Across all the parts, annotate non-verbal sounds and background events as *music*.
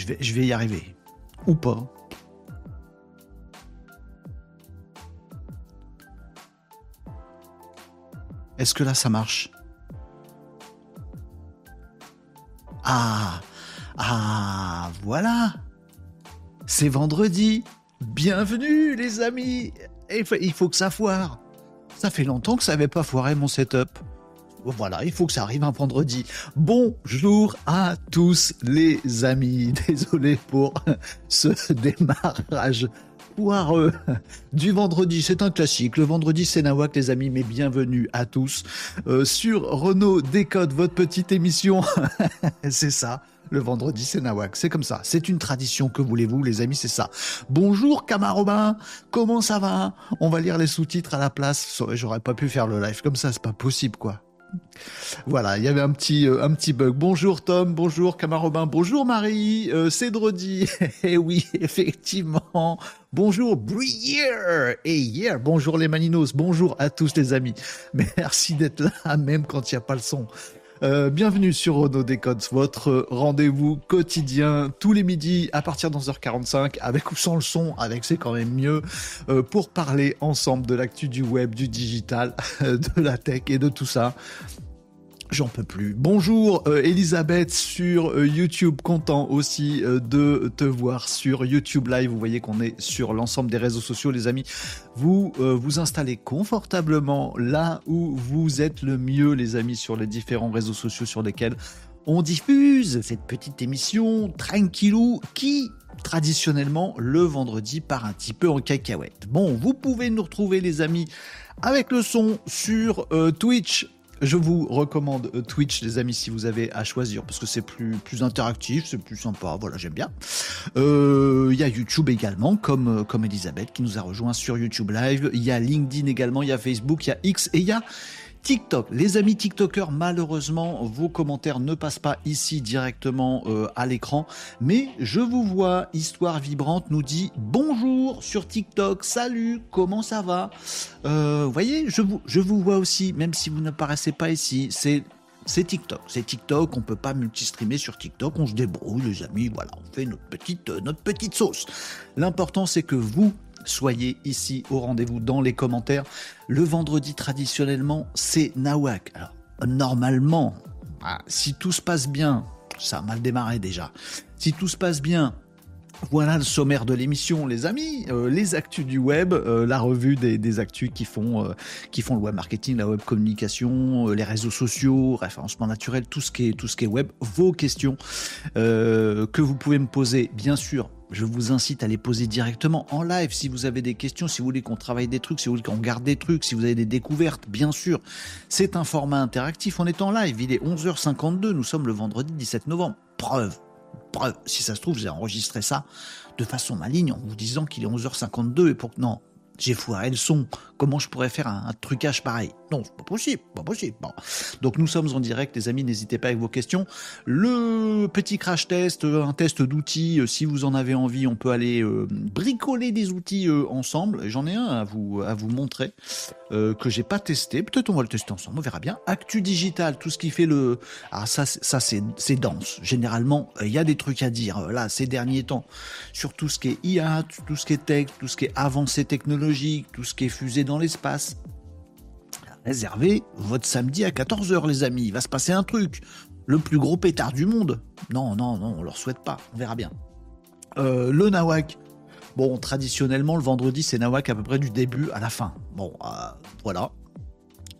Je vais, y arriver. Ou pas. Est-ce que là ça marche? Ah Ah Voilà C'est vendredi Bienvenue les amis Il faut que ça foire Ça fait longtemps que ça n'avait pas foiré mon setup. Voilà, il faut que ça arrive un vendredi. Bonjour à tous les amis. *laughs* Désolé pour ce démarrage poireux du vendredi. C'est un classique. Le vendredi, c'est Nawak, les amis, mais bienvenue à tous euh, sur Renault Décode, votre petite émission. *laughs* c'est ça. Le vendredi, c'est Nawak. C'est comme ça. C'est une tradition. Que voulez-vous, les amis? C'est ça. Bonjour, Camarobin. Comment ça va? On va lire les sous-titres à la place. J'aurais pas pu faire le live comme ça. C'est pas possible, quoi. Voilà, il y avait un petit, euh, un petit bug. Bonjour Tom, bonjour Camarobin, bonjour Marie, euh, c'est Drodi. *laughs* Eh oui, *laughs* effectivement. Bonjour Brière et hier, bonjour les Maninos, bonjour à tous les amis. *laughs* Merci d'être là, même quand il n'y a pas le son. Euh, bienvenue sur Renault Décodes, votre rendez-vous quotidien tous les midis à partir de 11h45 avec ou sans le son, avec c'est quand même mieux, euh, pour parler ensemble de l'actu du web, du digital, *laughs* de la tech et de tout ça. J'en peux plus. Bonjour euh, Elisabeth sur euh, YouTube, content aussi euh, de te voir sur YouTube Live. Vous voyez qu'on est sur l'ensemble des réseaux sociaux, les amis. Vous vous installez confortablement là où vous êtes le mieux, les amis, sur les différents réseaux sociaux sur lesquels on diffuse cette petite émission tranquillou qui traditionnellement le vendredi part un petit peu en cacahuète. Bon, vous pouvez nous retrouver les amis avec le son sur Twitch je vous recommande euh, Twitch, les amis, si vous avez à choisir, parce que c'est plus, plus interactif, c'est plus sympa. Voilà, j'aime bien. Euh, il y a YouTube également, comme, euh, comme Elisabeth qui nous a rejoint sur YouTube Live. Il y a LinkedIn également, il y a Facebook, il y a X et il y a TikTok. Les amis TikTokers, malheureusement, vos commentaires ne passent pas ici directement euh, à l'écran, mais je vous vois, Histoire Vibrante nous dit bonjour sur TikTok, salut, comment ça va? Euh, Vous voyez, je vous, vois aussi, même si vous ne paraissez pas ici, c'est TikTok. C'est TikTok, on peut pas multistreamer sur TikTok, on se débrouille les amis, voilà, on fait notre petite, euh, notre petite sauce. L'important c'est que vous, soyez ici au rendez-vous dans les commentaires. Le vendredi, traditionnellement, c'est Nawak. Alors, normalement, ah, si tout se passe bien, ça a mal démarré déjà. Si tout se passe bien, voilà le sommaire de l'émission, les amis. Euh, les actus du web, euh, la revue des, actus qui font, euh, qui font le web marketing, la web communication, les réseaux sociaux, référencement naturel, tout ce qui est, tout ce qui est web. Vos questions que vous pouvez me poser, bien sûr, je vous incite à les poser directement en live si vous avez des questions, si vous voulez qu'on travaille des trucs, si vous voulez qu'on garde des trucs, si vous avez des découvertes, bien sûr. C'est un format interactif, on est en live, il est 11h52, nous sommes le vendredi 17 novembre. Preuve, preuve, si ça se trouve, j'ai enregistré ça de façon maligne en vous disant qu'il est 11h52 et pour que non, j'ai foiré le son. Comment je pourrais faire un, trucage pareil? Non, pas possible, pas possible. Bon. Donc nous sommes en direct, les amis, n'hésitez pas avec vos questions. Le petit crash test, un test d'outils, euh, si vous en avez envie, on peut aller euh, bricoler des outils euh, ensemble. J'en ai un à vous à vous montrer que j'ai pas testé. Peut-être on va le tester ensemble, on verra bien. Actu digital, tout ce qui fait le ah ça ça c'est c'est dense. Généralement, il y a des trucs à dire là ces derniers temps sur tout ce qui est IA, tout ce qui est tech, tout ce qui est avancée technologique tout ce qui est fusée l'espace. Réservez votre samedi à 14h, les amis. Il va se passer un truc. Le plus gros pétard du monde. Non, non, non, on leur souhaite pas. On verra bien. Euh, le Nawak. Bon, traditionnellement, le vendredi, c'est Nawak à peu près du début à la fin. Bon, euh, voilà.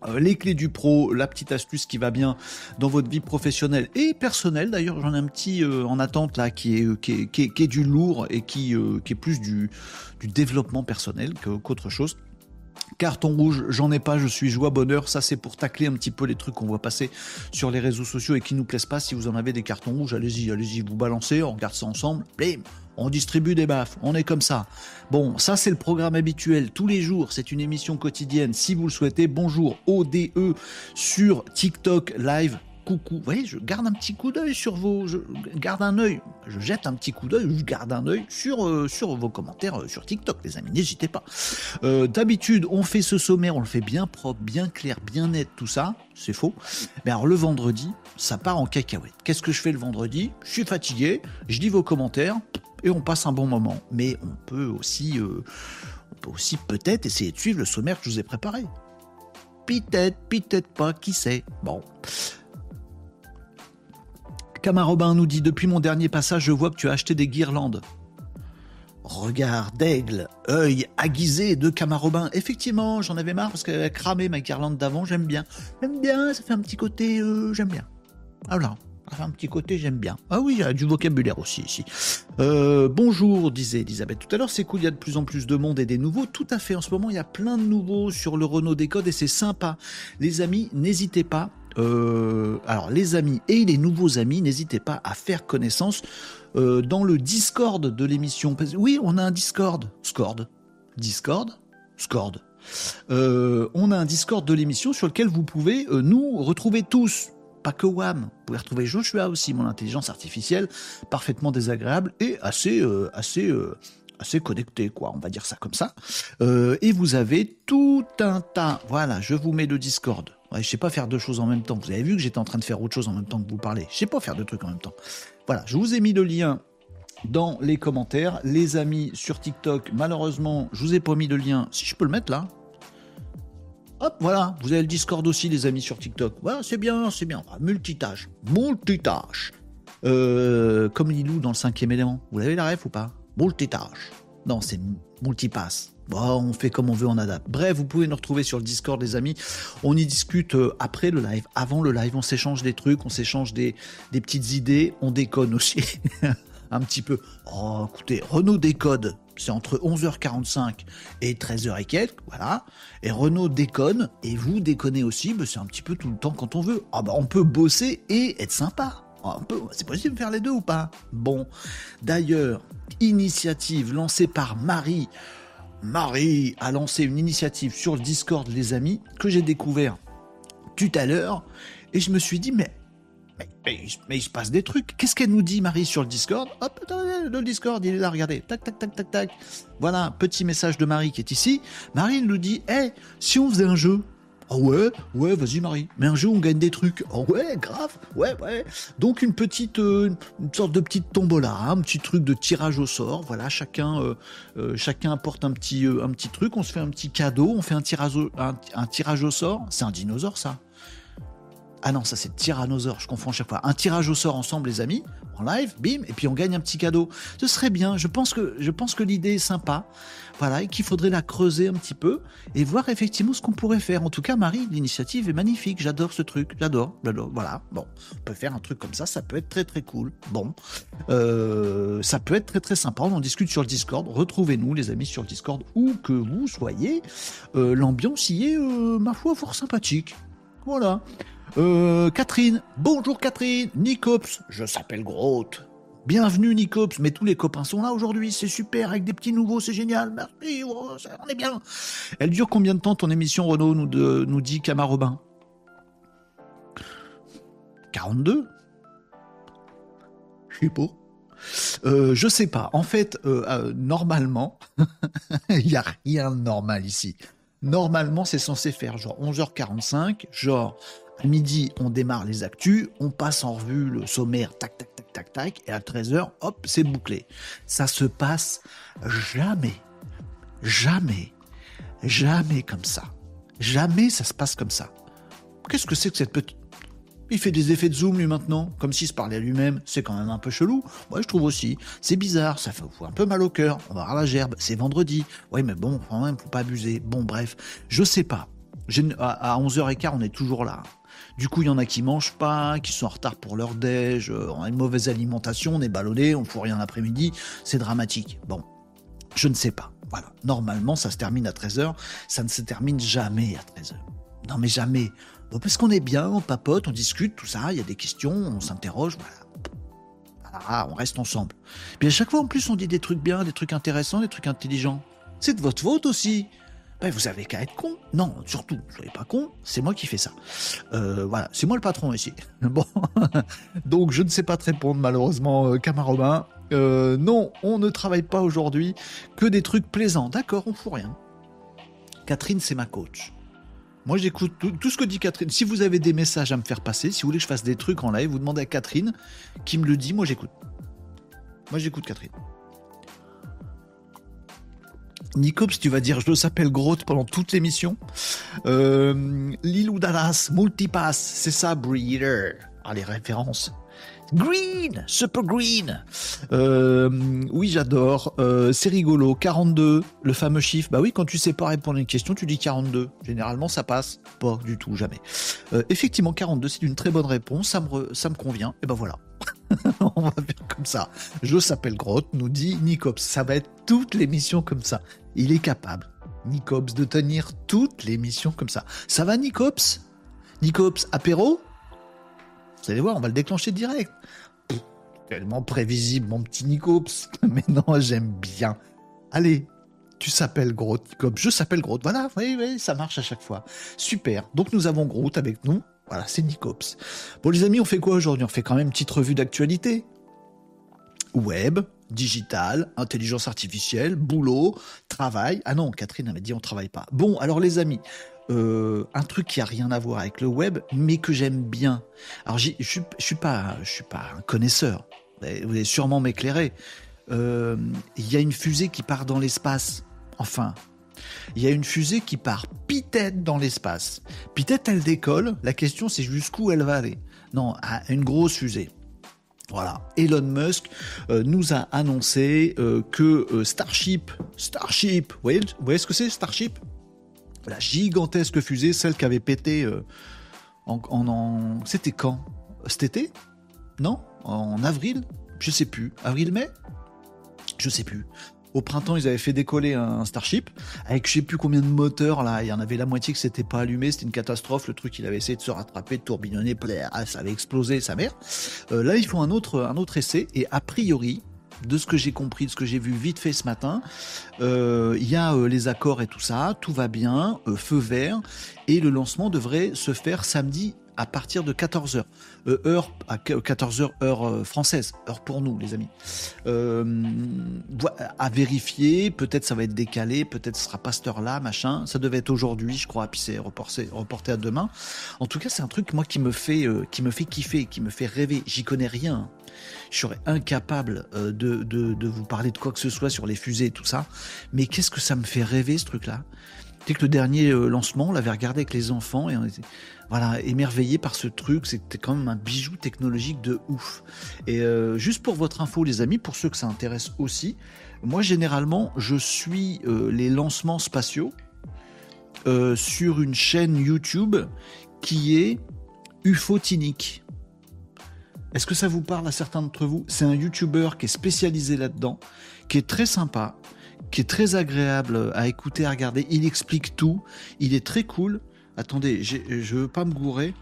Euh, les clés du pro, la petite astuce qui va bien dans votre vie professionnelle et personnelle. D'ailleurs, j'en ai un petit en attente là qui est, qui est, du lourd et qui, qui est plus du, du développement personnel qu'autre chose. Carton rouge, j'en ai pas, je suis joie bonheur. Ça, c'est pour tacler un petit peu les trucs qu'on voit passer sur les réseaux sociaux et qui nous plaisent pas. Si vous en avez des cartons rouges, allez-y, allez-y, vous balancez, on regarde ça ensemble. Blim, on distribue des baffes, on est comme ça. Bon, ça c'est le programme habituel tous les jours, c'est une émission quotidienne. Si vous le souhaitez, bonjour ODE sur TikTok Live Vous voyez, je garde un petit coup d'œil sur vos. Je garde un œil. Je jette un petit coup d'œil, je garde un œil sur, euh, sur vos commentaires euh, sur TikTok, les amis. N'hésitez pas. Euh, d'habitude, on fait ce sommaire, on le fait bien propre, bien clair, bien net, tout ça. C'est faux. Mais alors, le vendredi, ça part en cacahuète. Qu'est-ce que je fais le vendredi? Je suis fatigué, je lis vos commentaires et on passe un bon moment. Mais on peut aussi. on peut aussi peut-être essayer de suivre le sommaire que je vous ai préparé. Peut-être, peut-être pas, qui sait? Bon. Camarobin nous dit Depuis mon dernier passage, je vois que tu as acheté des guirlandes. Regard d'aigle, œil aiguisé de Camarobin. Effectivement, j'en avais marre parce qu'elle a cramé ma guirlande d'avant. J'aime bien. J'aime bien, ça fait un petit côté. Euh, j'aime bien. Alors, un petit côté, j'aime bien. Ah oui, il y a du vocabulaire aussi ici. Euh, bonjour, disait Elisabeth tout à l'heure. C'est cool, il y a de plus en plus de monde et des nouveaux. Tout à fait. En ce moment, il y a plein de nouveaux sur le Renault Décode et c'est sympa. Les amis, n'hésitez pas. Euh, alors, les amis et les nouveaux amis, n'hésitez pas à faire connaissance euh, dans le Discord de l'émission. Oui, on a un Discord. Discord. Discord. Discord. on a un Discord de l'émission sur lequel vous pouvez nous retrouver tous pas que WAM. Vous pouvez retrouver Joshua aussi, mon intelligence artificielle, parfaitement désagréable et assez, euh, assez, euh, assez connecté, quoi. On va dire ça comme ça. Euh, et vous avez tout un tas. Voilà, je vous mets le Discord. Ouais, je sais pas faire deux choses en même temps. Vous avez vu que j'étais en train de faire autre chose en même temps que vous parlez. Je sais pas faire deux trucs en même temps. Voilà, je vous ai mis le lien dans les commentaires. Les amis sur TikTok, malheureusement, je vous ai pas mis le lien. Si je peux le mettre là, Hop, voilà, vous avez le Discord aussi, les amis, sur TikTok. Voilà, c'est bien, c'est bien. Multitâche, multitâche. Euh, comme Lilou dans le cinquième élément. Vous l'avez la ref ou pas? Multitâche. Non, c'est multipass. Bon, on fait comme on veut, on adapte. Bref, vous pouvez nous retrouver sur le Discord, les amis. On y discute euh, après le live, avant le live. On s'échange des trucs, on s'échange des, petites idées. On déconne aussi. *laughs* Un petit peu. Oh, écoutez, Renault décode c'est entre 11h45 et 13h et quelques, voilà. Et Renault déconne, et vous déconnez aussi, mais c'est un petit peu tout le temps quand on veut. Ah bah on peut bosser et être sympa. Ah, c'est possible de faire les deux ou pas? Bon, d'ailleurs, initiative lancée par Marie. Marie a lancé une initiative sur le Discord, les amis, que j'ai découvert tout à l'heure, et je me suis dit, mais mais, il se passe des trucs. Qu'est-ce qu'elle nous dit, Marie, sur le Discord? Hop, le Discord, il est là, regardez. Tac, tac, tac, tac, tac. Voilà, petit message de Marie qui est ici. Marie nous dit, hé, si on faisait un jeu? Oh ouais, ouais, vas-y Marie. Mais un jeu, on gagne des trucs. Oh ouais, grave. Ouais, ouais. Donc une petite, euh, une sorte de petite tombola, hein, un petit truc de tirage au sort. Voilà, chacun, euh, euh, chacun apporte un petit, un petit truc. On se fait un petit cadeau. On fait un tirage, un au sort. C'est un dinosaure, ça. Ah non, ça c'est tyrannosaure, je confonds chaque fois. Un tirage au sort ensemble, les amis, en live, bim, et puis on gagne un petit cadeau. Ce serait bien. Je pense que, je pense que l'idée est sympa. Voilà, et qu'il faudrait la creuser un petit peu et voir effectivement ce qu'on pourrait faire. En tout cas, Marie, l'initiative est magnifique. J'adore ce truc. J'adore. Voilà. Bon, on peut faire un truc comme ça. Ça peut être très très cool. Bon, euh, ça peut être très très sympa. On en discute sur le Discord. Retrouvez-nous, les amis, sur le Discord, où que vous soyez. Euh, l'ambiance y est, euh, ma foi, fort sympathique. Voilà. Catherine, bonjour Catherine, Nicops, je s'appelle Grotte. Bienvenue Nicops, mais tous les copains sont là aujourd'hui, c'est super, avec des petits nouveaux, c'est génial, merci, oh, on est bien. Elle dure combien de temps ton émission Renault, nous, nous dit Camar Robin? 42 Je sais pas. Euh, je sais pas. En fait, euh, euh normalement, *laughs* il y a rien de normal ici. Normalement, c'est censé faire genre 11h45, genre à midi, on démarre les actus, on passe en revue le sommaire, tac, tac, tac, tac, et à 13h, hop, c'est bouclé. Ça se passe jamais, jamais, jamais comme ça. Jamais ça se passe comme ça. Qu'est-ce que c'est que cette petite... Il fait des effets de zoom lui maintenant, comme s'il se parlait à lui-même. C'est quand même un peu chelou. Moi je trouve aussi. C'est bizarre, ça fait un peu mal au cœur. On va voir la gerbe, c'est vendredi. Oui mais bon, quand même, faut pas abuser. Bon bref, je sais pas. À 11h15, on est toujours là. Du coup, il y en a qui mangent pas, qui sont en retard pour leur déj, euh, on a une mauvaise alimentation, on est ballonné, on fout rien l'après-midi, c'est dramatique. Bon, je ne sais pas. Voilà. Normalement, ça se termine à 13h, ça ne se termine jamais à 13h. Non, mais jamais. Parce qu'on est bien, on papote, on discute, tout ça, il y a des questions, on s'interroge, voilà. on reste ensemble. Puis à chaque fois, en plus, on dit des trucs bien, des trucs intéressants, des trucs intelligents. C'est de votre faute aussi. Ben, vous avez qu'à être con. Non, surtout, soyez pas con, c'est moi qui fais ça. Euh, voilà, c'est moi le patron ici. *laughs* Bon, donc je ne sais pas te répondre malheureusement, euh, Robin. Euh, non, on ne travaille pas aujourd'hui que des trucs plaisants. D'accord, on fout rien. Catherine, c'est ma coach. Moi, j'écoute tout, ce que dit Catherine. Si vous avez des messages à me faire passer, si vous voulez que je fasse des trucs en live, vous demandez à Catherine qui me le dit. Moi, j'écoute. Moi, j'écoute Catherine. Nicops, tu vas dire je s'appelle Grotte pendant toute l'émission. Euh, Lilou Dallas, Multipass, c'est ça, Breeder. Ah, les références. Green, Super Green. Euh, oui, j'adore. Euh, c'est rigolo. 42, le fameux chiffre. Bah oui, quand tu sais pas répondre à une question, tu dis 42. Généralement, ça passe. Pas du tout, jamais. Euh, effectivement, 42, c'est une très bonne réponse. Ça me, ça me convient. Et ben voilà. *laughs* On va faire comme ça. Je s'appelle Grotte, nous dit Nicops. Ça va être toute l'émission comme ça. Il est capable, Nicops, de tenir toute l'émission comme ça. Ça va, Nicops? Nicops, apéro? Vous allez voir, on va le déclencher direct. tellement prévisible, mon petit Nicops. *laughs* Mais non, j'aime bien. Allez, tu s'appelles Grotte, Nicops. Je s'appelle Grotte. Voilà, oui, oui, ça marche à chaque fois. Super. Donc nous avons Grotte avec nous. Voilà, c'est Nicops. Bon, les amis, on fait quoi aujourd'hui? On fait quand même une petite revue d'actualité. Web, digital, intelligence artificielle, boulot, travail. Ah non, Catherine avait dit on travaille pas. Bon, alors les amis, euh, un truc qui a rien à voir avec le web, mais que j'aime bien. Alors je suis, pas, je suis pas un connaisseur. Vous allez sûrement m'éclairer. Euh, il y a une fusée qui part dans l'espace. Enfin, il y a une fusée qui part pitette dans l'espace. Pitette, elle décolle. La question, c'est jusqu'où elle va aller. Non, une grosse fusée. Voilà, Elon Musk euh, nous a annoncé euh, que euh, Starship, Starship, vous voyez, ce que c'est Starship? La gigantesque fusée, celle qui avait pété en, en c'était quand? Cet été? Non? En avril? Je sais plus. Avril-mai? Je sais plus. Au printemps, ils avaient fait décoller un Starship avec je sais plus combien de moteurs là. Il y en avait la moitié qui s'était pas allumé, c'était une catastrophe. Le truc, il avait essayé de se rattraper, de tourbillonner, ah, ça avait explosé, sa mère. Euh, là, ils font un autre, essai et a priori, de ce que j'ai compris, de ce que j'ai vu vite fait ce matin, euh, il y a euh, les accords et tout ça, tout va bien, feu vert, et le lancement devrait se faire samedi à partir de 14h. Euh, heure à 14h heure euh, française, heure pour nous les amis. Euh, à vérifier, peut-être ça va être décalé, peut-être ce sera pas cette heure-là, machin. Ça devait être aujourd'hui, je crois, puis c'est reporté, à demain. En tout cas, c'est un truc moi qui me fait qui me fait kiffer, qui me fait rêver. J'y connais rien. Je serais incapable de, de, de vous parler de quoi que ce soit sur les fusées et tout ça. Mais qu'est-ce que ça me fait rêver ce truc-là? Dès que le dernier lancement, on l'avait regardé avec les enfants et on était voilà, émerveillé par ce truc. C'était quand même un bijou technologique de ouf. Et euh, juste pour votre info, les amis, pour ceux que ça intéresse aussi, moi généralement, je suis euh, les lancements spatiaux euh, sur une chaîne YouTube qui est Ufotinique. Est-ce que ça vous parle à certains d'entre vous? C'est un YouTuber qui est spécialisé là-dedans, qui est très sympa, qui est très agréable à écouter, à regarder. Il explique tout. Il est très cool. Attendez, je veux pas me gourer.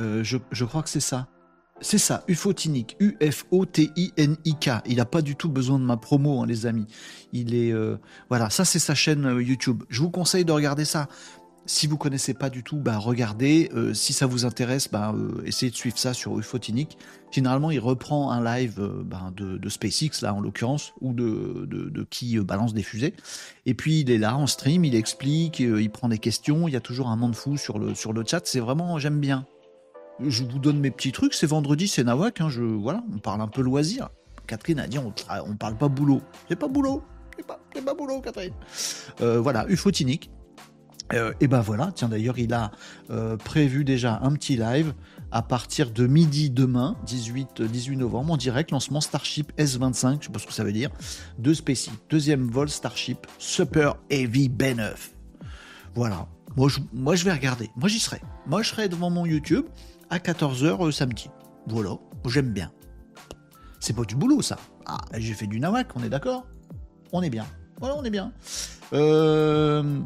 Euh, je, crois que c'est ça. C'est ça, Ufotinic, U-F-O-T-I-N-I-K. Il n'a pas du tout besoin de ma promo, hein, les amis. Il est, euh, voilà, ça c'est sa chaîne euh, YouTube. Je vous conseille de regarder ça. Si vous connaissez pas du tout, bah regardez. Euh, si ça vous intéresse, bah, euh, essayez de suivre ça sur Ufotinic. Généralement, il reprend un live euh, bah, de, SpaceX, là en l'occurrence, ou de, qui balance des fusées. Et puis il est là en stream, il explique, il prend des questions. Il y a toujours un monde fou sur le, sur le chat. C'est vraiment, j'aime bien. Je vous donne mes petits trucs. C'est vendredi, c'est Nawak. Hein, je, voilà, on parle un peu loisir. Catherine a dit on, on parle pas boulot. C'est pas boulot. C'est pas, pas boulot, Catherine. voilà, Ufotinic. Euh, et ben voilà, tiens d'ailleurs il a euh, prévu déjà un petit live à partir de midi demain, 18, 18 novembre, en direct, lancement Starship S25, je sais pas ce que ça veut dire, de SpaceX, deuxième vol Starship Super Heavy B9. Voilà, moi je, vais regarder, moi j'y serai. Moi je serai devant mon YouTube à 14h euh, samedi. Voilà, j'aime bien. C'est pas du boulot ça. Ah, j'ai fait du nawak, on est d'accord? On est bien. Voilà, on est bien. Euh...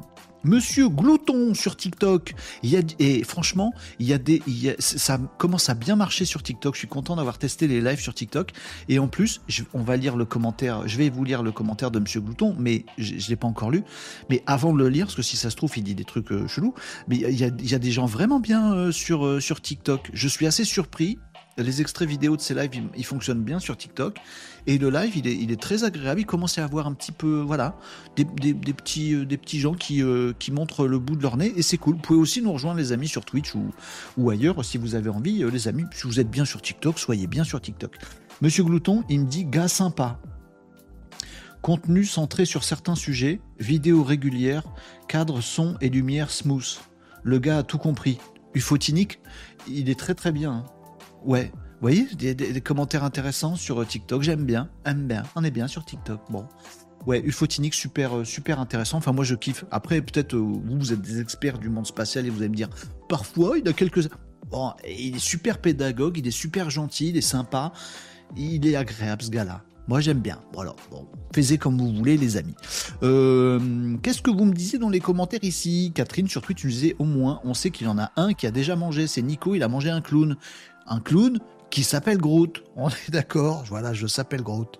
Monsieur Glouton sur TikTok. Y a, et franchement, il y a des, y a, ça commence à bien marcher sur TikTok. Je suis content d'avoir testé les lives sur TikTok. Et en plus, je, on va lire le commentaire. Je vais vous lire le commentaire de Monsieur Glouton, mais je, je l'ai pas encore lu. Mais avant de le lire, parce que si ça se trouve, il dit des trucs euh, chelous. Mais il y a, des gens vraiment bien euh, sur euh, sur TikTok. Je suis assez surpris. Les extraits vidéo de ces lives, ils fonctionnent bien sur TikTok. Et le live, il est, très agréable. Il commence à avoir un petit peu, voilà, des, petits, euh, des petits gens qui, euh, qui montrent le bout de leur nez. Et c'est cool. Vous pouvez aussi nous rejoindre, les amis, sur Twitch ou, ou ailleurs, si vous avez envie. Euh, les amis, si vous êtes bien sur TikTok, soyez bien sur TikTok. Monsieur Glouton, il me dit gars sympa. Contenu centré sur certains sujets, vidéo régulière, cadre son et lumière smooth. Le gars a tout compris. Ufotinique, il est très très bien. hein. Ouais. Voyez, des, des- commentaires intéressants sur euh, TikTok. J'aime bien, aime bien. On est bien sur TikTok. Bon. Ouais, Ufotinique, super, euh, super intéressant. Enfin, moi, je kiffe. Après, peut-être, euh, vous, vous êtes des experts du monde spatial et vous allez me dire, parfois, il a quelques... Bon, il est super pédagogue, il est super gentil, il est sympa. Il est agréable, ce gars-là. Moi, j'aime bien. Voilà. Bon, faites comme vous voulez, les amis. Qu'est-ce que vous me disiez dans les commentaires ici? Catherine, sur Twitch, tu disais au moins, on sait qu'il y en a un qui a déjà mangé. C'est Nico, il a mangé un clown. Un clown? Qui s'appelle Groot. On est d'accord Voilà, je s'appelle Groot.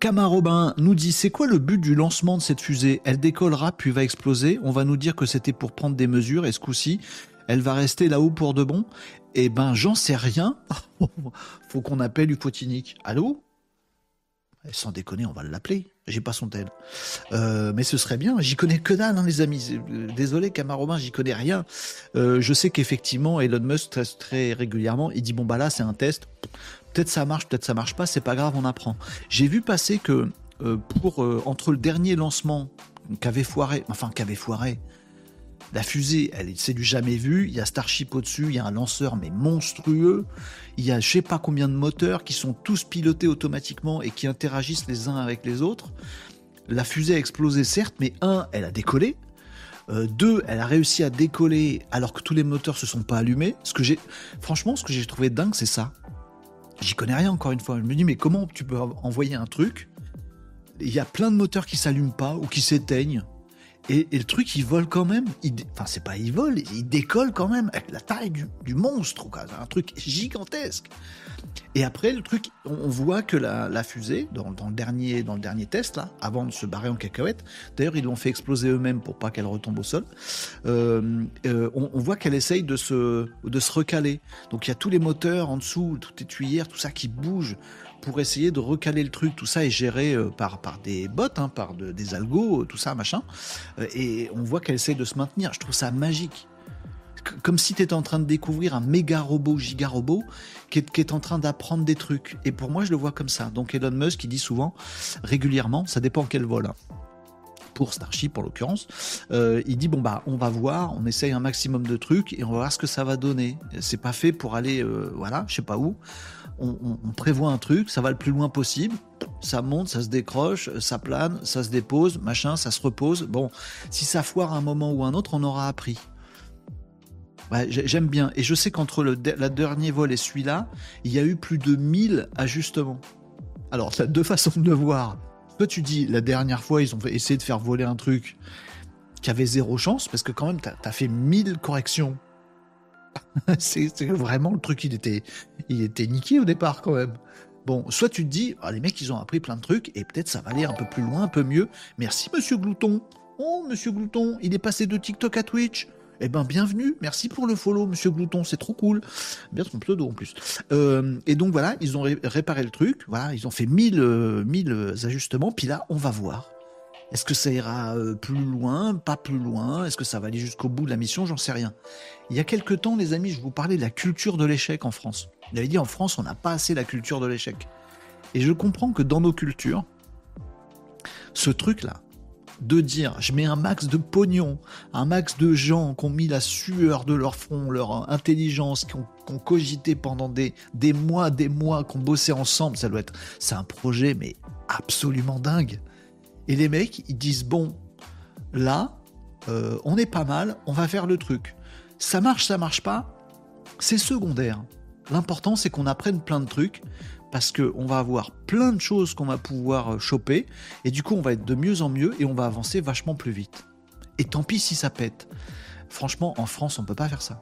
Camarobin nous dit c'est quoi le but du lancement de cette fusée? Elle décollera puis va exploser. On va nous dire que c'était pour prendre des mesures et ce coup-ci, elle va rester là-haut pour de bon? Eh ben, j'en sais rien. *laughs* Faut qu'on appelle Ufotinique. Allô? Sans déconner, on va l'appeler. J'ai pas son tel. Euh, mais ce serait bien. J'y connais que dalle, hein, les amis. Euh, Désolé, Camarobin, j'y connais rien. Euh, je sais qu'effectivement, Elon Musk teste très régulièrement. Il dit bon bah là, c'est un test. Peut-être ça marche, peut-être ça marche pas. C'est pas grave, on apprend. J'ai vu passer que pour entre le dernier lancement qu'avait foiré, enfin qu'avait foiré, la fusée, elle, est- c'est du jamais vu. Il y a Starship au-dessus, il y a un lanceur mais monstrueux. Il y a je sais pas combien de moteurs qui sont tous pilotés automatiquement et qui interagissent les uns avec les autres. La fusée a explosé certes, mais un, elle a décollé. Euh, deux, elle a réussi à décoller alors que tous les moteurs se sont pas allumés. Ce que j'ai, franchement, ce que j'ai trouvé dingue, c'est ça. J'y connais rien encore une fois. Je me dis mais comment tu peux envoyer un truc? Il y a plein de moteurs qui s'allument pas ou qui s'éteignent. Et, le truc, il vole quand même. Il Enfin, c'est pas il vole, il décolle quand même. avec La taille du, du monstre, quoi. Un truc gigantesque. Et après, le truc, on, voit que la, fusée, dans, dans le dernier, dans le dernier test, là, avant de se barrer en cacahuète, d'ailleurs, ils l'ont fait exploser eux-mêmes pour pas qu'elle retombe au sol. euh, euh, on, on voit qu'elle essaye de se, de se recaler. Donc, il y a tous les moteurs en dessous, toutes les tuyères, tout ça qui bouge pour essayer de recaler le truc. Tout ça est géré euh, par, par des bots, hein, par de- des algos, euh, tout ça, machin. Euh, et on voit qu'elle essaie de se maintenir. Je trouve ça magique. Comme si tu étais en train de découvrir un méga robot, giga robot, qui est, qui est en train d'apprendre des trucs. Et pour moi, je le vois comme ça. Donc Elon Musk, il dit souvent, régulièrement, ça dépend quel vol. hein. Pour Starship, en l'occurrence, il dit bon bah on va voir, on essaye un maximum de trucs et on va voir ce que ça va donner. C'est pas fait pour aller, voilà, je sais pas où. On, prévoit un truc, ça va le plus loin possible. Ça monte, ça se décroche, ça plane, ça se dépose, machin, ça se repose. Bon, si ça foire à un moment ou un autre, on aura appris. Ouais, j'ai- j'aime bien. Et je sais qu'entre le, dernier vol et celui-là, il y a eu plus de 1000 ajustements. Alors, tu as deux *laughs* façons de le voir. Toi, tu dis, la dernière fois, ils ont essayé de faire voler un truc qui avait zéro chance, parce que quand même, tu as, fait 1000 corrections. *laughs* c'est vraiment le truc, il était, il était niqué au départ, quand même. Bon, soit tu te dis, ah, les mecs, ils ont appris plein de trucs, et peut-être ça va aller un peu plus loin, un peu mieux. Merci, monsieur Glouton. Oh, monsieur Glouton, il est passé de TikTok à Twitch. Eh ben, bienvenue. Merci pour le follow, monsieur Glouton. C'est trop cool. Bien son pseudo en plus. Euh, et donc voilà, ils ont ré- réparé le truc. Voilà, ils ont fait 1000, euh, 1000 ajustements. Puis là, on va voir. Est-ce que ça ira euh, plus loin, pas plus loin? Est-ce que ça va aller jusqu'au bout de la mission? J'en sais rien. Il y a quelques temps, les amis, je vous parlais de la culture de l'échec en France. Il avait dit en France, on n'a pas assez la culture de l'échec. Et je comprends que dans nos cultures, ce truc-là, de dire je mets un max de pognon, un max de gens qui ont mis la sueur de leur front, leur intelligence, qui ont, qui ont cogité pendant des, des mois, des mois, qui ont bossé ensemble, ça doit être. C'est un projet, mais absolument dingue. Et les mecs, ils disent bon, là, euh, on est pas mal, on va faire le truc. Ça marche, ça marche pas, c'est secondaire. L'important, c'est qu'on apprenne plein de trucs parce que on va avoir plein de choses qu'on va pouvoir euh, choper et du coup on va être de mieux en mieux et on va avancer vachement plus vite. Et tant pis si ça pète. Franchement, en France, on peut pas faire ça.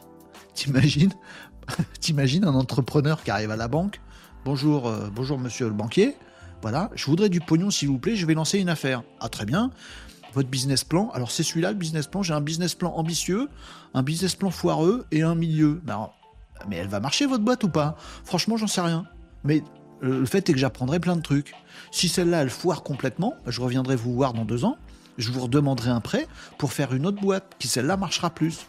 T'imagines, *laughs* t'imagines un entrepreneur qui arrive à la banque. Bonjour, euh, bonjour monsieur le banquier. Voilà, je voudrais du pognon s'il vous plaît, je vais lancer une affaire. Ah très bien. Votre business plan, alors c'est celui-là le business plan, j'ai un business plan ambitieux, un business plan foireux et un milieu. Ben, mais elle va marcher votre boîte ou pas? Franchement, j'en sais rien. Mais le fait est que j'apprendrai plein de trucs. Si celle-là, elle foire complètement, je reviendrai vous voir dans deux ans, je vous redemanderai un prêt pour faire une autre boîte qui, celle-là, marchera plus.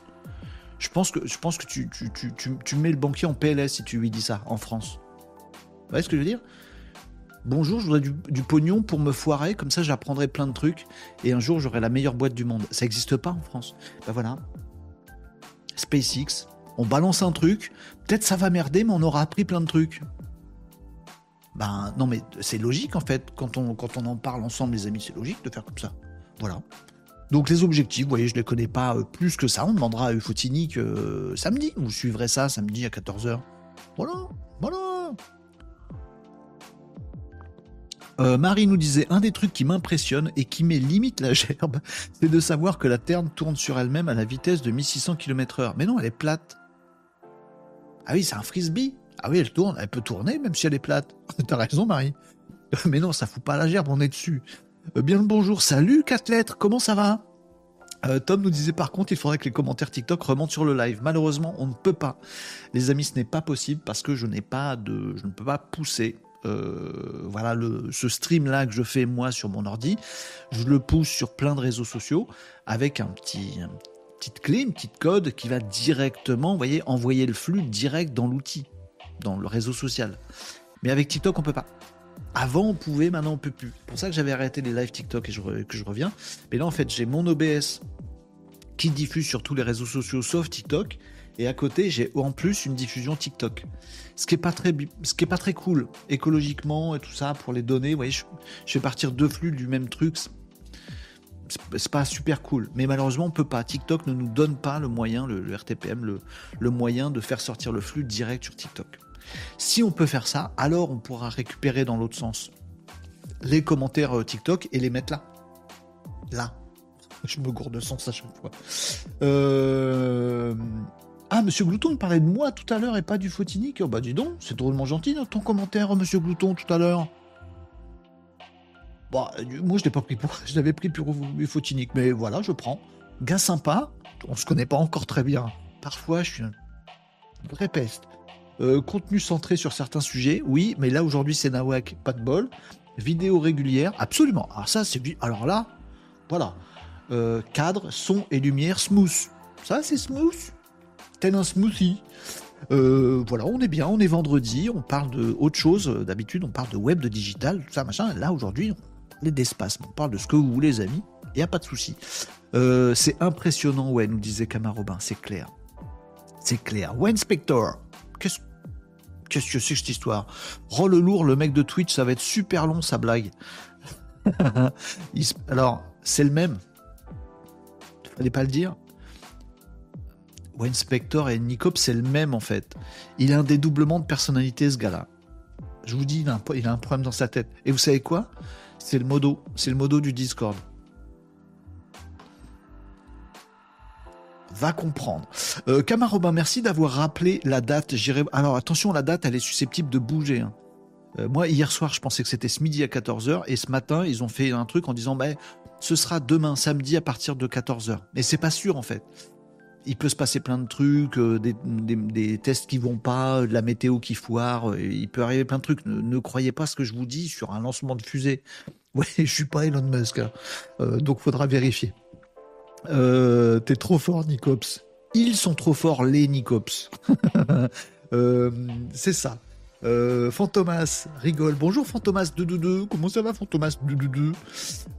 Je pense que, je pense que tu, tu, mets le banquier en PLS si tu lui dis ça en France. Vous voyez ce que je veux dire? Bonjour, je voudrais du, pognon pour me foirer, comme ça j'apprendrai plein de trucs et un jour j'aurai la meilleure boîte du monde. Ça n'existe pas en France. Ben voilà. SpaceX, on balance un truc, peut-être ça va merder, mais on aura appris plein de trucs. Ben non, mais c'est logique en fait. Quand on, en parle ensemble, les amis, c'est logique de faire comme ça. Voilà. Donc les objectifs, vous voyez, je ne les connais pas euh, plus que ça. On demandera à Eufotinique euh, samedi. Vous suivrez ça samedi à 14h. Voilà, voilà. Euh, Marie nous disait un des trucs qui m'impressionne et qui met limite la gerbe, *laughs* c'est de savoir que la Terre tourne sur elle-même à la vitesse de 1600 km/h. Mais non, elle est plate. Ah oui, c'est un frisbee. Ah oui, elle tourne, elle peut tourner même si elle est plate. *laughs* T'as raison, Marie. *laughs* Mais non, ça fout pas la gerbe, on est dessus. Euh, bien le bonjour, salut 4 lettres, comment ça va? Euh, Tom nous disait par contre, il faudrait que les commentaires TikTok remontent sur le live. Malheureusement, on ne peut pas. Les amis, ce n'est pas possible parce que je n'ai pas de, je ne peux pas pousser. Euh, voilà ce stream là que je fais moi sur mon ordi, je le pousse sur plein de réseaux sociaux avec un petit, une petite clé, une petite code qui va directement, voyez, envoyer le flux direct dans l'outil dans le réseau social. Mais avec TikTok, on peut pas. Avant, on pouvait, maintenant, on peut plus. C'est pour ça que j'avais arrêté les lives TikTok et que je reviens. Mais là, en fait, j'ai mon OBS qui diffuse sur tous les réseaux sociaux sauf TikTok. Et à côté, j'ai en plus une diffusion TikTok. Ce qui est pas très, ce qui est pas très cool écologiquement et tout ça pour les données. Vous voyez, je, fais partir deux flux du même truc. C'est pas super cool. Mais malheureusement, on peut pas. TikTok ne nous donne pas le moyen, le, RTPM, le, le moyen de faire sortir le flux direct sur TikTok. Si on peut faire ça, alors on pourra récupérer dans l'autre sens les commentaires euh, TikTok et les mettre là. Là. Je me gourde de sens à chaque fois. Euh, ah, Monsieur Glouton parlait de moi tout à l'heure et pas du Fotinique. Oh, bah dis donc, c'est drôlement gentil ton commentaire, Monsieur Glouton, tout à l'heure. Bah, moi je l'ai pas pris pour. *laughs* Je l'avais pris pour mais voilà, je prends. Gars sympa, on se connaît pas encore très bien. Parfois, je suis un vrai peste. Euh, contenu centré sur certains sujets, oui, mais là aujourd'hui c'est Nawak, pas de bol. Vidéo régulière, absolument. Alors ça c'est alors là, voilà. Euh, cadre, son et lumière smooth. Ça c'est smooth, tel un smoothie. Euh, voilà, on est bien, on est vendredi, on parle de chose. D'habitude, on parle de web, de digital, tout ça, machin. Là, aujourd'hui, on parle d'espace, on parle de ce que vous voulez, les amis. Il n'y a pas de souci. c'est impressionnant, ouais, nous disait Camarobin, c'est clair. C'est clair. Ouais, Inspector, qu'est-ce que c'est que cette histoire? Oh le lourd, le mec de Twitch, ça va être super long sa blague. *laughs* Alors, c'est le même. Fallait pas le dire. Wayne Spector et Nicop, c'est le même en fait. Il a un dédoublement de personnalité ce gars-là. Je vous dis, il a, un, problème dans sa tête. Et vous savez quoi? C'est le modo. C'est le modo du Discord. va comprendre. Euh, Robin, merci d'avoir rappelé la date. Alors attention, la date, elle est susceptible de bouger. Hein. Euh, moi, hier soir, je pensais que c'était ce midi à 14h, et ce matin, ils ont fait un truc en disant, bah, ce sera demain, samedi, à partir de 14h. Mais c'est pas sûr, en fait. Il peut se passer plein de trucs, euh, des, tests qui vont pas, de la météo qui foire, euh, il peut arriver plein de trucs. Ne, croyez pas ce que je vous dis sur un lancement de fusée. *laughs* Ouais, je suis pas Elon Musk, hein. donc faudra vérifier. Euh, t'es trop fort, Nicops. Ils sont trop forts, les Nicops. *laughs* Euh, c'est ça. Euh, Fantomas rigole. Bonjour Fantomas 222. Comment ça va Fantomas 222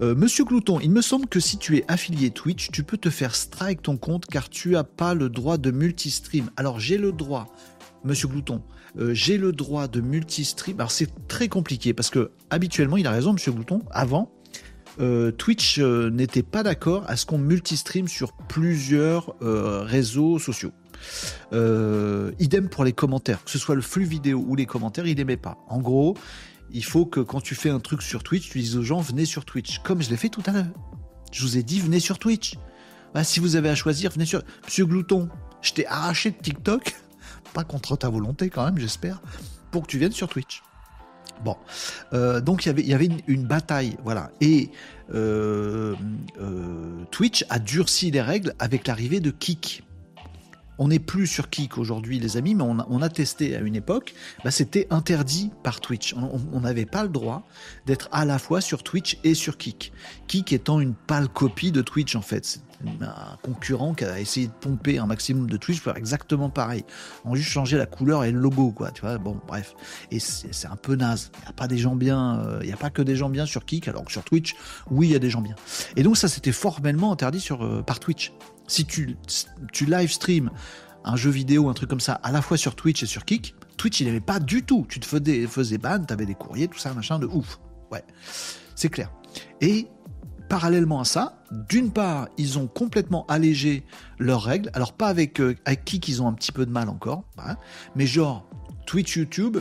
euh, Monsieur Glouton, il me semble que si tu es affilié Twitch, tu peux te faire strike ton compte car tu as pas le droit de multistream. Alors j'ai le droit, Monsieur Glouton, j'ai le droit de multistream. Alors c'est très compliqué parce que habituellement, il a raison Monsieur Glouton, avant, euh, Twitch euh, n'était pas d'accord à ce qu'on multistream sur plusieurs euh, réseaux sociaux. Euh, idem pour les commentaires, que ce soit le flux vidéo ou les commentaires, il n'aimait pas. En gros, il faut que quand tu fais un truc sur Twitch, tu dises aux gens venez sur Twitch, comme je l'ai fait tout à l'heure. Je vous ai dit venez sur Twitch. Bah, si vous avez à choisir, venez sur. Monsieur Glouton, je t'ai arraché de TikTok, *laughs* pas contre ta volonté quand même, j'espère, pour que tu viennes sur Twitch. Bon, euh, donc il y avait une, bataille, voilà. Et euh, Twitch a durci les règles avec l'arrivée de Kik. On n'est plus sur Kik aujourd'hui, les amis, mais on a, testé à une époque. Bah, c'était interdit par Twitch. On n'avait pas le droit d'être à la fois sur Twitch et sur Kik. Kik étant une pâle copie de Twitch, en fait un concurrent qui a essayé de pomper un maximum de Twitch pour faire exactement pareil. On a juste changé la couleur et le logo, quoi. Tu vois, bon, bref. Et c'est un peu naze. Il n'y a pas des gens bien, euh, il n'y a pas que des gens bien sur Kik, alors que sur Twitch, oui, il y a des gens bien. Et donc, ça, c'était formellement interdit sur, euh, par Twitch. Si tu, live stream un jeu vidéo, un truc comme ça, à la fois sur Twitch et sur Kik, Twitch, il n'avait pas du tout. Tu te faisais, ban, tu avais des courriers, tout ça, machin de ouf. Ouais, c'est clair. Et parallèlement à ça, d'une part, ils ont complètement allégé leurs règles. Alors pas avec, euh, qui qu'ils ont un petit peu de mal encore, hein, mais genre Twitch, YouTube,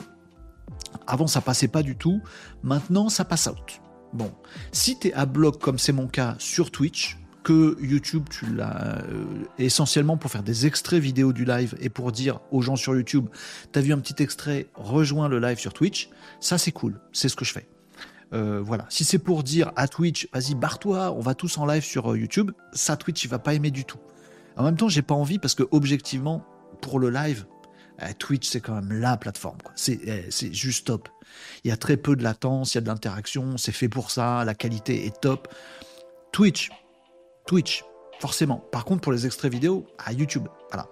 avant ça passait pas du tout, maintenant ça passe out. Bon, si tu es à bloc comme c'est mon cas sur Twitch, que YouTube, tu l'as euh, essentiellement pour faire des extraits vidéo du live et pour dire aux gens sur YouTube, t'as vu un petit extrait, rejoins le live sur Twitch, ça c'est cool, c'est ce que je fais. Euh, voilà. Si c'est pour dire à Twitch, vas-y, barre-toi, on va tous en live sur euh, YouTube, ça, Twitch, il va pas aimer du tout. En même temps, j'ai pas envie parce que, objectivement, pour le live, euh, Twitch, c'est quand même la plateforme. C'est juste top. Il y a très peu de latence, il y a de l'interaction, c'est fait pour ça, la qualité est top. Twitch, Twitch, forcément. Par contre, pour les extraits vidéo, à YouTube. Voilà.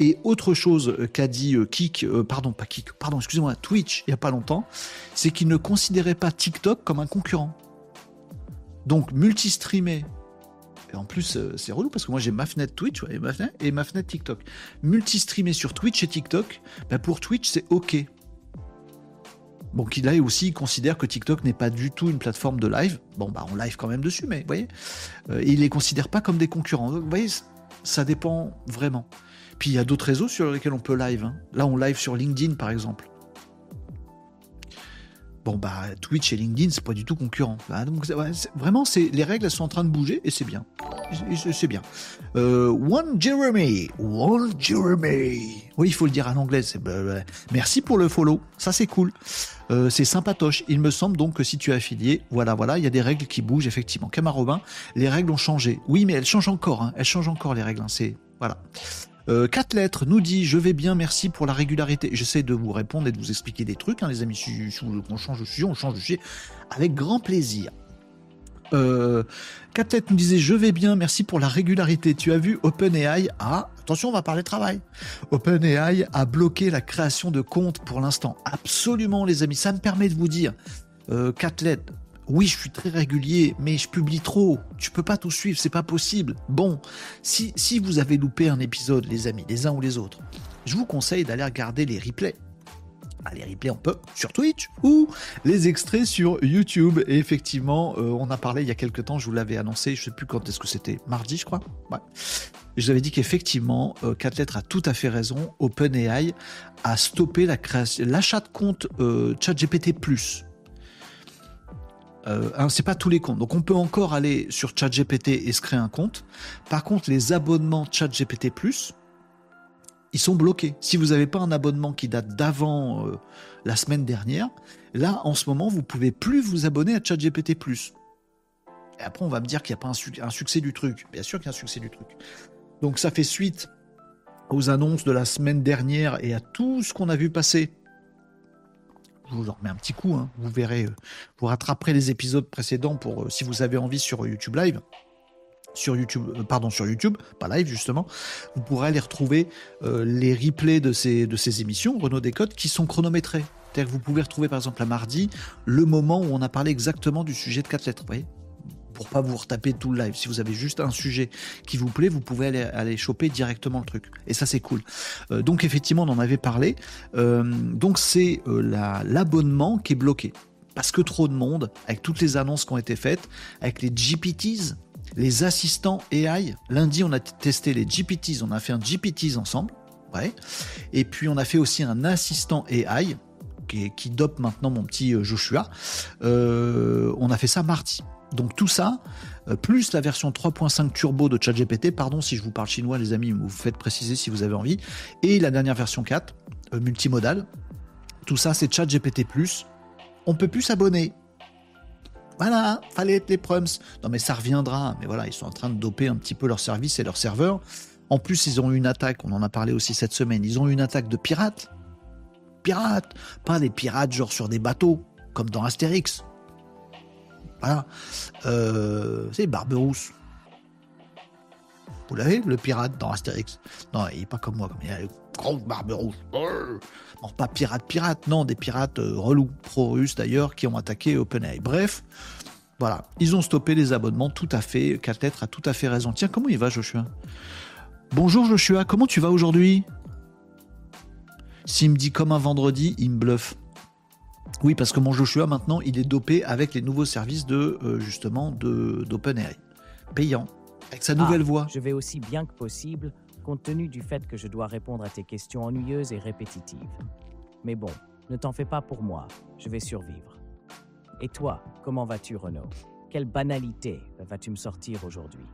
Et autre chose euh, qu'a dit euh, Kik, euh, pardon, pas Kik, pardon, excusez-moi, Twitch, il n'y a pas longtemps, c'est qu'il ne considérait pas TikTok comme un concurrent. Donc, multi-streamer. Et en plus, c'est relou parce que moi j'ai ma fenêtre Twitch et, ma fenêtre, et TikTok. Multi-streamer sur Twitch et TikTok, ben pour Twitch, c'est OK. Bon, qu'il là aussi considère que TikTok n'est pas du tout une plateforme de live. Bon, bah on live quand même dessus, mais vous voyez, euh, il les considère pas comme des concurrents. vous voyez, ça dépend vraiment. Puis il y a d'autres réseaux sur lesquels on peut live. Hein. Là, on live sur LinkedIn, par exemple. Bon, bah, Twitch et LinkedIn, c'est pas du tout concurrent. Bah, donc, vraiment, c'est, les règles, elles sont en train de bouger et c'est bien. C'est bien. Euh, One Jeremy. One Jeremy. Oui, il faut le dire à l'anglais. Merci pour le follow. Ça, c'est cool. Euh, c'est sympatoche. Il me semble donc que si tu es affilié, voilà, voilà, il y a des règles qui bougent, effectivement. Camarobin, les règles ont changé. Oui, mais elles changent encore. Hein. Elles changent encore, les règles. Hein. C'est, voilà. Euh, quatre lettres nous dit je vais bien, merci pour la régularité. J'essaie de vous répondre et de vous expliquer des trucs, hein, les amis. Si, on change de sujet, on change de sujet avec grand plaisir. Euh, quatre lettres nous disait je vais bien, merci pour la régularité. Tu as vu OpenAI a attention, on va parler travail. OpenAI a bloqué la création de comptes pour l'instant. Absolument, les amis. Ça me permet de vous dire euh, quatre lettres oui, je suis très régulier, mais je publie trop. Tu peux pas tout suivre, c'est pas possible. Bon, si, si vous avez loupé un épisode, les amis, les uns ou les autres, je vous conseille d'aller regarder les replays. Ah, les replays, on peut sur Twitch ou les extraits sur YouTube. Et effectivement, euh, on a parlé il y a quelques temps, je vous l'avais annoncé, je sais plus quand est-ce que c'était, mardi, je crois. Je vous avais dit qu'effectivement, euh, 4 lettres a tout à fait raison. OpenAI a stoppé l'achat de compte euh, ChatGPT euh, hein, c'est pas tous les comptes. Donc on peut encore aller sur ChatGPT et se créer un compte. Par contre, les abonnements ChatGPT ils sont bloqués. Si vous n'avez pas un abonnement qui date d'avant euh, la semaine dernière, là en ce moment vous pouvez plus vous abonner à ChatGPT Et après on va me dire qu'il n'y a pas un, succès du truc. Bien sûr qu'il y a un succès du truc. Donc ça fait suite aux annonces de la semaine dernière et à tout ce qu'on a vu passer je vous en remets un petit coup, hein. vous verrez, euh, vous rattraperez les épisodes précédents pour euh, si vous avez envie sur YouTube Live. Sur YouTube, euh, pardon, sur YouTube, pas live justement, vous pourrez aller retrouver les replays de ces, de ces émissions, Renault Décode, qui sont chronométrés. C'est-à-dire que vous pouvez retrouver par exemple à mardi le moment où on a parlé exactement du sujet de 4 lettres. Vous voyez pour pas vous retaper tout le live. Si vous avez juste un sujet qui vous plaît, vous pouvez aller, aller choper directement le truc. Et ça, c'est cool. Euh, donc, effectivement, on en avait parlé. Euh, donc, c'est euh, l'abonnement qui est bloqué. Parce que trop de monde, avec toutes les annonces qui ont été faites, avec les GPTs, les assistants AI. Lundi, on a testé les GPTs, on a fait un GPTs ensemble. Ouais. Et puis on a fait aussi un assistant AI qui, qui dope maintenant mon petit Joshua. on a fait ça mardi. Donc tout ça, plus la version 3.5 turbo de ChatGPT, pardon si je vous parle chinois les amis, vous faites préciser si vous avez envie, et la dernière version 4, multimodale. Tout ça c'est ChatGPT+. On peut plus s'abonner. Voilà, fallait être les prums. Non mais ça reviendra. Mais voilà, ils sont en train de doper un petit peu leur service et leur serveur. En plus, ils ont eu une attaque, on en a parlé aussi cette semaine, ils ont eu une attaque de pirates. Pirates Pas des pirates genre sur des bateaux, comme dans Astérix. Voilà. Euh, c'est Barberousse. Vous l'avez, le pirate dans Astérix? Non, il n'est pas comme moi, comme il a le grand Barberousse. Non, pas pirate, pirate, non, des pirates euh, relous, pro-russes d'ailleurs, qui ont attaqué OpenAI. Bref, voilà, ils ont stoppé les abonnements, tout à fait. Catêtre a tout à fait raison. Tiens, comment il va, Joshua? Bonjour, Joshua, comment tu vas aujourd'hui? S'il me dit comme un vendredi, il me bluffe. Oui, parce que mon Joshua, maintenant, il est dopé avec les nouveaux services de, euh, justement, d'OpenAI. Payant. Avec sa nouvelle Ah, voix. Je vais aussi bien que possible, compte tenu du fait que je dois répondre à tes questions ennuyeuses et répétitives. Mais bon, ne t'en fais pas pour moi, je vais survivre. Et toi, comment vas-tu, Renaud? Quelle banalité vas-tu me sortir aujourd'hui?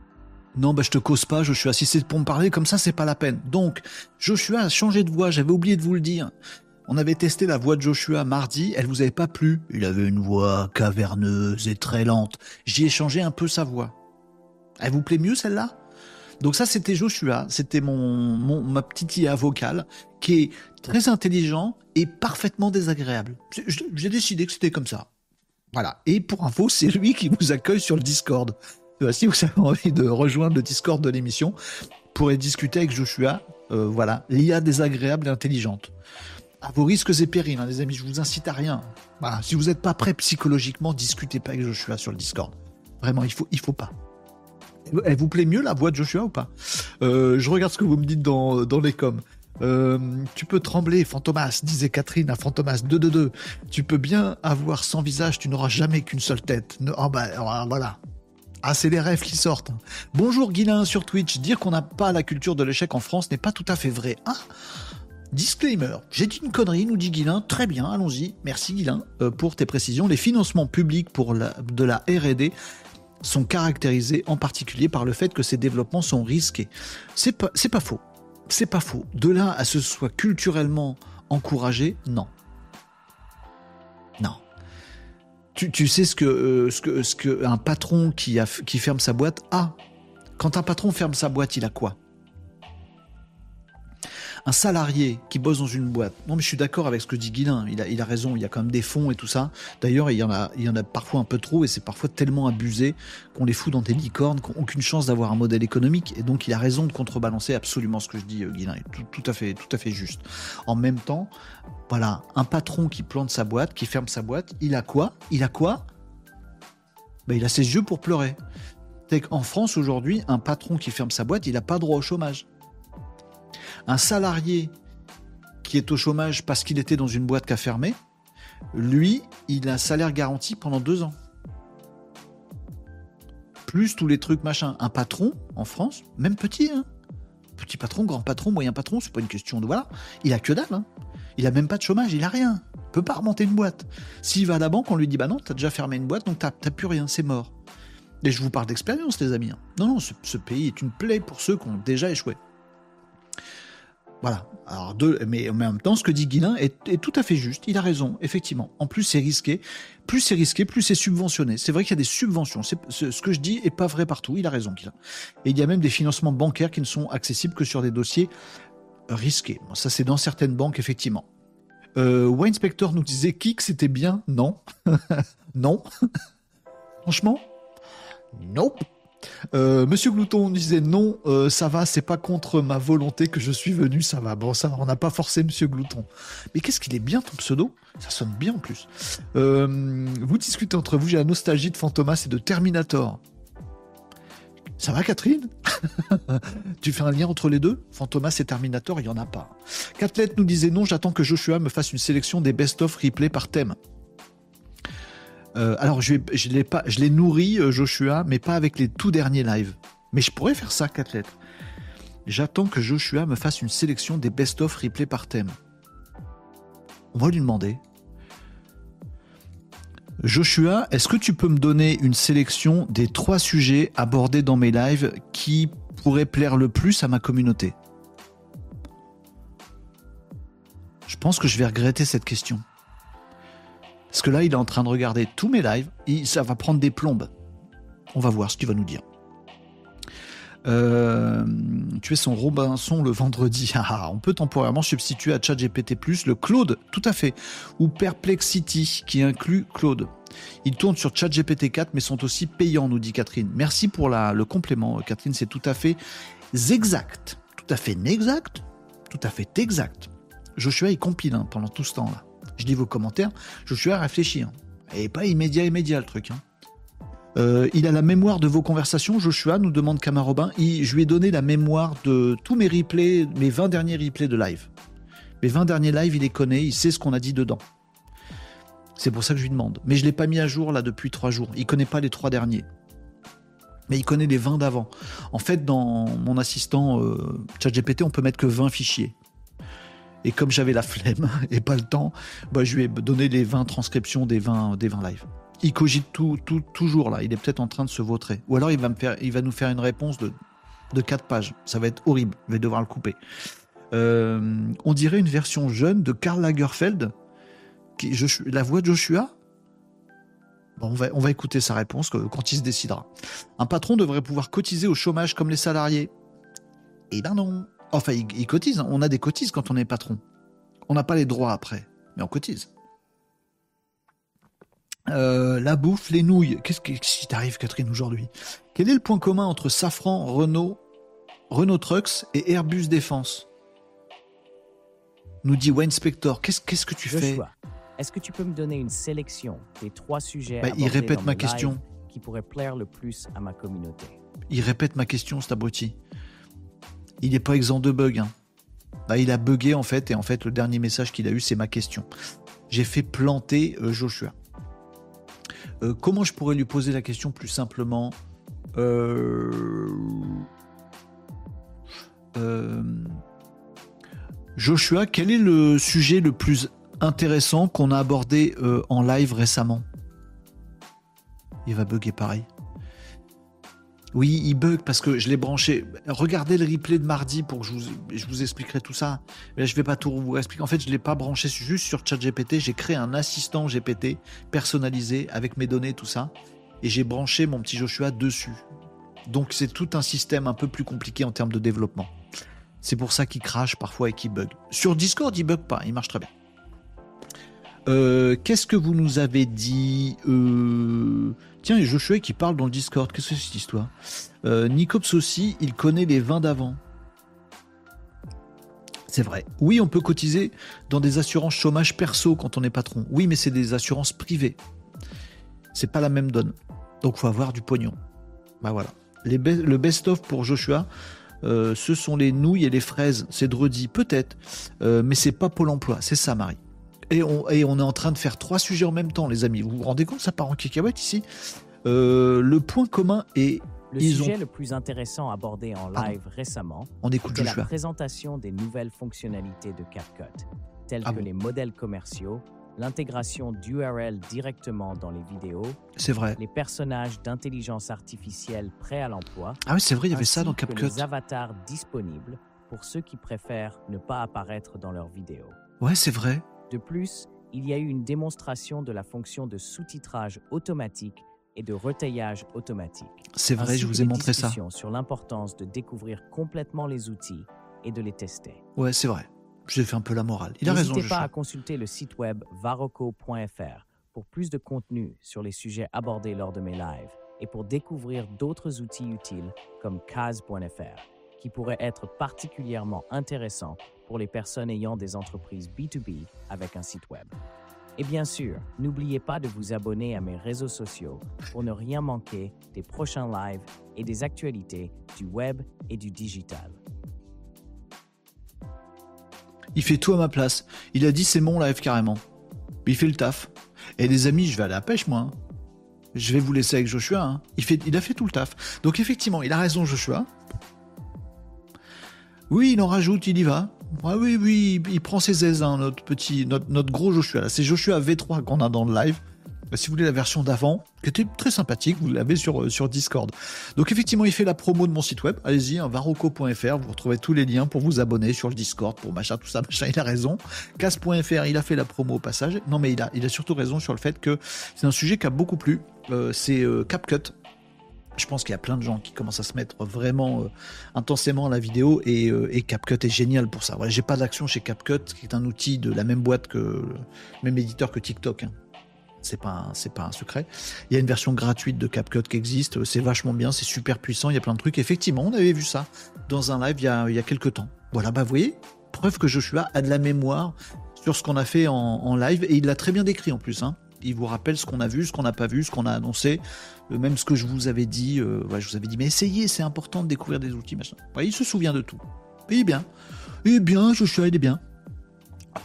Non, bah, je te cause pas, Joshua. Si c'est pour me parler comme ça, c'est pas la peine. Donc, Joshua a changé de voix, j'avais oublié de vous le dire. On avait testé la voix de Joshua mardi, elle vous avait pas plu. Il avait une voix caverneuse et très lente. J'y ai changé un peu sa voix. Elle vous plaît mieux celle-là? Donc ça, c'était Joshua, c'était mon, mon- ma petite IA vocale, qui est très intelligent et parfaitement désagréable. J'ai décidé que c'était comme ça. Voilà. Et pour info, c'est lui qui vous accueille sur le Discord. Euh, Si vous avez envie de rejoindre le Discord de l'émission, pourrez discuter avec Joshua. Euh, voilà, l'IA désagréable et intelligente. À vos risques et périls, hein, les amis, je vous incite à rien. Voilà, si vous n'êtes pas prêt psychologiquement, discutez pas avec Joshua sur le Discord. Vraiment, il faut, il faut pas. Elle vous plaît mieux la voix de Joshua ou pas? Euh, Je regarde ce que vous me dites dans, dans les coms. Euh, tu peux trembler, Fantomas, disait Catherine à Fantomas 222. Tu peux bien avoir 100 visages, tu n'auras jamais qu'une seule tête. Ah bah, voilà. Ah, c'est les rêves qui sortent. Bonjour Guilin sur Twitch. Dire qu'on n'a pas la culture de l'échec en France n'est pas tout à fait vrai. Ah Disclaimer, j'ai dit une connerie, nous dit Guilin. Très bien, allons-y. Merci Guilin euh, pour tes précisions. Les financements publics pour de la R&D sont caractérisés en particulier par le fait que ces développements sont risqués. C'est pas, pas faux. C'est pas faux. De là à ce soit culturellement encouragé, non. Non. Tu, sais ce que, euh, ce que, ce un patron qui ferme sa boîte a? Quand un patron ferme sa boîte, il a quoi? Un salarié qui bosse dans une boîte. Non, mais je suis d'accord avec ce que dit Guilin. Il a, il a raison. Il y a quand même des fonds et tout ça. D'ailleurs, il y en a, il y en a parfois un peu trop et c'est parfois tellement abusé qu'on les fout dans des licornes, qui n'ont aucune chance d'avoir un modèle économique. Et donc, il a raison de contrebalancer absolument ce que je dis, euh, Guilin. tout, tout à fait, tout à fait juste. En même temps, voilà, un patron qui plante sa boîte, qui ferme sa boîte, il a quoi? Il a quoi? Ben, Il a ses yeux pour pleurer. C'est qu'en France aujourd'hui, un patron qui ferme sa boîte, il n'a pas droit au chômage. Un salarié qui est au chômage parce qu'il était dans une boîte qui a fermé, lui, il a un salaire garanti pendant deux ans. Plus tous les trucs machin. Un patron en France, même petit, hein. petit patron, grand patron, moyen patron, c'est pas une question de voilà. Il a que dalle. hein. Il a même pas de chômage, il a rien. Il peut pas remonter une boîte. S'il va à la banque, on lui dit bah non, t'as déjà fermé une boîte, donc t'as plus rien, c'est mort. Et je vous parle d'expérience, les amis. hein. Non, non, ce pays est une plaie pour ceux qui ont déjà échoué. Voilà. Alors, deux, mais en même temps, ce que dit Guilin est, tout à fait juste. Il a raison, effectivement. En plus, c'est risqué. Plus c'est risqué, plus c'est subventionné. C'est vrai qu'il y a des subventions. Ce, que je dis est pas vrai partout. Il a raison, Guilin. Et il y a même des financements bancaires qui ne sont accessibles que sur des dossiers risqués. Ça, c'est dans certaines banques, effectivement. Euh, Wine Spector nous disait Kik, c'était bien. Non? *laughs* non? *laughs* Franchement, nope. Euh, Monsieur Glouton disait non, euh, ça va, c'est pas contre ma volonté que je suis venu, ça va. Bon, ça, on n'a pas forcé Monsieur Glouton. Mais qu'est-ce qu'il est bien ton pseudo? Ça sonne bien en plus. Euh, vous discutez entre vous, j'ai la nostalgie de Fantomas et de Terminator. Ça va, Catherine? *laughs* Tu fais un lien entre les deux? Fantomas et Terminator, il y en a pas. Catlet nous disait non, j'attends que Joshua me fasse une sélection des best-of replay par thème. Euh, alors, je, l'ai nourri, euh, Joshua, mais pas avec les tout derniers lives. Mais je pourrais faire ça, quatre. J'attends que Joshua me fasse une sélection des best-of replay par thème. On va lui demander. Joshua, est-ce que tu peux me donner une sélection des trois sujets abordés dans mes lives qui pourraient plaire le plus à ma communauté? Je pense que je vais regretter cette question. Parce que là, il est en train de regarder tous mes lives, et ça va prendre des plombes. On va voir ce qu'il va nous dire. Euh, tu es son Robinson le vendredi. *laughs* Ah, ah, on peut temporairement substituer à ChatGPT+, le Claude, tout à fait, ou Perplexity, qui inclut Claude. Ils tournent sur ChatGPT 4, mais sont aussi payants, nous dit Catherine. Merci pour le complément, Catherine, c'est tout à fait exact. Tout à fait exact, tout à fait exact. Joshua, il compile hein, pendant tout ce temps-là. Je lis vos commentaires, Joshua réfléchit. Hein. Et pas immédiat, immédiat le truc. Hein. Euh, il a la mémoire de vos conversations, Joshua, nous demande Camarobin. je lui ai donné la mémoire de tous mes replays, mes 20 derniers replays de live. Mes 20 derniers lives, il les connaît, il sait ce qu'on a dit dedans. C'est pour ça que je lui demande. Mais je ne l'ai pas mis à jour là depuis 3 jours. Il connaît pas les 3 derniers. Mais il connaît les 20 d'avant. En fait, dans mon assistant euh, ChatGPT, on peut mettre que 20 fichiers. Et comme j'avais la flemme *laughs* et pas le temps, bah, je lui ai donné les 20 transcriptions des 20, des 20 lives il cogite tout, tout, toujours là. Il est peut-être en train de se vautrer. Ou alors il va, me faire, il va nous faire une réponse de, de 4 pages. Ça va être horrible. Je vais devoir le couper. Euh, on dirait une version jeune de Karl Lagerfeld. La voix de Joshua on, va, on va écouter sa réponse quand il se décidera. Un patron devrait pouvoir cotiser au chômage comme les salariés. Eh ben non. Enfin, il, il cotise. Hein. On a des cotises quand on est patron. On n'a pas les droits après, mais on cotise. Euh, la bouffe, les nouilles. Qu'est-ce qui t'arrive, Catherine, aujourd'hui? Quel est le point commun entre Safran, Renault, Renault Trucks et Airbus Défense? Nous dit Wayne Spector. Qu'est-ce que tu fais? Est-ce que tu peux me donner une sélection des trois sujets bah, Il répète ma question. Qui pourrait plaire le plus à ma communauté? Il répète ma question, cet abruti. Il n'est pas exempt de bugs. Hein. Bah, il a bugué en fait, et en fait, le dernier message qu'il a eu, c'est ma question. J'ai fait planter euh, Joshua. Euh, comment je pourrais lui poser la question plus simplement euh, Joshua, quel est le sujet le plus intéressant qu'on a abordé en live récemment? Il va bugger pareil. Oui, il bug parce que je l'ai branché. Regardez le replay de mardi pour que je vous, je expliquerai tout ça. Là, je vais pas tout vous expliquer. En fait, je l'ai pas branché juste sur ChatGPT. J'ai créé un assistant GPT personnalisé avec mes données, tout ça. Et j'ai branché mon petit Joshua dessus. Donc, c'est tout un système un peu plus compliqué en termes de développement. C'est pour ça qu'il crache parfois et qu'il bug. Sur Discord, il bug pas. Il marche très bien. Euh, qu'est-ce que vous nous avez dit euh... Tiens, et Joshua qui parle dans le Discord. Qu'est-ce que c'est cette histoire? Euh, aussi, il connaît les vins d'avant. C'est vrai. Oui, on peut cotiser dans des assurances chômage perso quand on est patron. Oui, mais c'est des assurances privées. C'est pas la même donne. Donc faut avoir du pognon. Bah voilà. le best-of pour Joshua, euh, ce sont les nouilles et les fraises. C'est Dredi, peut-être. Euh, mais c'est pas Pôle emploi. C'est ça, Marie. Et on, est en train de faire trois sujets en même temps, les amis. Vous vous rendez compte, ça part en cacahuète ici euh, Le point commun est... Le sujet le plus intéressant abordé en live récemment, on écoute la présentation des nouvelles fonctionnalités de CapCut, telles ah que les modèles commerciaux, l'intégration d'URL directement dans les vidéos, c'est vrai, les personnages d'intelligence artificielle prêts à l'emploi. Ah oui, c'est vrai, il y avait ça dans CapCut. les avatars disponibles pour ceux qui préfèrent ne pas apparaître dans leurs vidéos. Ouais, c'est vrai. De plus, il y a eu une démonstration de la fonction de sous-titrage automatique et de retaillage automatique. C'est vrai, je vous ai montré ça. sur l'importance de découvrir complètement les outils et de les tester. Ouais, c'est vrai. J'ai fait un peu la morale. Il a raison. N'hésitez pas à consulter le site web varoco.fr pour plus de contenu sur les sujets abordés lors de mes lives et pour découvrir d'autres outils utiles comme Kaz.fr qui pourraient être particulièrement intéressants pour les personnes ayant des entreprises B2B avec un site web. Et bien sûr, n'oubliez pas de vous abonner à mes réseaux sociaux pour ne rien manquer des prochains lives et des actualités du web et du digital. Il fait tout à ma place. Il a dit c'est mon live carrément. Il fait le taf. Et les amis, je vais à la pêche moi. Hein. Je vais vous laisser avec Joshua. Hein. Il a fait tout le taf. Donc effectivement, il a raison Joshua. Oui, il en rajoute, il y va. Oui, oui, il prend ses aises, hein, notre petit, notre, gros Joshua. C'est Joshua V3 qu'on a dans le live. Bah, si vous voulez la version d'avant, qui était très sympathique, vous l'avez sur, euh, sur Discord. Donc effectivement, il fait la promo de mon site web. Allez-y, hein, vous retrouvez tous les liens pour vous abonner sur le Discord, pour machin, tout ça, *laughs* machin, il a raison. Casse.fr, il a fait la promo au passage. Non, mais il a, il a surtout raison sur le fait que c'est un sujet qui a beaucoup plu. Euh, c'est euh, CapCut. Je pense qu'il y a plein de gens qui commencent à se mettre vraiment intensément à la vidéo et, CapCut est génial pour ça. Voilà, j'ai pas d'action chez CapCut, qui est un outil de la même boîte que même éditeur que TikTok. Hein c'est pas un secret. Il y a une version gratuite de CapCut qui existe, c'est vachement bien, c'est super puissant, il y a plein de trucs. Effectivement, on avait vu ça dans un live il y a, il y a quelques temps. Voilà, bah vous voyez, preuve que Joshua a de la mémoire sur ce qu'on a fait en, live et il l'a très bien décrit en plus. Hein. Il vous rappelle ce qu'on a vu, ce qu'on n'a pas vu, ce qu'on a annoncé, euh, même ce que je vous avais dit. Euh, je vous avais dit, mais essayez, c'est important de découvrir des outils, il se souvient de tout. Et bien, et bien, Joshua, il est bien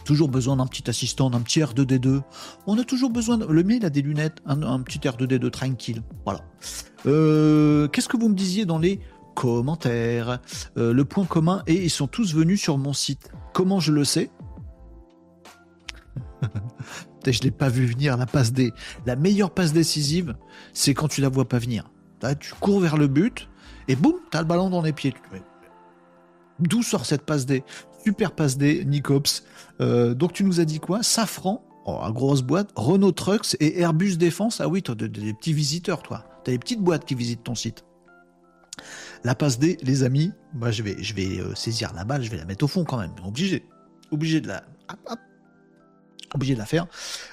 toujours besoin d'un petit assistant, d'un petit R2D2. On a toujours besoin. De... Le mien, il a des lunettes, un, petit R2D2 tranquille. Voilà. Euh, qu'est-ce que vous me disiez dans les commentaires? Le point commun, et ils sont tous venus sur mon site. Comment je le sais? Je l'ai pas vu venir la passe D. La meilleure passe décisive, c'est quand tu la vois pas venir. tu cours vers le but et boum, as le ballon dans les pieds. D'où sort cette passe D Super passe D, Nicops. Euh, donc tu nous as dit quoi? Safran, oh, grosse boîte, Renault Trucks et Airbus Défense. Ah oui, toi, des, petits visiteurs, toi. T'as des petites boîtes qui visitent ton site. La passe D, les amis, moi je vais, je vais euh, saisir la balle, je vais la mettre au fond quand même. Obligé. Obligé de la. Obligé de la faire.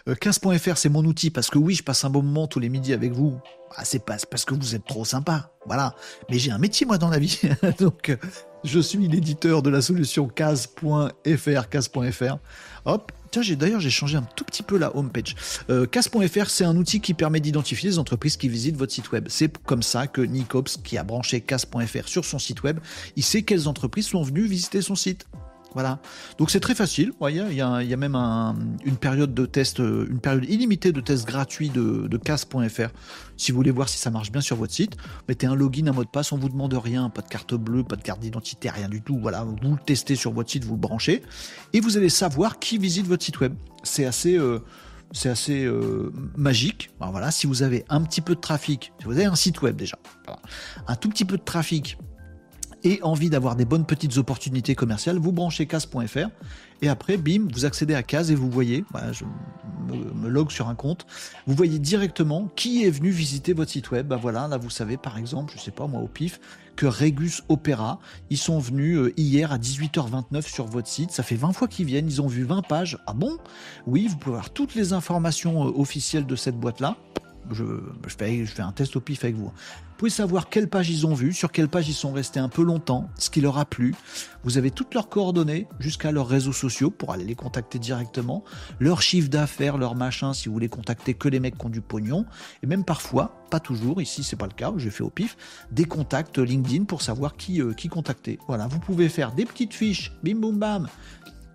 15.fr, euh, c'est mon outil parce que oui, je passe un bon moment tous les midis avec vous. Ah, c'est pas parce que vous êtes trop sympa. Voilà. Mais j'ai un métier, moi, dans la vie. *laughs* Donc, je suis l'éditeur de la solution cas.fr, cas.fr. Hop, tiens, j'ai d'ailleurs j'ai changé un tout petit peu la homepage. Euh, cas.fr, c'est un outil qui permet d'identifier les entreprises qui visitent votre site web. C'est comme ça que Nicops, qui a branché cas.fr sur son site web, il sait quelles entreprises sont venues visiter son site. Voilà. Donc c'est très facile. il, y a, même une période de test, euh, une période illimitée de test gratuit de, de casse.fr. Si vous voulez voir si ça marche bien sur votre site, mettez un login, un mot de passe, on vous demande rien, pas de carte bleue, pas de carte d'identité, rien du tout. Voilà, vous le testez sur votre site, vous le branchez, et vous allez savoir qui visite votre site web. C'est assez. Euh, euh, magique. voilà, si vous avez un petit peu de trafic, si vous avez un site web déjà, un tout petit peu de trafic et envie d'avoir des bonnes petites opportunités commerciales, vous branchez case.fr et après, bim, vous accédez à Case et vous voyez, voilà, je me, log sur un compte, vous voyez directement qui est venu visiter votre site web. Bah voilà, là vous savez par exemple, je sais pas moi au pif, que Regus Opera, ils sont venus euh, hier à 18h29 sur votre site. Ça fait 20 fois qu'ils viennent, ils ont vu 20 pages. Ah bon? Oui, vous pouvez avoir toutes les informations euh, officielles de cette boîte-là je, fais, un test au pif avec vous. Vous pouvez savoir quelle page ils ont vu, sur quelle page ils sont restés un peu longtemps, ce qui leur a plu. Vous avez toutes leurs coordonnées jusqu'à leurs réseaux sociaux pour aller les contacter directement, leur chiffre d'affaires, leur machin, si vous voulez contacter que les mecs qui ont du pognon, et même parfois, pas toujours, ici c'est pas le cas, je fais au pif, des contacts LinkedIn pour savoir qui, euh, qui contacter. Voilà, vous pouvez faire des petites fiches, bim boum bam,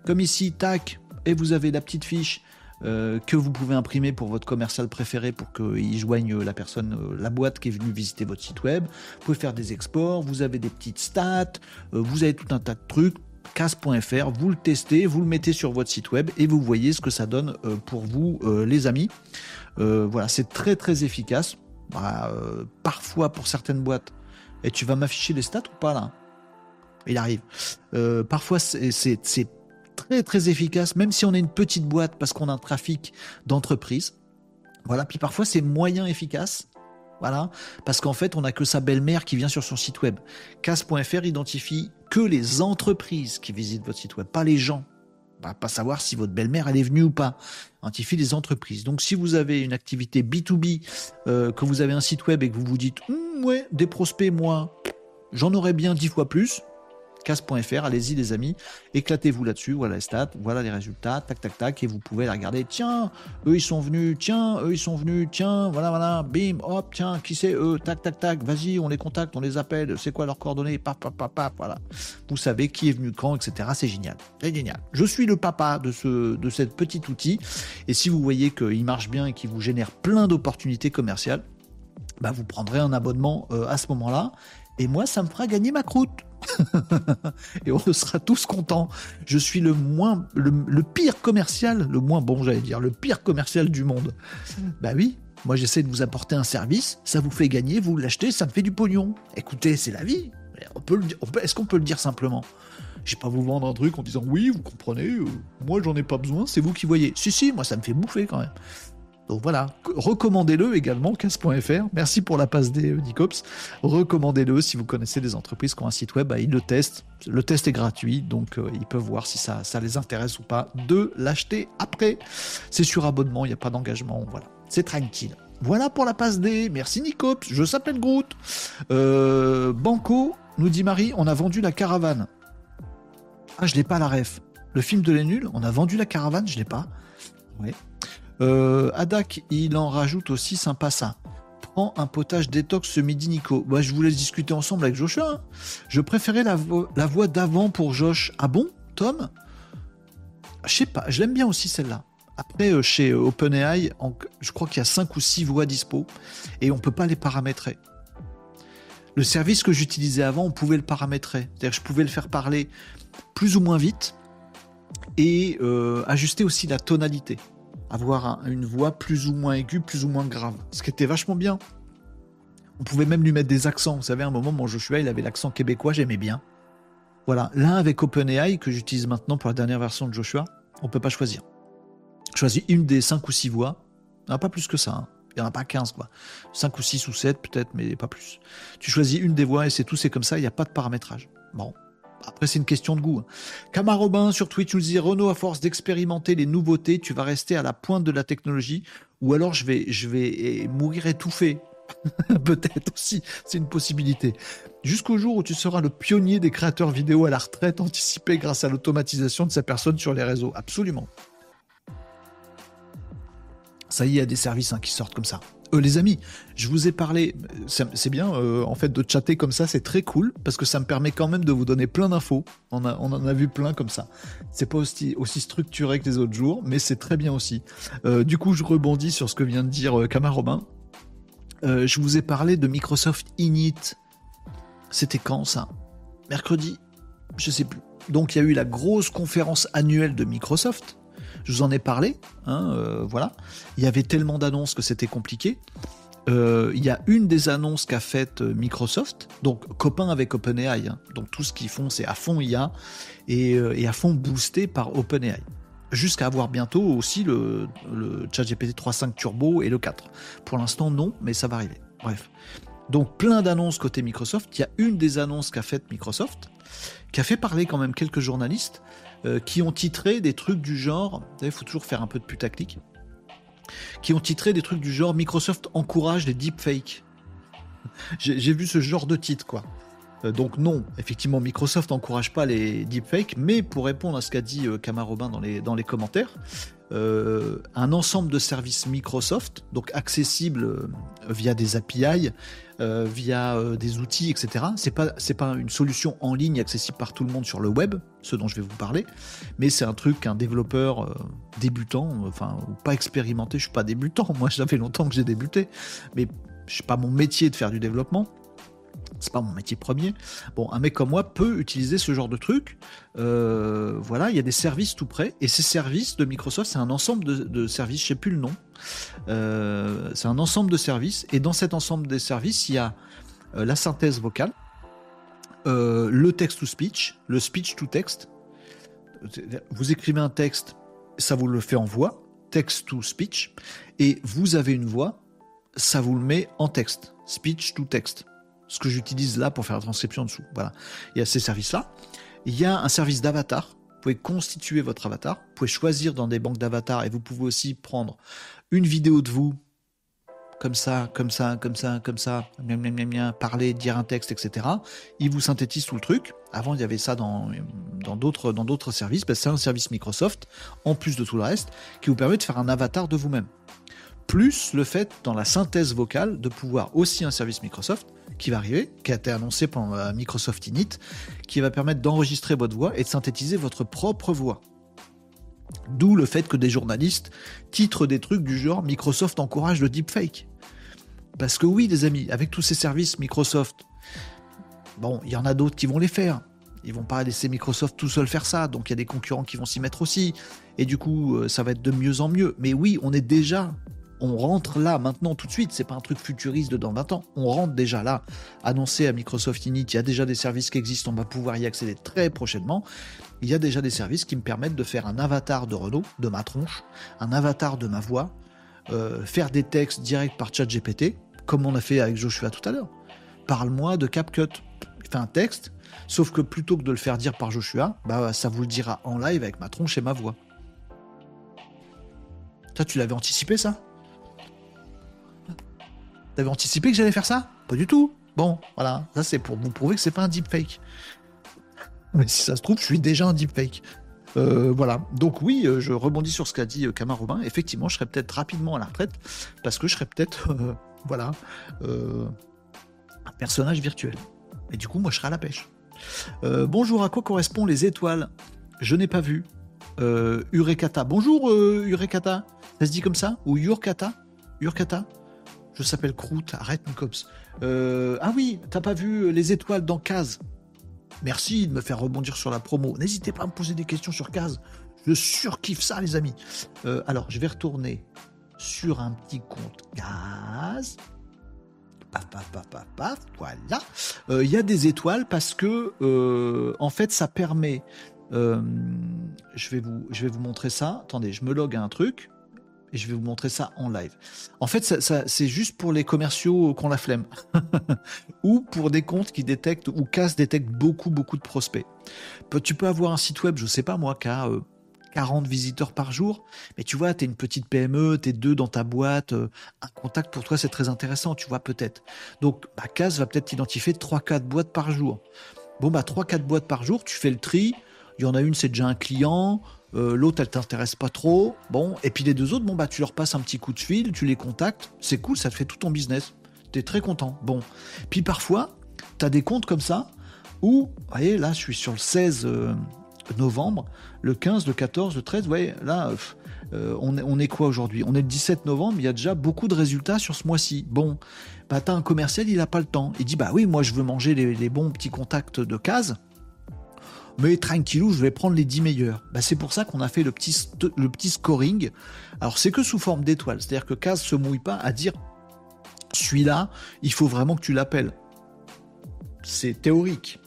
comme ici, tac, et vous avez la petite fiche que vous pouvez imprimer pour votre commercial préféré pour qu'il joigne la personne, euh, la boîte qui est venue visiter votre site web. Vous pouvez faire des exports, vous avez des petites stats, euh, vous avez tout un tas de trucs. Casse.fr, vous le testez, vous le mettez sur votre site web et vous voyez ce que ça donne pour vous, les amis. voilà, c'est très très efficace. Bah, parfois pour certaines boîtes, et tu vas m'afficher les stats ou pas là? Il arrive. parfois c'est très très efficace, même si on est une petite boîte parce qu'on a un trafic d'entreprise. Voilà, puis parfois c'est moyen efficace. Voilà, parce qu'en fait, on n'a que sa belle-mère qui vient sur son site web. Casse.fr identifie que les entreprises qui visitent votre site web, pas les gens. va pas savoir si votre belle-mère elle est venue ou pas. Identifie les entreprises. Donc si vous avez une activité B2B, euh, que vous avez un site web et que vous vous dites, hum, ouais, des prospects, moi, j'en aurais bien dix fois plus, casse.fr, allez-y les amis, éclatez-vous là-dessus, voilà les stats, voilà les résultats, tac tac tac, et vous pouvez les regarder, tiens, eux ils sont venus, tiens, eux ils sont venus, tiens, voilà voilà, bim, hop, tiens, qui c'est eux, tac tac tac, vas-y, on les contacte, on les appelle, c'est quoi leurs coordonnées, paf paf paf paf, voilà. Vous savez qui est venu quand, etc. C'est génial, c'est génial. Je suis le papa de ce de petit outil, et si vous voyez qu'il marche bien et qu'il vous génère plein d'opportunités commerciales, bah vous prendrez un abonnement euh, à ce moment-là, et moi ça me fera gagner ma croûte. *laughs* et on sera tous contents. Je suis le moins, le, pire commercial, le moins bon, j'allais dire, le pire commercial du monde. Bah oui, moi j'essaie de vous apporter un service, ça vous fait gagner, vous l'achetez, ça me fait du pognon. Écoutez, c'est la vie. On peut, est-ce qu'on peut le dire simplement? Je vais pas vous vendre un truc en disant oui, vous comprenez, euh, moi j'en ai pas besoin, c'est vous qui voyez. Si si, moi ça me fait bouffer quand même. Donc voilà, recommandez-le également, 15.fr. Merci pour la passe des euh, Dicops. Recommandez-le si vous connaissez des entreprises qui ont un site web, bah, ils le testent. Le test est gratuit, donc euh, ils peuvent voir si ça, les intéresse ou pas de l'acheter après. C'est sur abonnement, il n'y a pas d'engagement, voilà. C'est tranquille. Voilà pour la passe des. Merci Nicops, je s'appelle Groot. Euh, Banco, nous dit Marie, on a vendu la caravane. Ah, je l'ai pas la ref. Le film de les nuls, on a vendu la caravane, je l'ai pas. Ouais. Euh, Adak, il en rajoute aussi sympa ça. Prends un potage détox ce midi, Nico. Bah, je vous laisse discuter ensemble avec Joshua. Hein. Je préférais la, voix d'avant pour Josh. Ah bon, Tom? Je sais pas, je l'aime bien aussi celle-là. Après, euh, chez OpenAI, je crois qu'il y a 5 ou 6 voix dispo et on ne peut pas les paramétrer. Le service que j'utilisais avant, on pouvait le paramétrer. C'est-à-dire je pouvais le faire parler plus ou moins vite et euh, ajuster aussi la tonalité avoir une voix plus ou moins aiguë, plus ou moins grave. Ce qui était vachement bien. On pouvait même lui mettre des accents. Vous savez, à un moment, mon Joshua, il avait l'accent québécois, j'aimais bien. Voilà. L'un avec OpenAI, que j'utilise maintenant pour la dernière version de Joshua, on peut pas choisir. Choisis une des 5 ou 6 voix. Il n'y en a pas plus que ça. Hein. Il n'y en a pas 15, quoi. 5 ou 6 ou 7, peut-être, mais pas plus. Tu choisis une des voix et c'est tout, c'est comme ça, il n'y a pas de paramétrage. Bon, après, c'est une question de goût. Kamar hein. Sur Twitch nous dit Renault, à force d'expérimenter les nouveautés, tu vas rester à la pointe de la technologie, ou alors je vais, je vais eh, mourir étouffé. *laughs* Peut-être aussi, c'est une possibilité. Jusqu'au jour où tu seras le pionnier des créateurs vidéo à la retraite anticipée grâce à l'automatisation de sa personne sur les réseaux. Absolument. Ça y est, il y a des services hein, qui sortent comme ça. Euh, les amis, je vous ai parlé, c'est bien euh, en fait de chatter comme ça, c'est très cool parce que ça me permet quand même de vous donner plein d'infos. On, en a vu plein comme ça. C'est pas aussi, structuré que les autres jours, mais c'est très bien aussi. Euh, du coup, je rebondis sur ce que vient de dire Robin. je vous ai parlé de Microsoft Init. C'était quand ça? Mercredi? Je sais plus. Donc il y a eu la grosse conférence annuelle de Microsoft je vous en ai parlé, hein, euh, voilà. Il y avait tellement d'annonces que c'était compliqué. Euh, il y a une des annonces qu'a faite euh, Microsoft, donc copain avec OpenAI. Hein. donc tout ce qu'ils font, c'est à fond IA et, à fond boosté par OpenAI. Jusqu'à avoir bientôt aussi le, le ChatGPT 3.5 Turbo et le 4. Pour l'instant, non, mais ça va arriver. Bref. Donc plein d'annonces côté Microsoft. Il y a une des annonces qu'a faite Microsoft, qui a fait parler quand même quelques journalistes. Euh, qui ont titré des trucs du genre, il faut toujours faire un peu de putaclic, qui ont titré des trucs du genre Microsoft encourage les deepfakes. *laughs* J'ai vu ce genre de titre, quoi. Euh, donc non, effectivement, Microsoft n'encourage pas les deepfakes, mais pour répondre à ce qu'a dit euh, Kamar Robin dans les, dans les commentaires, un ensemble de services Microsoft, donc accessibles via des API, euh, via euh, des outils, etc. C'est pas pas une solution en ligne accessible par tout le monde sur le web, ce dont je vais vous parler, mais c'est un truc qu'un développeur euh, débutant, enfin pas expérimenté, je suis pas débutant, *laughs* moi ça fait longtemps que j'ai débuté, mais c'est pas mon métier de faire du développement c'est pas mon métier premier. Bon, un mec comme moi peut utiliser ce genre de truc. Euh, voilà, il y a des services tout près. Et ces services de Microsoft, c'est un ensemble de, services, je sais plus le nom. Euh, c'est un ensemble de services. Et dans cet ensemble de services, il y a euh, la synthèse vocale, le text-to-speech, le speech-to-text. Vous écrivez un texte, ça vous le fait en voix, text-to-speech. Et vous avez une voix, ça vous le met en texte, speech-to-text ce que j'utilise là pour faire la transcription en dessous. Voilà. Il y a ces services-là. Il y a un service d'avatar. Vous pouvez constituer votre avatar. Vous pouvez choisir dans des banques d'avatars et vous pouvez aussi prendre une vidéo de vous, comme ça, comme ça, comme ça, comme ça, parler, dire un texte, etc. Il vous synthétise tout le truc. Avant, il y avait ça dans d'autres dans d'autres services. Ben, c'est un service Microsoft, en plus de tout le reste, qui vous permet de faire un avatar de vous-même. Plus le fait, dans la synthèse vocale, de pouvoir aussi un service Microsoft qui va arriver, qui a été annoncé la Microsoft Init, qui va permettre d'enregistrer votre voix et de synthétiser votre propre voix. D'où le fait que des journalistes titrent des trucs du genre Microsoft encourage le deepfake. Parce que oui, les amis, avec tous ces services Microsoft, bon, il y en a d'autres qui vont les faire. Ils vont pas laisser Microsoft tout seul faire ça, donc il y a des concurrents qui vont s'y mettre aussi. Et du coup, euh, ça va être de mieux en mieux. Mais oui, on est déjà, on rentre là maintenant tout de suite. C'est pas un truc futuriste de dans 20 ans. On rentre déjà là. Annoncé à Microsoft Init, il y a déjà des services qui existent. On va pouvoir y accéder très prochainement. Il y a déjà des services qui me permettent de faire un avatar de Renault, de ma tronche, un avatar de ma voix, euh, faire des textes directs par ChatGPT, comme on a fait avec Joshua tout à l'heure. Parle-moi de CapCut. Fais un texte, sauf que plutôt que de le faire dire par Joshua, bah ça vous le dira en live avec ma tronche et ma voix. Toi, tu l'avais anticipé ça? T'avais anticipé que j'allais faire ça? Pas du tout. Bon, voilà, ça c'est pour vous prouver que c'est pas un deepfake. Mais si ça se trouve, je suis déjà un deepfake. Euh, voilà. Donc oui, euh, je rebondis sur ce qu'a dit euh, Robin. Effectivement, je serais peut-être rapidement à la retraite parce que je serais peut-être, *laughs* voilà, un personnage virtuel. Et du coup, moi, je serai à la pêche. bonjour, à quoi correspondent les étoiles? Je n'ai pas vu. Urekata. Bonjour, Urekata. Ça se dit comme ça? Ou Yurkata? Yurkata? Je s'appelle Krout. Arrête, Nicops. ah oui, t'as pas vu les étoiles dans Case Merci de me faire rebondir sur la promo. N'hésitez pas à me poser des questions sur Case. Je surkiffe ça, les amis. Euh, alors, je vais retourner sur un petit compte Case. Paf, paf, paf, paf, paf, voilà. Euh, il y a des étoiles parce que, euh, en fait, ça permet. je, vais vous, je vais vous montrer ça. Attendez, je me log à un truc je vais vous montrer ça en live. En fait, c'est juste pour les commerciaux qui ont la flemme *laughs* ou pour des comptes qui détectent ou casse détectent beaucoup, beaucoup de prospects. Tu peux avoir un site web, je sais pas moi, qui a 40 visiteurs par jour, mais tu vois, tu es une petite PME, tu es deux dans ta boîte, euh, un contact pour toi c'est très intéressant, tu vois, peut-être. Donc, bah, CAS va peut-être identifier 3-4 boîtes par jour. Bon, bah 3-4 boîtes par jour, tu fais le tri, il y en a une, c'est déjà un client, euh, l'autre elle t'intéresse pas trop, bon, et puis les deux autres, bon bah tu leur passes un petit coup de fil, tu les contactes, c'est cool, ça te fait tout ton business, t'es très content, bon. Puis parfois, t'as des comptes comme ça, où, vous voyez, là je suis sur le 16 euh, novembre, le 15, le 14, le 13, vous voyez, là, euh, on, est, on, est, quoi aujourd'hui? On est le 17 novembre, il y a déjà beaucoup de résultats sur ce mois-ci. Bon, bah t'as un commercial, il a pas le temps. Il dit, bah oui, moi je veux manger les, les bons petits contacts de case mais tranquillou, je vais prendre les 10 meilleurs. Bah, c'est pour ça qu'on a fait le petit, scoring. Alors, c'est que sous forme d'étoiles. C'est-à-dire que Kaz se mouille pas à dire celui-là, il faut vraiment que tu l'appelles. C'est théorique.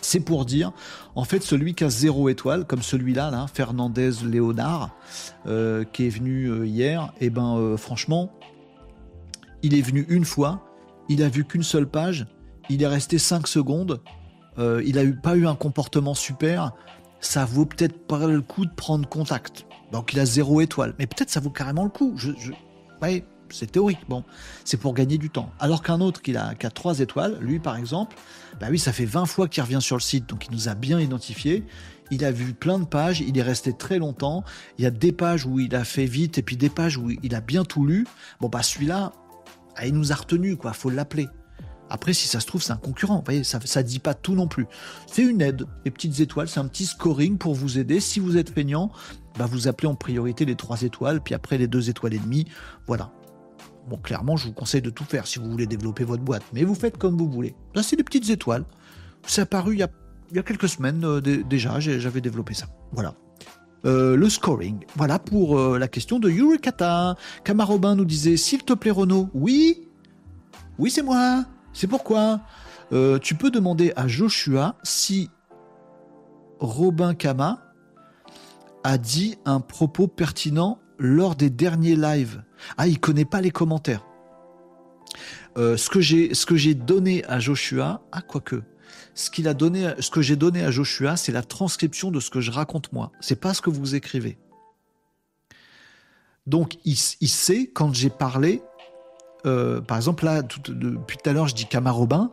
C'est pour dire, en fait, celui qui a zéro étoile, comme celui-là, là, Fernandez Léonard, euh, qui est venu euh, hier, et eh ben, euh, franchement, il est venu une fois, il a vu qu'une seule page, il est resté 5 secondes, euh, il a eu, pas eu un comportement super, ça vaut peut-être pas le coup de prendre contact. Donc il a zéro étoile, mais peut-être ça vaut carrément le coup. Je, Ouais, c'est théorique. Bon, c'est pour gagner du temps. Alors qu'un autre qui a, qui a 3 étoiles, lui par exemple, bah oui, ça fait 20 fois qu'il revient sur le site, donc il nous a bien identifié. Il a vu plein de pages, il est resté très longtemps. Il y a des pages où il a fait vite et puis des pages où il a bien tout lu. Bon bah celui-là, ah, il nous a retenu quoi, faut l'appeler. Après, si ça se trouve, c'est un concurrent. Vous voyez, ça ne dit pas tout non plus. C'est une aide. Les petites étoiles, c'est un petit scoring pour vous aider. Si vous êtes peignant, bah vous appelez en priorité les trois étoiles, puis après les deux étoiles et demie. Voilà. Bon, clairement, je vous conseille de tout faire si vous voulez développer votre boîte. Mais vous faites comme vous voulez. Là, c'est des petites étoiles. C'est apparu il y a, il y a quelques semaines euh, déjà. J'avais développé ça. Voilà. Euh, le scoring. Voilà pour euh, la question de Yurikata. Kamarobin nous disait S'il te plaît, Renaud. Oui Oui, c'est moi c'est pourquoi euh, tu peux demander à Joshua si Robin Kama a dit un propos pertinent lors des derniers lives. Ah, il connaît pas les commentaires. Euh, ce que j'ai donné à Joshua, ah quoique, ce ce que j'ai donné à Joshua, c'est la transcription de ce que je raconte moi. C'est pas ce que vous écrivez. Donc il sait quand j'ai parlé euh, par exemple, là, depuis tout à l'heure, je dis Camarobin.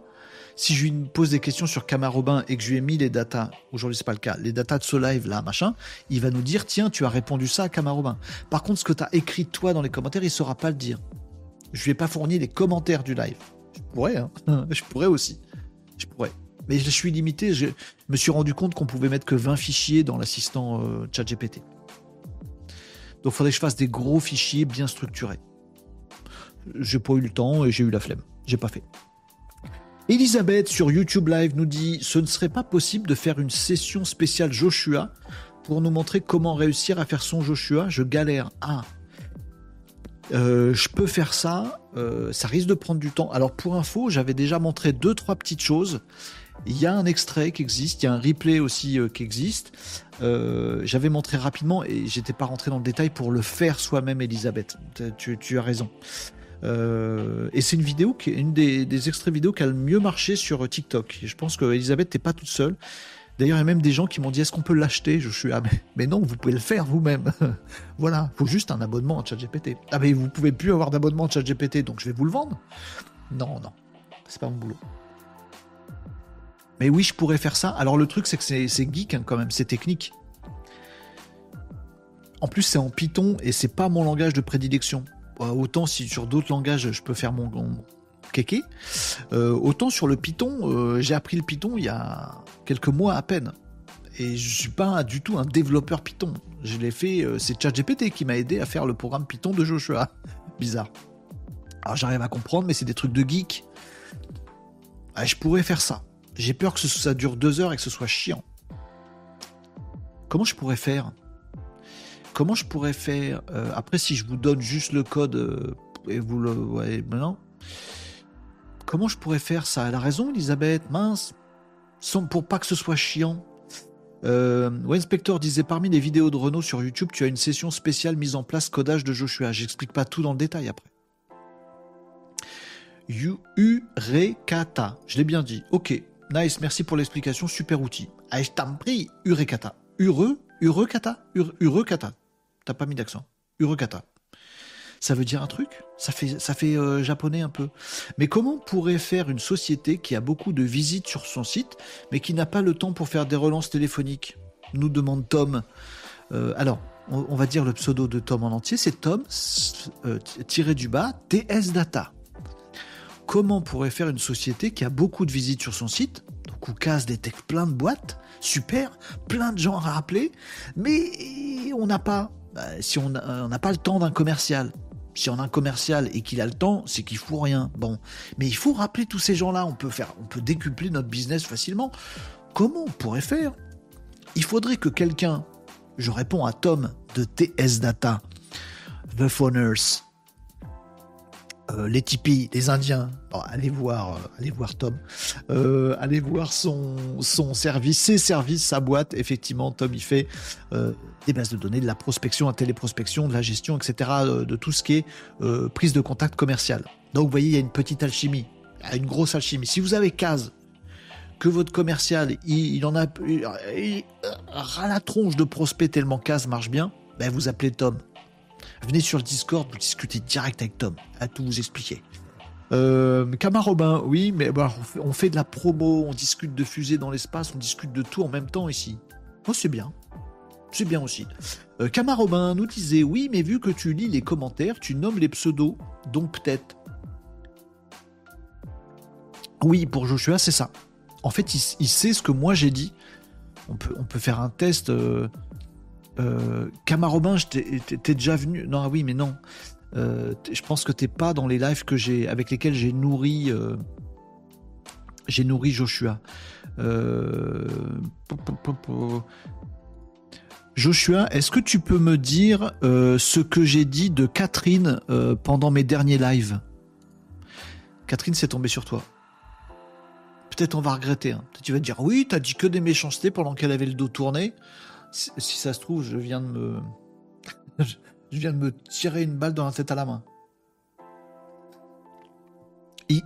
Si je lui pose des questions sur Camarobin et que je lui ai mis les datas, aujourd'hui c'est pas le cas, les datas de ce live là, machin, il va nous dire tiens, tu as répondu ça à Camarobin. Par contre, ce que tu as écrit toi dans les commentaires, il saura pas le dire. Je lui ai pas fourni les commentaires du live. Je pourrais, hein. *laughs* je pourrais aussi. Je pourrais. Mais je suis limité, je me suis rendu compte qu'on pouvait mettre que 20 fichiers dans l'assistant euh, ChatGPT. Donc il faudrait que je fasse des gros fichiers bien structurés j'ai pas eu le temps et j'ai eu la flemme. J'ai pas fait. Elisabeth sur YouTube Live nous dit ce ne serait pas possible de faire une session spéciale Joshua pour nous montrer comment réussir à faire son Joshua. Je galère. Ah, euh, je peux faire ça. Euh, ça risque de prendre du temps. Alors pour info, j'avais déjà montré deux trois petites choses. Il y a un extrait qui existe, il y a un replay aussi euh, qui existe. j'avais montré rapidement et j'étais pas rentré dans le détail pour le faire soi-même, Elisabeth. Tu, tu as raison. Euh, et c'est une vidéo qui est une des, extraits vidéo qui a le mieux marché sur TikTok. je pense que Elisabeth n'est pas toute seule. D'ailleurs, il y a même des gens qui m'ont dit est-ce qu'on peut l'acheter? Je suis ah mais, non, vous pouvez le faire vous-même. *laughs* voilà, il faut juste un abonnement à ChatGPT. Ah mais vous pouvez plus avoir d'abonnement à ChatGPT, donc je vais vous le vendre. Non, non, c'est pas mon boulot. Mais oui, je pourrais faire ça. Alors le truc, c'est que c'est geek hein, quand même, c'est technique. En plus, c'est en Python et c'est pas mon langage de prédilection. Euh, autant si sur d'autres langages je peux faire mon, kéké, euh, autant sur le Python, euh, j'ai appris le Python il y a quelques mois à peine. Et je suis pas du tout un développeur Python. Je l'ai fait, c'est ChatGPT qui m'a aidé à faire le programme Python de Joshua. *laughs* Bizarre. Alors j'arrive à comprendre, mais c'est des trucs de geek. Ah, je pourrais faire ça. J'ai peur que ça dure deux heures et que ce soit chiant. Comment je pourrais faire? Comment je pourrais faire euh, Après, si je vous donne juste le code euh, et vous le voyez maintenant, comment je pourrais faire ça? Elle a raison, Elisabeth. Mince, sans, pour pas que ce soit chiant. Euh, disait parmi les vidéos de Renault sur YouTube, tu as une session spéciale mise en place codage de Joshua. J'explique pas tout dans le détail après. Urekata, je l'ai bien dit. Ok, nice, merci pour l'explication, super outil. Ah, je t'en prie, Urekata. Ure, Urekata, Urekata. T'as pas mis d'accent. Urukata. Ça veut dire un truc? Ça fait, euh, japonais un peu. Mais comment pourrait faire une société qui a beaucoup de visites sur son site, mais qui n'a pas le temps pour faire des relances téléphoniques? Nous demande Tom. Euh, alors, on, va dire le pseudo de Tom en entier, c'est Tom euh, tiré du bas TS Data. Comment pourrait faire une société qui a beaucoup de visites sur son site, donc où casse détecte plein de boîtes, super, plein de gens à rappeler, mais on n'a pas bah, si on n'a pas le temps d'un commercial, si on a un commercial et qu'il a le temps, c'est qu'il faut rien. Bon, mais il faut rappeler tous ces gens-là. On peut faire, on peut décupler notre business facilement. Comment on pourrait faire? Il faudrait que quelqu'un, je réponds à Tom de TS Data, The Phoners, euh, les Tipis, les Indiens. allez voir, euh, allez voir Tom. Euh, allez voir son, son service, ses services, sa boîte. Effectivement, Tom, il fait des bases de données, de la prospection, la téléprospection, de la gestion, etc., de tout ce qui est prise de contact commercial. Donc, vous voyez, il y a une petite alchimie, une grosse alchimie. Si vous avez case que votre commercial, il, en a il, ras la tronche de prospect tellement case marche bien, ben vous appelez Tom. Venez sur le Discord, vous discutez direct avec Tom, à tout vous expliquer. Euh, oui, mais bah, on, fait, de la promo, on discute de fusées dans l'espace, on discute de tout en même temps ici. Oh, c'est bien. C'est bien aussi. Euh, nous disait, oui, mais vu que tu lis les commentaires, tu nommes les pseudos, donc peut-être. Oui, pour Joshua, c'est ça. En fait, il, sait ce que moi j'ai dit. On peut, on peut faire un test. Euh, euh, Camarobin, t'es déjà venu. Non, ah oui, mais non. Euh, je pense que t'es pas dans les lives que j'ai, avec lesquels j'ai nourri, euh, j'ai nourri Joshua. Joshua, est-ce que tu peux me dire ce que j'ai dit de Catherine pendant mes derniers lives? Catherine, c'est tombé sur toi. Peut-être on va regretter. Hein. tu vas te dire oui, t'as dit que des méchancetés pendant qu'elle avait le dos tourné si, ça se trouve, je viens de me. *laughs* je viens de me tirer une balle dans la tête à la main.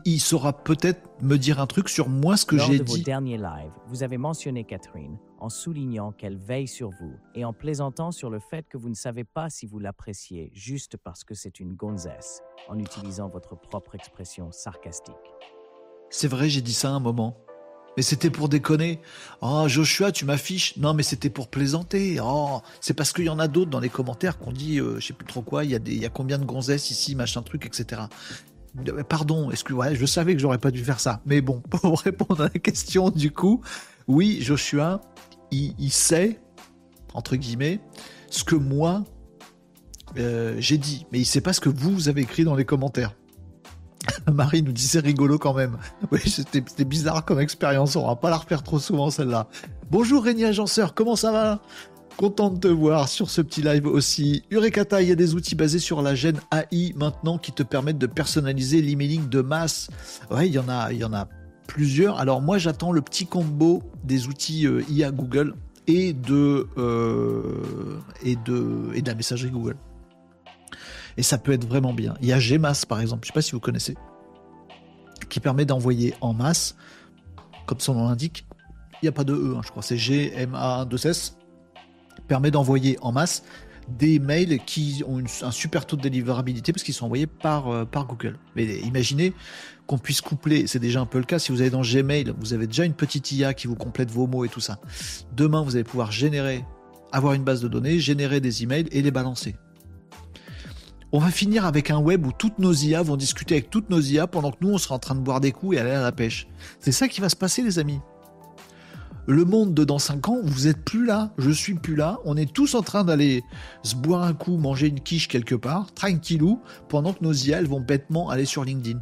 Il, saura peut-être me dire un truc sur moi, ce que j'ai dit. Lors de vos derniers lives, vous avez mentionné Catherine en soulignant qu'elle veille sur vous et en plaisantant sur le fait que vous ne savez pas si vous l'appréciez juste parce que c'est une gonzesse, en utilisant votre propre expression sarcastique. C'est vrai, j'ai dit ça un moment. Mais c'était pour déconner. Oh, Joshua, tu m'affiches. Non, mais c'était pour plaisanter. Oh, c'est parce qu'il y en a d'autres dans les commentaires qu'on dit, euh, je sais plus trop quoi, il y, a y combien de gonzesses ici, machin truc, etc. Euh, pardon, excuse moi je savais que j'aurais pas dû faire ça. Mais bon, *laughs* pour répondre à la question, du coup, oui, Joshua, il, sait, entre guillemets, ce que moi, euh, j'ai dit. Mais il sait pas ce que vous avez écrit dans les commentaires. *laughs* Marie nous c'est rigolo quand même. *laughs* C'était bizarre comme expérience. On va pas la refaire trop souvent celle-là. Bonjour Régnier Agenceur, comment ça va? Content de te voir sur ce petit live aussi. Urekata, il y a des outils basés sur la gêne AI maintenant qui te permettent de personnaliser l'emailing de masse. Ouais, il y en a, plusieurs. Alors moi, j'attends le petit combo des outils euh, IA Google euh, et de, et de la messagerie Google. Et ça peut être vraiment bien. Il y a Gmas par exemple, je ne sais pas si vous connaissez, qui permet d'envoyer en masse, comme son nom l'indique. Il n'y a pas de E, hein, je crois, c'est G-M-A-2-S. Permet d'envoyer en masse des mails qui ont un super taux de délivrabilité parce qu'ils sont envoyés par, euh, par Google. Mais imaginez qu'on puisse coupler, c'est déjà un peu le cas, si vous allez dans Gmail, vous avez déjà une petite IA qui vous complète vos mots et tout ça. Demain, vous allez pouvoir générer, avoir une base de données, générer des emails et les balancer. On va finir avec un web où toutes nos IA vont discuter avec toutes nos IA pendant que nous, on sera en train de boire des coups et aller à la pêche. C'est ça qui va se passer, les amis. Le monde de dans 5 ans, vous êtes plus là, je suis plus là, on est tous en train d'aller se boire un coup, manger une quiche quelque part, tranquillou, pendant que nos IA, elles vont bêtement aller sur LinkedIn.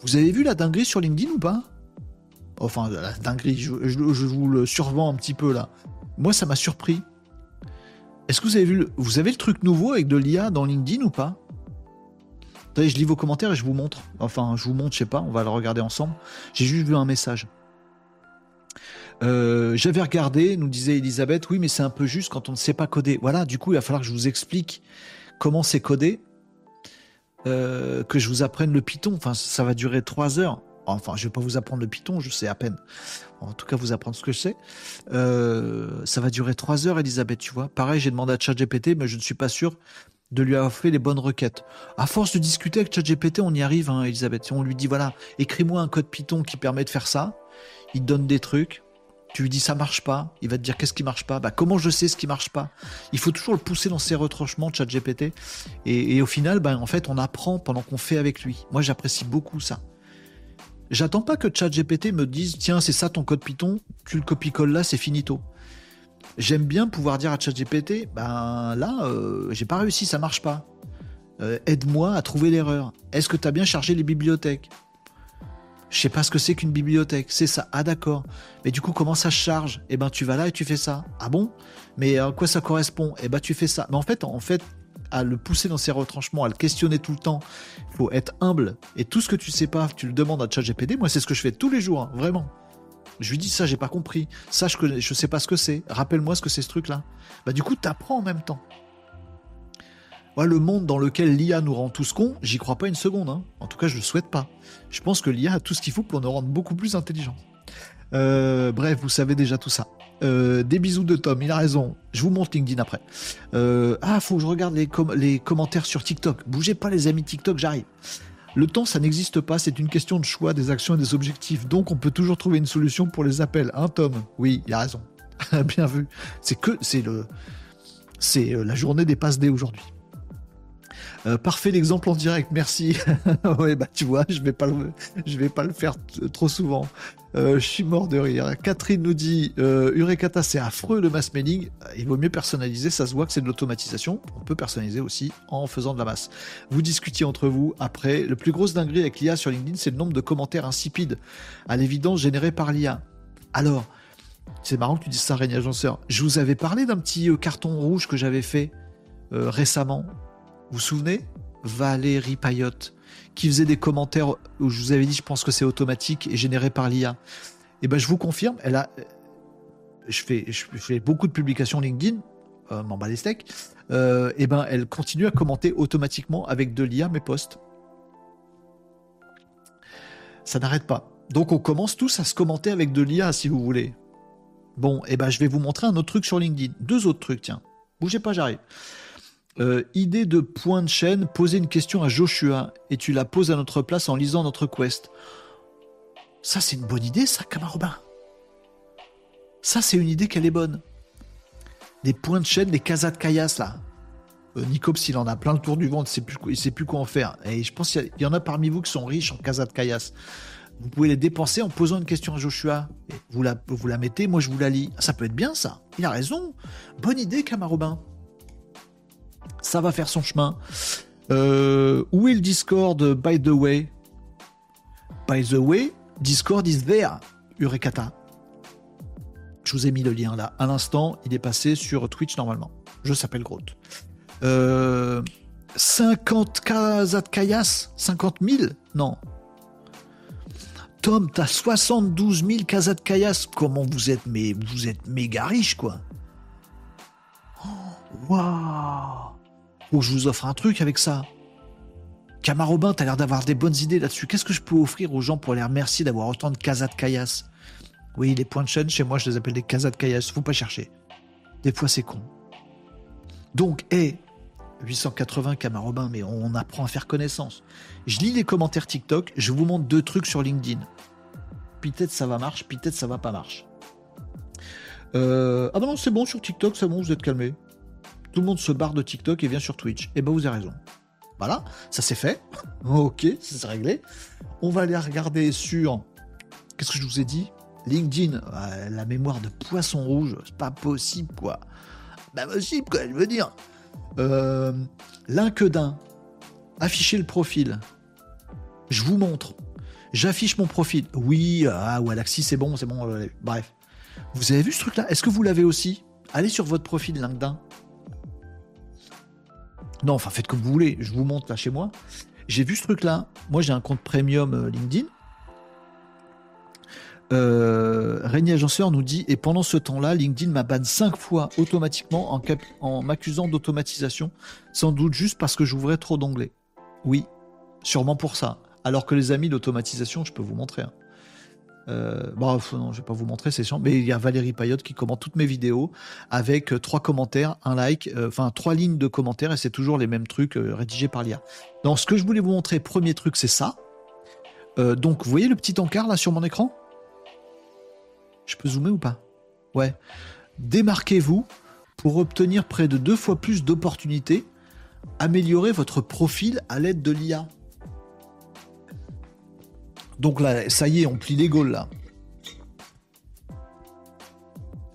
Vous avez vu la dinguerie sur LinkedIn ou pas? Enfin, la dinguerie, je, vous le survends un petit peu là. Moi, ça m'a surpris. Est-ce que vous avez vu le, vous avez le truc nouveau avec de l'IA dans LinkedIn ou pas? Attendez, je lis vos commentaires et je vous montre. Enfin, je vous montre, je sais pas, on va le regarder ensemble. J'ai juste vu un message. Euh, j'avais regardé, nous disait Elisabeth, oui, mais c'est un peu juste quand on ne sait pas coder. Voilà, du coup, il va falloir que je vous explique comment c'est codé. Euh, que je vous apprenne le Python. Enfin, ça va durer trois heures. Enfin, je vais pas vous apprendre le Python, je sais à peine. En tout cas, vous apprendre ce que je sais. Euh, ça va durer trois heures, Elisabeth, tu vois. Pareil, j'ai demandé à ChatGPT, mais je ne suis pas sûr de lui avoir fait les bonnes requêtes. À force de discuter avec ChatGPT, on y arrive, hein, Elisabeth. On lui dit, voilà, écris-moi un code Python qui permet de faire ça. Il donne des trucs. Tu lui dis ça marche pas, il va te dire qu'est-ce qui marche pas? Bah comment je sais ce qui marche pas? Il faut toujours le pousser dans ses retranchements, ChatGPT. Et, et au final, bah, en fait, on apprend pendant qu'on fait avec lui. Moi, j'apprécie beaucoup ça. J'attends pas que ChatGPT me dise tiens c'est ça ton code Python, tu le copie-colles là, c'est finito. J'aime bien pouvoir dire à ChatGPT ben là euh, j'ai pas réussi, ça marche pas. Euh, aide-moi à trouver l'erreur. Est-ce que tu as bien chargé les bibliothèques? Je sais pas ce que c'est qu'une bibliothèque. C'est ça. Ah d'accord. Mais du coup, comment ça charge? Eh ben, tu vas là et tu fais ça. Ah bon? Mais à quoi ça correspond? Eh ben, tu fais ça. Mais en fait, en fait, à le pousser dans ses retranchements, à le questionner tout le temps, il faut être humble. Et tout ce que tu sais pas, tu le demandes à ChatGPT. Moi, c'est ce que je fais tous les jours, hein, vraiment. Je lui dis ça, j'ai pas compris. Ça, je, je sais pas ce que c'est. Rappelle-moi ce que c'est ce truc-là. Bah du coup, tu apprends en même temps le monde dans lequel l'IA nous rend tous cons, j'y crois pas une seconde. Hein. En tout cas, je le souhaite pas. Je pense que l'IA a tout ce qu'il faut pour nous rendre beaucoup plus intelligents. Euh, bref, vous savez déjà tout ça. Euh, des bisous de Tom, il a raison. Je vous montre LinkedIn après. Euh, ah, faut que je regarde les, commentaires sur TikTok. Bougez pas les amis TikTok, j'arrive. Le temps, ça n'existe pas, c'est une question de choix, des actions et des objectifs. Donc, on peut toujours trouver une solution pour les appels. Hein, Tom? Oui, il a raison. *laughs* Bien vu. C'est que, c'est le, c'est la journée des passes D aujourd'hui. Euh, parfait l'exemple en direct, merci. *laughs* ouais, bah tu vois, je vais je vais pas le faire trop souvent. Euh, je suis mort de rire. Catherine nous dit euh, Urekata, c'est affreux le mass mailing. Il vaut mieux personnaliser, ça se voit que c'est de l'automatisation. On peut personnaliser aussi en faisant de la masse. Vous discutiez entre vous. Après, le plus gros dinguerie avec l'IA sur LinkedIn, c'est le nombre de commentaires insipides, à l'évidence générés par l'IA. Alors, c'est marrant que tu dises ça, Régnier Agenceur. Je vous avais parlé d'un petit carton rouge que j'avais fait récemment vous vous souvenez? Valérie Payotte, qui faisait des commentaires où je vous avais dit, je pense que c'est automatique et généré par l'IA. Et eh ben, je vous confirme, elle a. Je fais, je beaucoup de publications LinkedIn, euh, m'en bats les steaks. euh, eh ben, elle continue à commenter automatiquement avec de l'IA mes posts. Ça n'arrête pas. Donc on commence tous à se commenter avec de l'IA si vous voulez. Bon, et eh ben je vais vous montrer un autre truc sur LinkedIn. Deux autres trucs, tiens. Bougez pas, j'arrive. Euh, idée de point de chaîne, poser une question à Joshua et tu la poses à notre place en lisant notre quest. Ça, c'est une bonne idée, ça, Camarobin. Ça, c'est une idée qu'elle est bonne. Des points de chaîne, des casas de caillasse, là. Euh, Nicops, il en a plein le tour du ventre, il ne sait plus quoi en faire. Et je pense qu'il y, en a parmi vous qui sont riches en casas de caillasse. Vous pouvez les dépenser en posant une question à Joshua. vous, la, vous la mettez, moi je vous la lis. Ça peut être bien, ça. Il a raison. Bonne idée, Camarobin ça va faire son chemin. Euh, où est le Discord, by the way? By the way, Discord is there, Urekata. Je vous ai mis le lien là. À l'instant, il est passé sur Twitch normalement. Je s'appelle Groot. Euh, 50 Kazatkayas 50 000 Non. Tom, t'as 72 000 Kazatkayas. Comment vous êtes Mais vous êtes méga riche, quoi. Waouh Faut que je vous offre un truc avec ça. Camarobin, t'as l'air d'avoir des bonnes idées là-dessus. Qu'est-ce que je peux offrir aux gens pour les remercier d'avoir autant de Kazatkayas Oui, les points de chaîne, chez moi, je les appelle des Kazatkayas. Faut pas chercher. Des fois, c'est con. Donc, hé, 880 Camarobin, mais on apprend à faire connaissance. Je lis les commentaires TikTok, je vous montre deux trucs sur LinkedIn. Peut-être ça va marcher, peut-être ça va pas marcher. Euh, ah bah non, c'est bon sur TikTok, c'est bon, vous êtes calmé. Tout le monde se barre de TikTok et vient sur Twitch. Eh ben vous avez raison. Voilà, ça c'est fait. *laughs* ok, c'est réglé. On va aller regarder sur. Qu'est-ce que je vous ai dit? LinkedIn, la mémoire de poisson rouge, c'est pas possible quoi. Pas possible quoi, je veux dire. Euh, d'un afficher le profil. Je vous montre. J'affiche mon profil. Oui, ah, ou c'est bon, c'est bon. Euh, bref. Vous avez vu ce truc-là? Est-ce que vous l'avez aussi? Allez sur votre profil LinkedIn. Non, enfin, faites comme vous voulez. Je vous montre là chez moi. J'ai vu ce truc-là. Moi, j'ai un compte premium euh, LinkedIn. Euh, Agenceur nous dit Et pendant ce temps-là, LinkedIn m'a banné 5 fois automatiquement en, m'accusant d'automatisation, sans doute juste parce que j'ouvrais trop d'onglets. Oui, sûrement pour ça. Alors que les amis, l'automatisation, je peux vous montrer. Hein. Euh, bon, non, je vais pas vous montrer, c'est chiant. Mais il y a Valérie Payotte qui commente toutes mes vidéos avec euh, trois commentaires, un like, euh, enfin trois lignes de commentaires et c'est toujours les mêmes trucs euh, rédigés par l'IA. Donc, ce que je voulais vous montrer, premier truc, c'est ça. donc, vous voyez le petit encart là sur mon écran? Je peux zoomer ou pas? Ouais. Démarquez-vous pour obtenir près de deux fois plus d'opportunités. Améliorez votre profil à l'aide de l'IA. Donc là, ça y est, on plie les gaules là.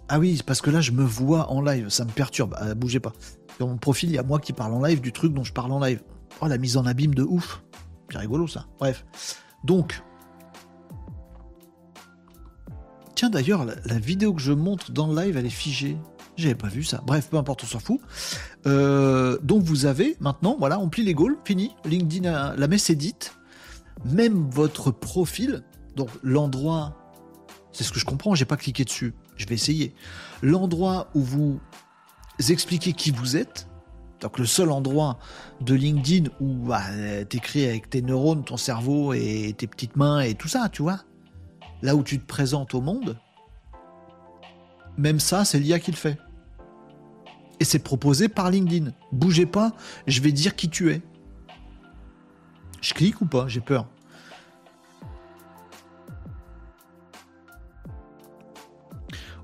Ah oui, parce que là, je me vois en live, ça me perturbe. Ah, bougez pas. Dans mon profil, il y a moi qui parle en live du truc dont je parle en live. Oh, la mise en abîme de ouf. C'est rigolo ça. Bref. Donc, Tiens d'ailleurs, la, vidéo que je montre dans le live, elle est figée. J'avais pas vu ça. Bref, peu importe, on s'en fout. Euh, donc vous avez maintenant, voilà, on plie les goals, fini. LinkedIn, la messe est dite. Même votre profil, donc l'endroit, c'est ce que je comprends, j'ai pas cliqué dessus. Je vais essayer. L'endroit où vous expliquez qui vous êtes, donc le seul endroit de LinkedIn où bah, t'écris avec tes neurones, ton cerveau et tes petites mains et tout ça, tu vois là où tu te présentes au monde, même ça, c'est l'IA qui le fait. Et c'est proposé par LinkedIn. Bougez pas, je vais dire qui tu es. Je clique ou pas J'ai peur.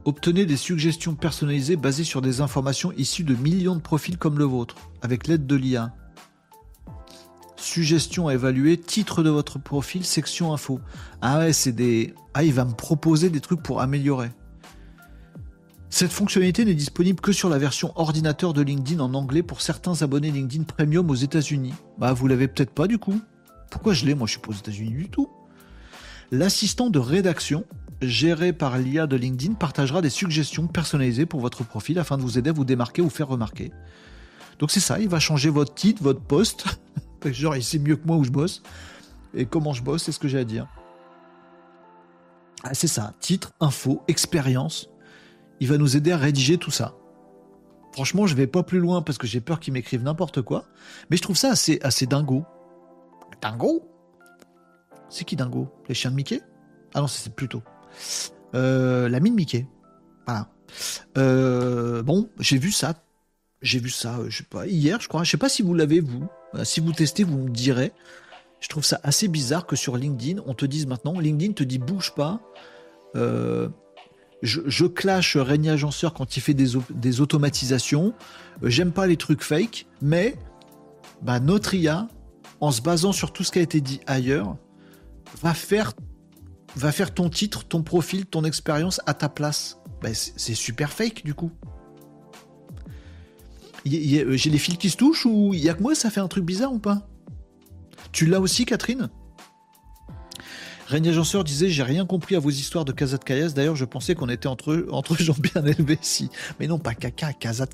Obtenez des suggestions personnalisées basées sur des informations issues de millions de profils comme le vôtre, avec l'aide de l'IA. Suggestions à évaluer, titre de votre profil, section info. Ah ouais, c'est des. Ah, il va me proposer des trucs pour améliorer. Cette fonctionnalité n'est disponible que sur la version ordinateur de LinkedIn en anglais pour certains abonnés LinkedIn Premium aux États-Unis. Bah, vous l'avez peut-être pas du coup. Pourquoi je l'ai Moi, je suis pas aux États-Unis du tout. L'assistant de rédaction, géré par l'IA de LinkedIn, partagera des suggestions personnalisées pour votre profil afin de vous aider à vous démarquer ou faire remarquer. Donc c'est ça, il va changer votre titre, votre poste, *laughs* Genre, il sait mieux que moi où je bosse. Et comment je bosse, c'est ce que j'ai à dire. Ah, c'est ça, titre, info, expérience. Il va nous aider à rédiger tout ça. Franchement, je vais pas plus loin parce que j'ai peur qu'il m'écrive n'importe quoi. Mais je trouve ça assez, assez dingo. Dingo? C'est qui dingo? Les chiens de Mickey? Ah non, c'est plutôt. Euh, la mine Mickey. Voilà. Euh, bon, j'ai vu ça. J'ai vu ça, je sais pas, hier, je crois. Je sais pas si vous l'avez, vous. Euh, si vous testez, vous me direz. Je trouve ça assez bizarre que sur LinkedIn, on te dise maintenant, LinkedIn te dit bouge pas. Je, clash Régnier Agenceur quand il fait des, automatisations. J'aime pas les trucs fake, mais bah, notre IA, en se basant sur tout ce qui a été dit ailleurs, va faire, va faire ton titre, ton profil, ton expérience à ta place. Bah, c'est super fake du coup. J'ai les fils qui se touchent ou il y a que moi ça fait un truc bizarre ou pas? Tu l'as aussi, Catherine? Régnier Agenceur disait J'ai rien compris à vos histoires de Casa de Caillasse. D'ailleurs, je pensais qu'on était entre, entre gens bien élevés. Mais non, pas caca, Casa de.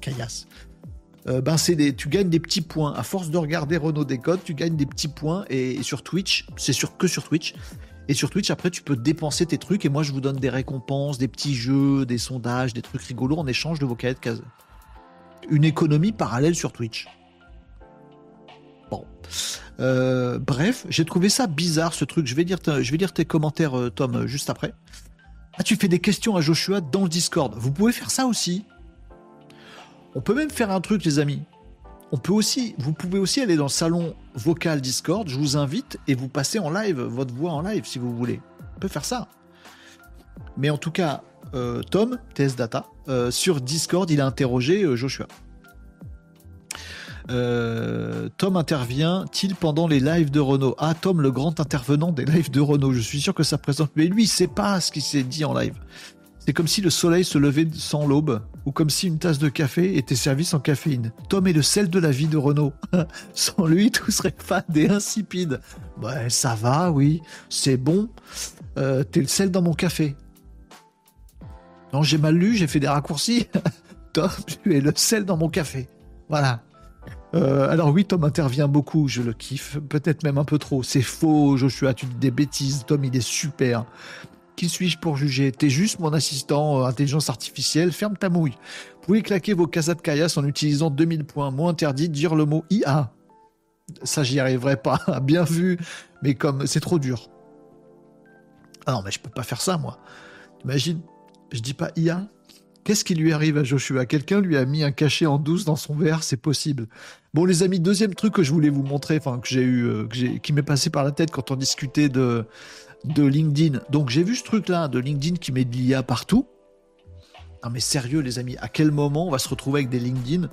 Euh, ben c'est des, tu gagnes des petits points. À force de regarder Renault Décode, tu gagnes des petits points. Et, sur Twitch, c'est sûr que sur Twitch. Et sur Twitch, après, tu peux dépenser tes trucs. Et moi, je vous donne des récompenses, des petits jeux, des sondages, des trucs rigolos en échange de vos cahiers de Casa. Une économie parallèle sur Twitch. Bon. Euh, bref, j'ai trouvé ça bizarre ce truc. Je vais lire, je vais lire tes commentaires, euh, Tom, euh, juste après. Ah, tu fais des questions à Joshua dans le Discord. Vous pouvez faire ça aussi. On peut même faire un truc, les amis. On peut aussi, vous pouvez aussi aller dans le salon vocal Discord. Je vous invite et vous passez en live votre voix en live si vous voulez. On peut faire ça. Mais en tout cas, Tom, TS Data, sur Discord, il a interrogé Joshua. Euh, Tom intervient-il pendant les lives de Renault? Ah, Tom, le grand intervenant des lives de Renault. Je suis sûr que ça présente. Mais lui, il sait pas ce qui s'est dit en live. C'est comme si le soleil se levait sans l'aube, ou comme si une tasse de café était servie sans caféine. Tom est le sel de la vie de Renault. *laughs* sans lui, tout serait fade et insipide. Ouais, ça va, oui, c'est bon. Euh, t'es le sel dans mon café. Non, j'ai mal lu, j'ai fait des raccourcis. *laughs* Tom, tu es le sel dans mon café. Voilà. Euh, alors oui, Tom intervient beaucoup, je le kiffe, peut-être même un peu trop. C'est faux, Joshua, tu dis des bêtises. Tom, il est super. Qui suis-je pour juger? T'es juste mon assistant euh, intelligence artificielle, ferme ta mouille. Vous pouvez claquer vos casas de caillasse en utilisant 2000 points. Mot interdit, dire le mot IA. Ça, j'y arriverai pas. *laughs* Bien vu, mais comme c'est trop dur. Ah non, mais je peux pas faire ça, moi. Imagine, je dis pas IA, Qu'est-ce qui lui arrive à Joshua? Quelqu'un lui a mis un cachet en douce dans son verre, c'est possible. Bon, les amis, deuxième truc que je voulais vous montrer, enfin que j'ai eu, euh, qui m'est passé par la tête quand on discutait de de LinkedIn. Donc j'ai vu ce truc-là de LinkedIn qui met de l'IA partout. Non mais sérieux, les amis, à quel moment on va se retrouver avec des LinkedIn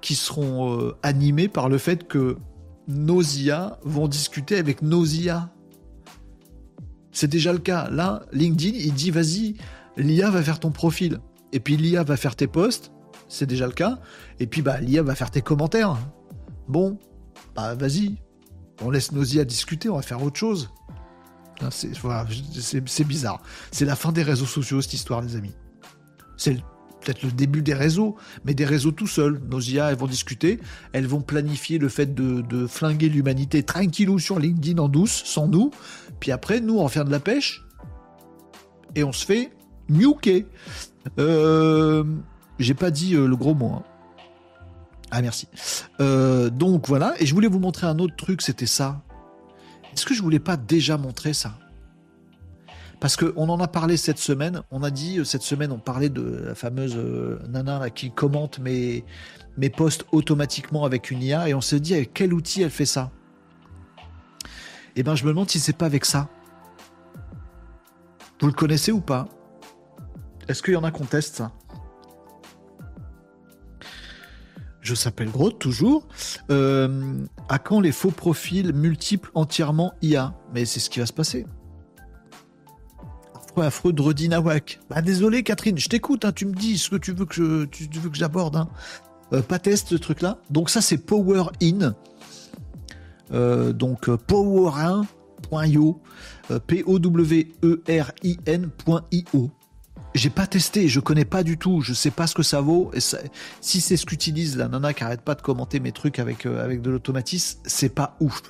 qui seront euh, animés par le fait que nos IA vont discuter avec nos IA C'est déjà le cas. Là, LinkedIn, il dit vas-y, l'IA va faire ton profil. Et puis l'IA va faire tes posts, c'est déjà le cas. Et puis bah, l'IA va faire tes commentaires. Bon, bah vas-y, on laisse nos IA discuter, on va faire autre chose. C'est bizarre. C'est la fin des réseaux sociaux, cette histoire, les amis. C'est peut-être le début des réseaux, mais des réseaux tout seuls. Nos IA, elles vont discuter, elles vont planifier le fait de, flinguer l'humanité tranquillou sur LinkedIn en douce, sans nous. Puis après, nous, on va faire de la pêche. Et on se fait miouquer. Euh, j'ai pas dit euh, le gros mot. Hein. Ah merci. Euh, donc voilà, et je voulais vous montrer un autre truc, c'était ça. Est-ce que je voulais pas déjà montrer ça? Parce qu'on en a parlé cette semaine, on a dit, cette semaine on parlait de la fameuse nana qui commente mes, mes posts automatiquement avec une IA, et on s'est dit avec quel outil elle fait ça? Eh ben je me demande si c'est pas avec ça. Vous le connaissez ou pas? Est-ce qu'il y en a teste ça? Je s'appelle Groth, toujours. Euh, à quand les faux profils multiples entièrement IA Mais c'est ce qui va se passer. Affreux, affreux, Dredi Nawak. Bah désolé Catherine, je t'écoute, hein, tu me dis ce que tu veux que je, veux que j'aborde. Hein. Euh, pas test ce truc-là. Donc ça c'est Power In. Euh, donc power1.io. P-O-W-E-R-I-N.io j'ai pas testé, je connais pas du tout, je sais pas ce que ça vaut. Et si c'est ce qu'utilise la nana qui arrête pas de commenter mes trucs avec, euh, avec de l'automatisme, c'est pas ouf.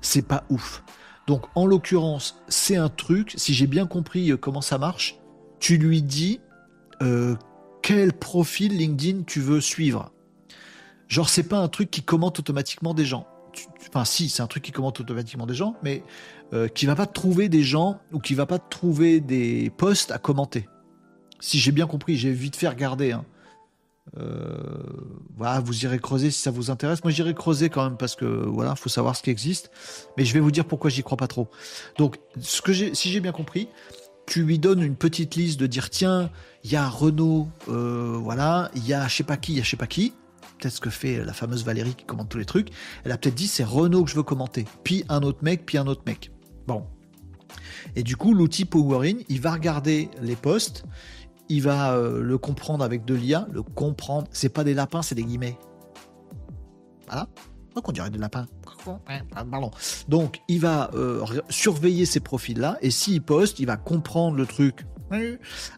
C'est pas ouf. Donc en l'occurrence, c'est un truc, si j'ai bien compris euh, comment ça marche, tu lui dis euh, quel profil LinkedIn tu veux suivre. Genre c'est pas un truc qui commente automatiquement des gens. Enfin si, c'est un truc qui commente automatiquement des gens, mais euh, qui va pas trouver des gens ou qui va pas trouver des posts à commenter. Si j'ai bien compris, j'ai vite fait regarder. Hein. Euh, voilà, vous irez creuser si ça vous intéresse. Moi, j'irai creuser quand même parce que voilà, faut savoir ce qui existe. Mais je vais vous dire pourquoi j'y crois pas trop. Donc, si j'ai bien compris, tu lui donnes une petite liste de dire tiens, il y a Renault, euh, voilà, il y a je sais pas qui, il y a je sais pas qui peut-être ce que fait la fameuse Valérie qui commente tous les trucs. Elle a peut-être dit c'est Renault que je veux commenter, puis un autre mec, puis un autre mec. Bon. Et du coup, l'outil PowerIn, il va regarder les posts il va euh, le comprendre avec de l'IA. Le comprendre, c'est pas des lapins, c'est des guillemets. Voilà. Donc on dirait des lapins. Pardon. Donc il va euh, surveiller ces profils-là et s'il poste, il va comprendre le truc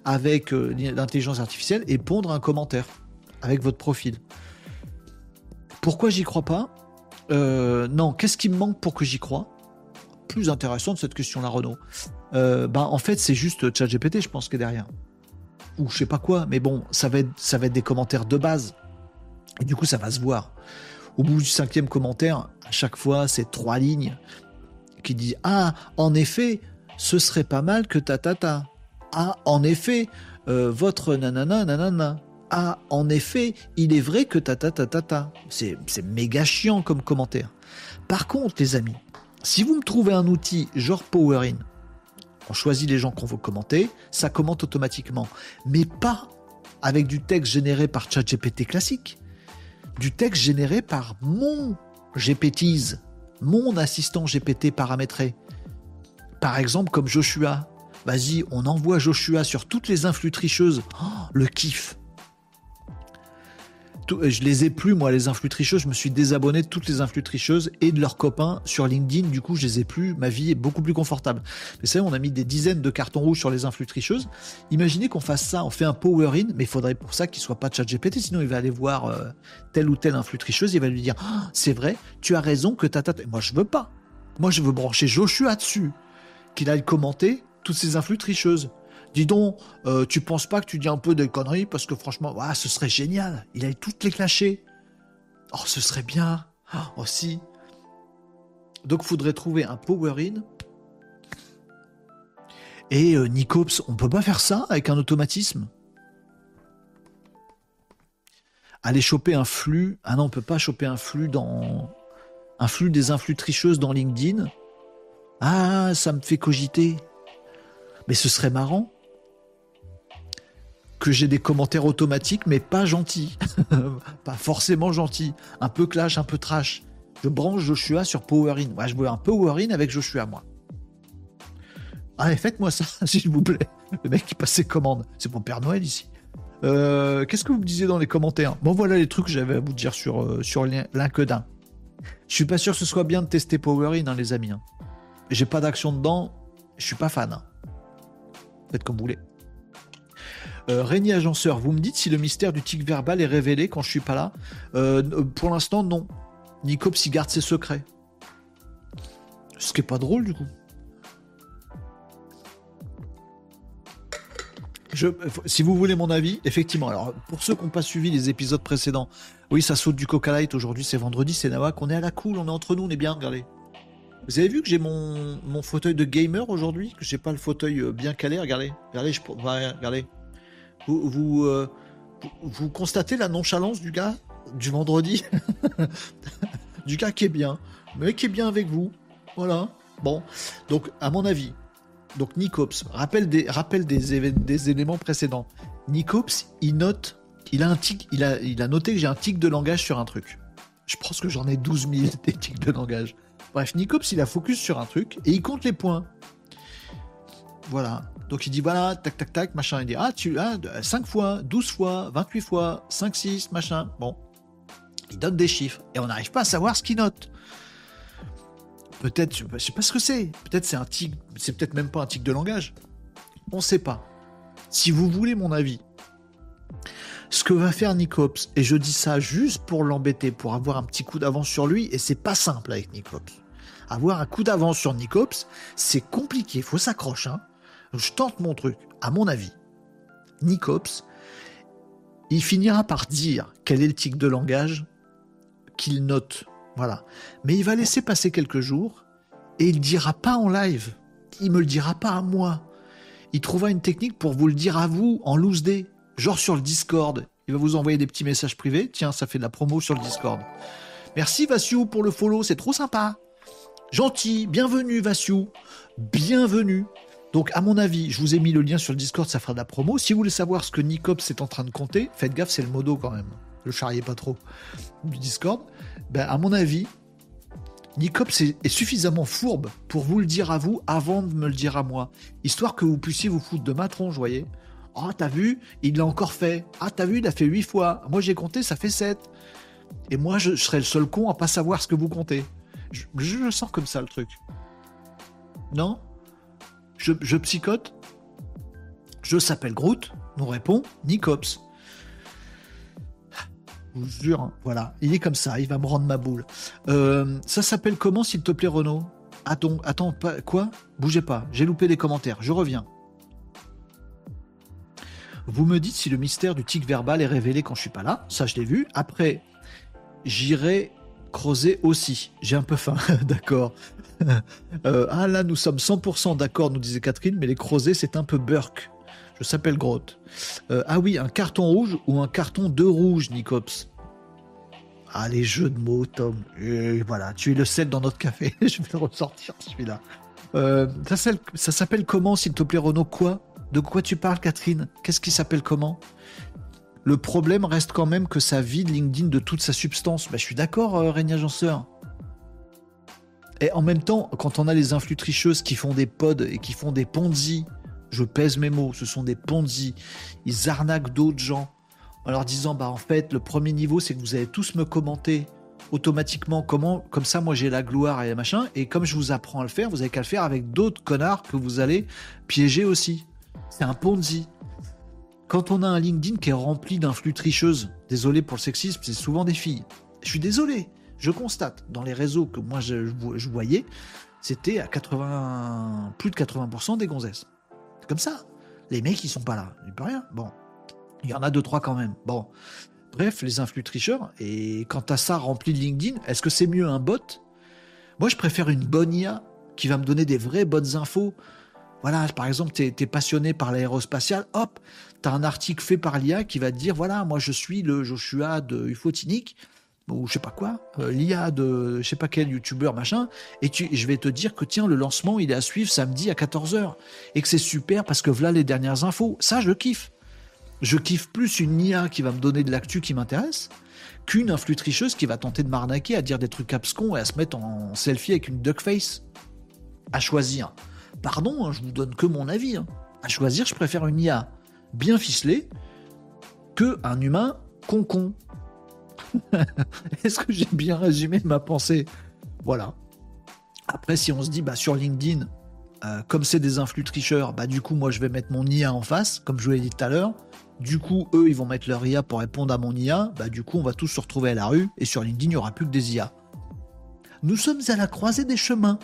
avec euh, l'intelligence artificielle et pondre un commentaire avec votre profil. Pourquoi j'y crois pas? Non, qu'est-ce qui me manque pour que j'y croie? Plus intéressant de cette question-là, Renaud. ben, en fait, c'est juste ChatGPT, je pense, qui est derrière ou je sais pas quoi, mais bon, ça va être, ça va des commentaires de base. Et du coup, ça va se voir. Au bout du cinquième commentaire, à chaque fois, c'est trois lignes qui disent Ah, en effet, ce serait pas mal que ta ta. Ah, en effet, euh, votre nanana nanana. Ah, en effet, il est vrai que ta ta ta ta. C'est, méga chiant comme commentaire. Par contre, les amis, si vous me trouvez un outil genre PowerIn, on choisit les gens qu'on veut commenter, ça commente automatiquement. Mais pas avec du texte généré par ChatGPT classique. Du texte généré par mon GPTs, mon assistant GPT paramétré. Par exemple, comme Joshua. Vas-y, on envoie Joshua sur toutes les influx tricheuses. Oh, le kiff. Euh, je les ai plus, moi, les influx tricheuses. Je me suis désabonné de toutes les influx tricheuses et de leurs copains sur LinkedIn. Du coup, je les ai plus. Ma vie est beaucoup plus confortable. Mais c'est on a mis des dizaines de cartons rouges sur les influx tricheuses. Imaginez qu'on fasse ça, on fait un power in, mais il faudrait pour ça qu'il soit pas de chat GPT. Sinon, il va aller voir euh, telle ou telle influx tricheuse. Il va lui dire, ah, c'est vrai, tu as raison que ta, ta, Moi, je veux pas. Moi, je veux brancher Joshua dessus. Qu'il aille commenter toutes ces influx tricheuses. Dis donc, euh, tu penses pas que tu dis un peu de conneries parce que franchement, ce serait génial. Il a toutes les clasher. Oh, ce serait bien. Oh, aussi. Donc, faudrait trouver un power in. Et euh, Nicops, on peut pas faire ça avec un automatisme? Aller choper un flux. Ah non, on peut pas choper un flux dans. Un flux des influx tricheuses dans LinkedIn. Ah, ça me fait cogiter. Mais ce serait marrant que j'ai des commentaires automatiques, mais pas gentils. *laughs* pas forcément gentils. Un peu clash, un peu trash. Je branche Joshua sur PowerIn. Moi, je veux un PowerIn avec Joshua, moi. Allez, faites-moi ça, *laughs* s'il vous plaît. Le mec qui passe ses commandes. C'est mon Père Noël ici. Euh, qu'est-ce que vous me disiez dans les commentaires? Bon, voilà les trucs que j'avais à vous dire sur, euh, sur. Je suis pas sûr que ce soit bien de tester PowerIn, hein, les amis. Hein. J'ai pas d'action dedans. Je suis pas fan. Hein. Faites comme vous voulez. Euh, Régnier Agenceur, vous me dites si le mystère du tic verbal est révélé quand je suis pas là euh, Pour l'instant, non. Nicops, il garde ses secrets. Ce qui est pas drôle, du coup. Si vous voulez mon avis, effectivement, alors pour ceux qui n'ont pas suivi les épisodes précédents, oui, ça saute du Coca Light aujourd'hui, c'est vendredi, c'est Nawak, on est à la cool, on est entre nous, on est bien, regardez. Vous avez vu que j'ai mon, mon fauteuil de gamer aujourd'hui, que j'ai pas le fauteuil euh, bien calé, regardez, regardez, je, regardez. Euh, vous, constatez la nonchalance du gars du vendredi *laughs* Du gars qui est bien, mais qui est bien avec vous. Voilà. Bon. Donc, à mon avis, donc Nicops, rappelle des, rappelle des, éléments précédents. Nicops, il note, il a un tic, il a, il a noté que j'ai un tic de langage sur un truc. Je pense que j'en ai 12 000 *laughs* des tics de langage. Bref, Nicops, il a focus sur un truc et il compte les points. Voilà. Donc il dit voilà, tac, tac, tac, machin. Il dit ah, tu as 5 fois, 12 fois, 28 fois, 5, 6, machin. Bon. Il donne des chiffres et on n'arrive pas à savoir ce qu'il note. Peut-être, je sais pas ce que c'est. Peut-être c'est un tic, c'est peut-être même pas un tic de langage. On ne sait pas. Si vous voulez mon avis, ce que va faire Nicops, et je dis ça juste pour l'embêter, pour avoir un petit coup d'avance sur lui, et c'est pas simple avec Nicops. Avoir un coup d'avance sur Nicops, c'est compliqué, faut s'accrocher. Hein je tente mon truc. À mon avis, Nicops, il finira par dire quel est le tic de langage qu'il note. Voilà. Mais il va laisser passer quelques jours et il dira pas en live. Il me le dira pas à moi. Il trouvera une technique pour vous le dire à vous en loose day, genre sur le Discord. Il va vous envoyer des petits messages privés. Tiens, ça fait de la promo sur le Discord. Merci Vassiou pour le follow, c'est trop sympa. Gentil, bienvenue Vassiou. Bienvenue. Donc, à mon avis, je vous ai mis le lien sur le Discord, ça fera de la promo. Si vous voulez savoir ce que Nicops est en train de compter, faites gaffe, c'est le modo quand même. Le charriez pas trop du Discord. Ben, à mon avis, Nicops est, suffisamment fourbe pour vous le dire à vous avant de me le dire à moi. Histoire que vous puissiez vous foutre de ma tronche, voyez. Ah, t'as vu, il l'a encore fait. Ah, t'as vu, il a fait 8 fois. Moi, j'ai compté, ça fait 7. Et moi, je, serais le seul con à pas savoir ce que vous comptez. Je, je sens comme ça le truc. Non? Je, psychote Je s'appelle Groot, nous répond Nicops. Je vous jure, hein, voilà, il est comme ça, il va me rendre ma boule. Euh, ça s'appelle comment, s'il te plaît, Renaud? Attends, attends, quoi? Bougez pas, j'ai loupé des commentaires, je reviens. Vous me dites si le mystère du tic verbal est révélé quand je suis pas là, ça je l'ai vu. Après, j'irai creuser aussi. J'ai un peu faim, *laughs* d'accord. *laughs* Euh, ah là, nous sommes 100% d'accord, nous disait Catherine, mais les creusets, c'est un peu burk. Je s'appelle Grotte. Euh, ah oui, un carton rouge ou un carton de rouge, Nicops? Ah, les jeux de mots, Tom. Et voilà, tu es le sel dans notre café. *laughs* je vais le ressortir, celui-là. Euh, ça s'appelle comment, s'il te plaît, Renaud? Quoi? De quoi tu parles, Catherine? Qu'est-ce qui s'appelle comment? Le problème reste quand même que ça vide LinkedIn de toute sa substance. Bah, je suis d'accord, euh, Régna. Et en même temps, quand on a les influx tricheuses qui font des pods et qui font des ponzi, je pèse mes mots, ce sont des ponzi, ils arnaquent d'autres gens en leur disant bah en fait le premier niveau c'est que vous allez tous me commenter automatiquement comment comme ça moi j'ai la gloire et machin. Et comme je vous apprends à le faire vous avez qu'à le faire avec d'autres connards que vous allez piéger aussi. C'est un ponzi. Quand on a un LinkedIn qui est rempli d'influx tricheuses, désolé pour le sexisme, c'est souvent des filles. Je suis désolé, je constate, dans les réseaux que moi je, voyais, c'était à 80, plus de 80% des gonzesses. Comme ça. Les mecs, ils sont pas là. Il peut rien. Bon. Il y en a deux, trois quand même. Bon. Bref, les influx tricheurs. Et quant à ça rempli de LinkedIn, est-ce que c'est mieux un bot? Moi, je préfère une bonne IA qui va me donner des vraies bonnes infos. Voilà, par exemple, tu es, passionné par l'aérospatial, hop, tu as un article fait par l'IA qui va te dire voilà, moi je suis le Joshua de Ufotinique, ou je sais pas quoi, euh, l'IA de je sais pas quel youtubeur machin, et tu, je vais te dire que tiens, le lancement il est à suivre samedi à 14h, et que c'est super parce que voilà les dernières infos. Ça, je kiffe. Je kiffe plus une IA qui va me donner de l'actu qui m'intéresse qu'une influx tricheuse qui va tenter de m'arnaquer à dire des trucs abscons et à se mettre en selfie avec une duck face. À choisir. Pardon, hein, je vous donne que mon avis. Hein. À choisir, je préfère une IA bien ficelé que un humain con-con. *laughs* Est-ce que j'ai bien résumé ma pensée? Voilà. Après, si on se dit bah, sur LinkedIn, euh, comme c'est des influx tricheurs, bah, du coup, moi, je vais mettre mon IA en face, comme je vous l'ai dit tout à l'heure. Du coup, eux, ils vont mettre leur IA pour répondre à mon IA. Bah, du coup, on va tous se retrouver à la rue et sur LinkedIn, il n'y aura plus que des IA. Nous sommes à la croisée des chemins.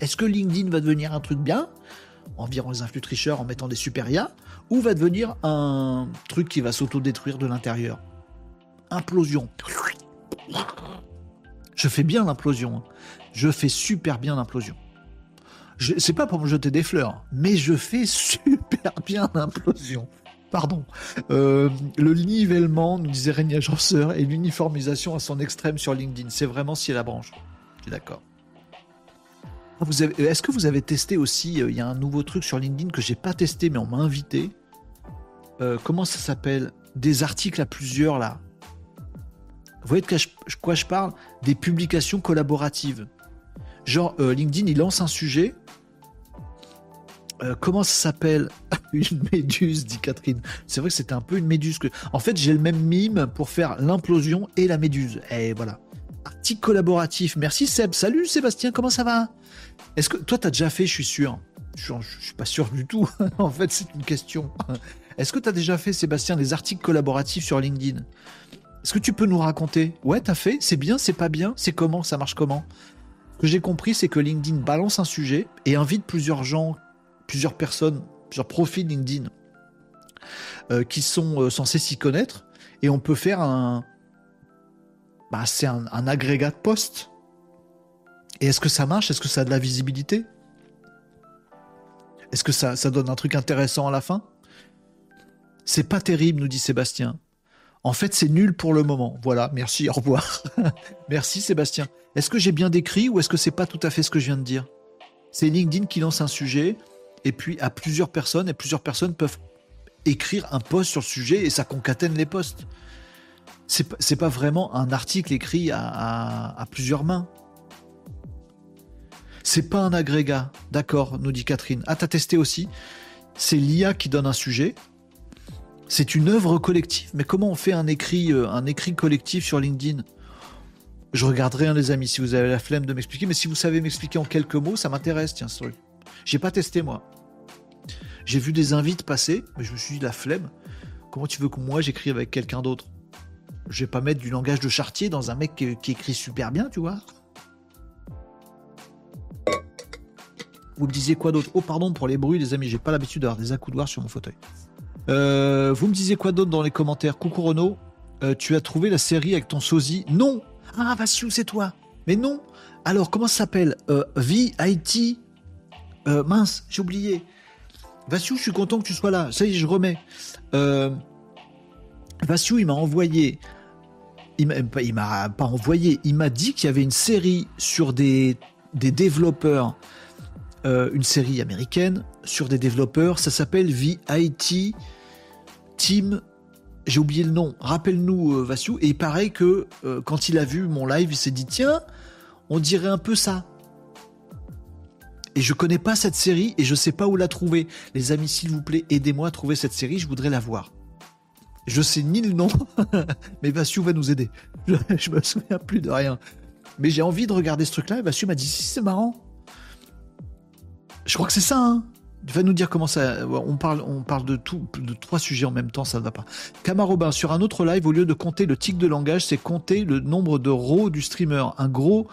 Est-ce que LinkedIn va devenir un truc bien? Environ les influx tricheurs en mettant des super IA, ou va devenir un truc qui va s'auto-détruire de l'intérieur? Implosion. Je fais bien l'implosion. Hein. Je fais super bien l'implosion. C'est pas pour me jeter des fleurs, mais je fais super bien l'implosion. Pardon. Euh, le nivellement, nous disait Régnier Agenceur, et l'uniformisation à son extrême sur LinkedIn. C'est vraiment si la branche. D'accord. Ah, est-ce que vous avez testé aussi euh, Il y a un nouveau truc sur LinkedIn que j'ai pas testé, mais on m'a invité. Euh, comment ça s'appelle? Des articles à plusieurs là. Vous voyez de quoi je, parle? Des publications collaboratives. Genre euh, LinkedIn, il lance un sujet. comment ça s'appelle? *laughs* Une méduse, dit Catherine. C'est vrai que c'était un peu une méduse. En fait, j'ai le même mime pour faire l'implosion et la méduse. Et voilà. Article collaboratif. Merci Seb. Salut Sébastien, comment ça va? Est-ce que toi, tu as déjà fait, je suis sûr Je ne suis pas sûr du tout. *laughs* en fait, c'est une question. Est-ce que tu as déjà fait, Sébastien, des articles collaboratifs sur LinkedIn? Est-ce que tu peux nous raconter Ouais, tu as fait C'est bien C'est pas bien C'est comment Ça marche comment? Ce que j'ai compris, c'est que LinkedIn balance un sujet et invite plusieurs gens, plusieurs personnes, plusieurs profils LinkedIn euh, qui sont euh, censés s'y connaître. Et on peut faire un. Bah, c'est un, agrégat de posts et est-ce que ça marche? Est-ce que ça a de la visibilité? Est-ce que ça, ça donne un truc intéressant à la fin? C'est pas terrible, nous dit Sébastien. En fait, c'est nul pour le moment. Voilà, merci, au revoir. *laughs* merci Sébastien. Est-ce que j'ai bien décrit ou est-ce que c'est pas tout à fait ce que je viens de dire? C'est LinkedIn qui lance un sujet et puis à plusieurs personnes et plusieurs personnes peuvent écrire un post sur le sujet et ça concatène les posts. C'est pas vraiment un article écrit à plusieurs mains. C'est pas un agrégat. D'accord, nous dit Catherine. Ah, t'as testé aussi? C'est l'IA qui donne un sujet. C'est une œuvre collective. Mais comment on fait un écrit, euh, collectif sur LinkedIn? Je regarderai, un les amis, si vous avez la flemme de m'expliquer. Mais si vous savez m'expliquer en quelques mots, ça m'intéresse, tiens, ce truc. J'ai pas testé, moi. J'ai vu des invites passer, mais je me suis dit, la flemme. Comment tu veux que moi j'écris avec quelqu'un d'autre? Je vais pas mettre du langage de chartier dans un mec qui, qui écrit super bien, tu vois? Vous me disiez quoi d'autre? Oh, pardon pour les bruits, les amis, j'ai pas l'habitude d'avoir des accoudoirs sur mon fauteuil. Euh, vous me disiez quoi d'autre dans les commentaires? Coucou Renaud, euh, tu as trouvé la série avec ton sosie? Non Ah, Vassiou, c'est toi Mais non Alors, comment ça s'appelle? Euh, VIT euh, Mince, j'ai oublié. Vassiou, je suis content que tu sois là. Ça y est, je remets. Vassiou, il m'a envoyé. Il m'a pas, envoyé. Il m'a dit qu'il y avait une série sur des, développeurs une série américaine sur des développeurs. Ça s'appelle VIT Team. J'ai oublié le nom. Rappelle-nous, euh, Vassiou. Et il paraît que euh, quand il a vu mon live, il s'est dit tiens, on dirait un peu ça. Et je connais pas cette série et je sais pas où la trouver. Les amis, s'il vous plaît, aidez-moi à trouver cette série. Je voudrais la voir. Je sais ni le nom, *laughs* mais Vassiou va nous aider. Je, *laughs* je me souviens plus de rien. Mais j'ai envie de regarder ce truc-là. Et Vassiou m'a dit si c'est marrant. Je crois que c'est ça. Hein. Va nous dire comment ça. On parle, de trois sujets en même temps, ça ne va pas. Camarobin, sur un autre live, au lieu de compter le tic de langage, c'est compter le nombre de rows du streamer. Un gros.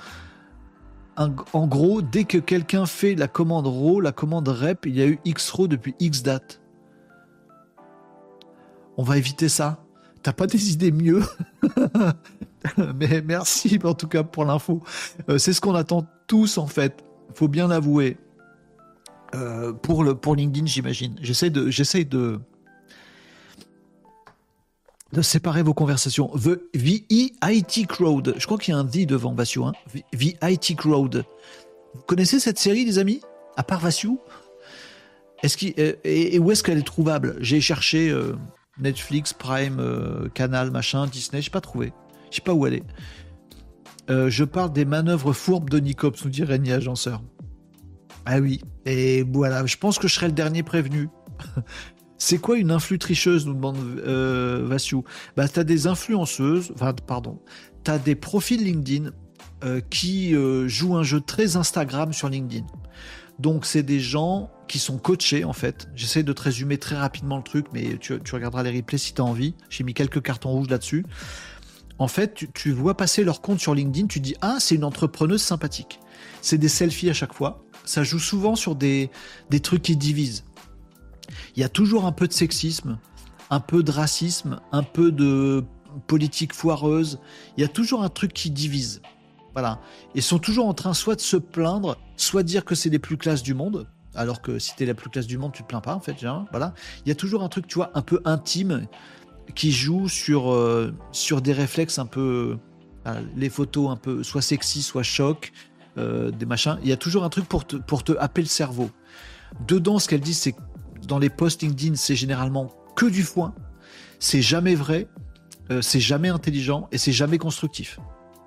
en gros, dès que quelqu'un fait la commande row, la commande rep, il y a eu X row depuis X date. On va éviter ça. T'as pas des idées mieux *laughs* Mais merci en tout cas pour l'info. Euh, c'est ce qu'on attend tous en fait. Faut bien l'avouer. Euh, pour, le, pour LinkedIn, j'imagine. J'essaie de, j'essaie de, de séparer vos conversations. The VIT Crowd. Je crois qu'il y a un D devant Vassiou. Hein. VIT Crowd. Vous connaissez cette série, les amis? À part Vassiou est-ce qu'il, euh, et, où est-ce qu'elle est trouvable? J'ai cherché euh, Netflix, Prime, Canal, machin, Disney. J'ai pas trouvé. Je sais pas où elle est. Je parle des manœuvres fourbes de Nicops, nous dit Régnier Agenceur. Ah oui, et voilà, je pense que je serai le dernier prévenu. *laughs* C'est quoi une influe tricheuse, nous demande euh, Vassiou? Bah, t'as des influenceuses, enfin, pardon, t'as des profils LinkedIn euh, qui euh, jouent un jeu très Instagram sur LinkedIn. Donc, c'est des gens qui sont coachés, en fait. J'essaie de te résumer très rapidement le truc, mais tu, regarderas les replays si t'as envie. J'ai mis quelques cartons rouges là-dessus. En fait, tu, tu vois passer leur compte sur LinkedIn, tu dis Ah, c'est une entrepreneuse sympathique. C'est des selfies à chaque fois. Ça joue souvent sur des, des trucs qui divisent. Il y a toujours un peu de sexisme, un peu de racisme, un peu de politique foireuse. Il y a toujours un truc qui divise. Voilà. Ils sont toujours en train soit de se plaindre, soit de dire que c'est les plus classes du monde. Alors que si t'es la plus classe du monde, tu te plains pas en fait. hein, Voilà. Il y a toujours un truc, tu vois, un peu intime qui joue sur, euh, sur des réflexes un peu. euh, les photos un peu soit sexy, soit choc, euh, des machins. Il y a toujours un truc pour te, pour te happer le cerveau. Dedans, ce qu'elle dit, c'est dans les posts LinkedIn, c'est généralement que du foin. C'est jamais vrai, euh, c'est jamais intelligent et c'est jamais constructif.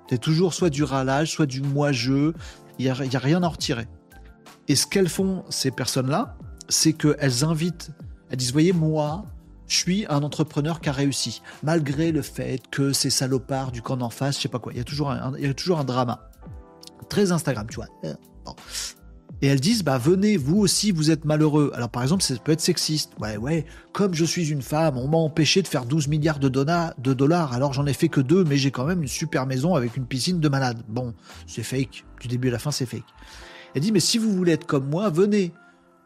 C'est toujours soit du râlage, soit du moi-je. Il n'y a, y a rien à en retirer. Et ce qu'elles font, ces personnes-là, c'est qu'elles invitent, elles disent, voyez, moi, je suis un entrepreneur qui a réussi, malgré le fait que ces salopards du camp d'en face, je sais pas quoi. Il y a toujours un, il y a toujours un drama. Très Instagram, tu vois. Euh. Et elles disent, bah venez, vous aussi, vous êtes malheureux. Alors par exemple, ça peut être sexiste. Ouais, ouais, comme je suis une femme, on m'a empêché de faire 12 milliards de, de dollars, alors j'en ai fait que deux, mais j'ai quand même une super maison avec une piscine de malade. Bon, c'est fake. Du début à la fin, c'est fake. Elle dit, mais si vous voulez être comme moi, venez.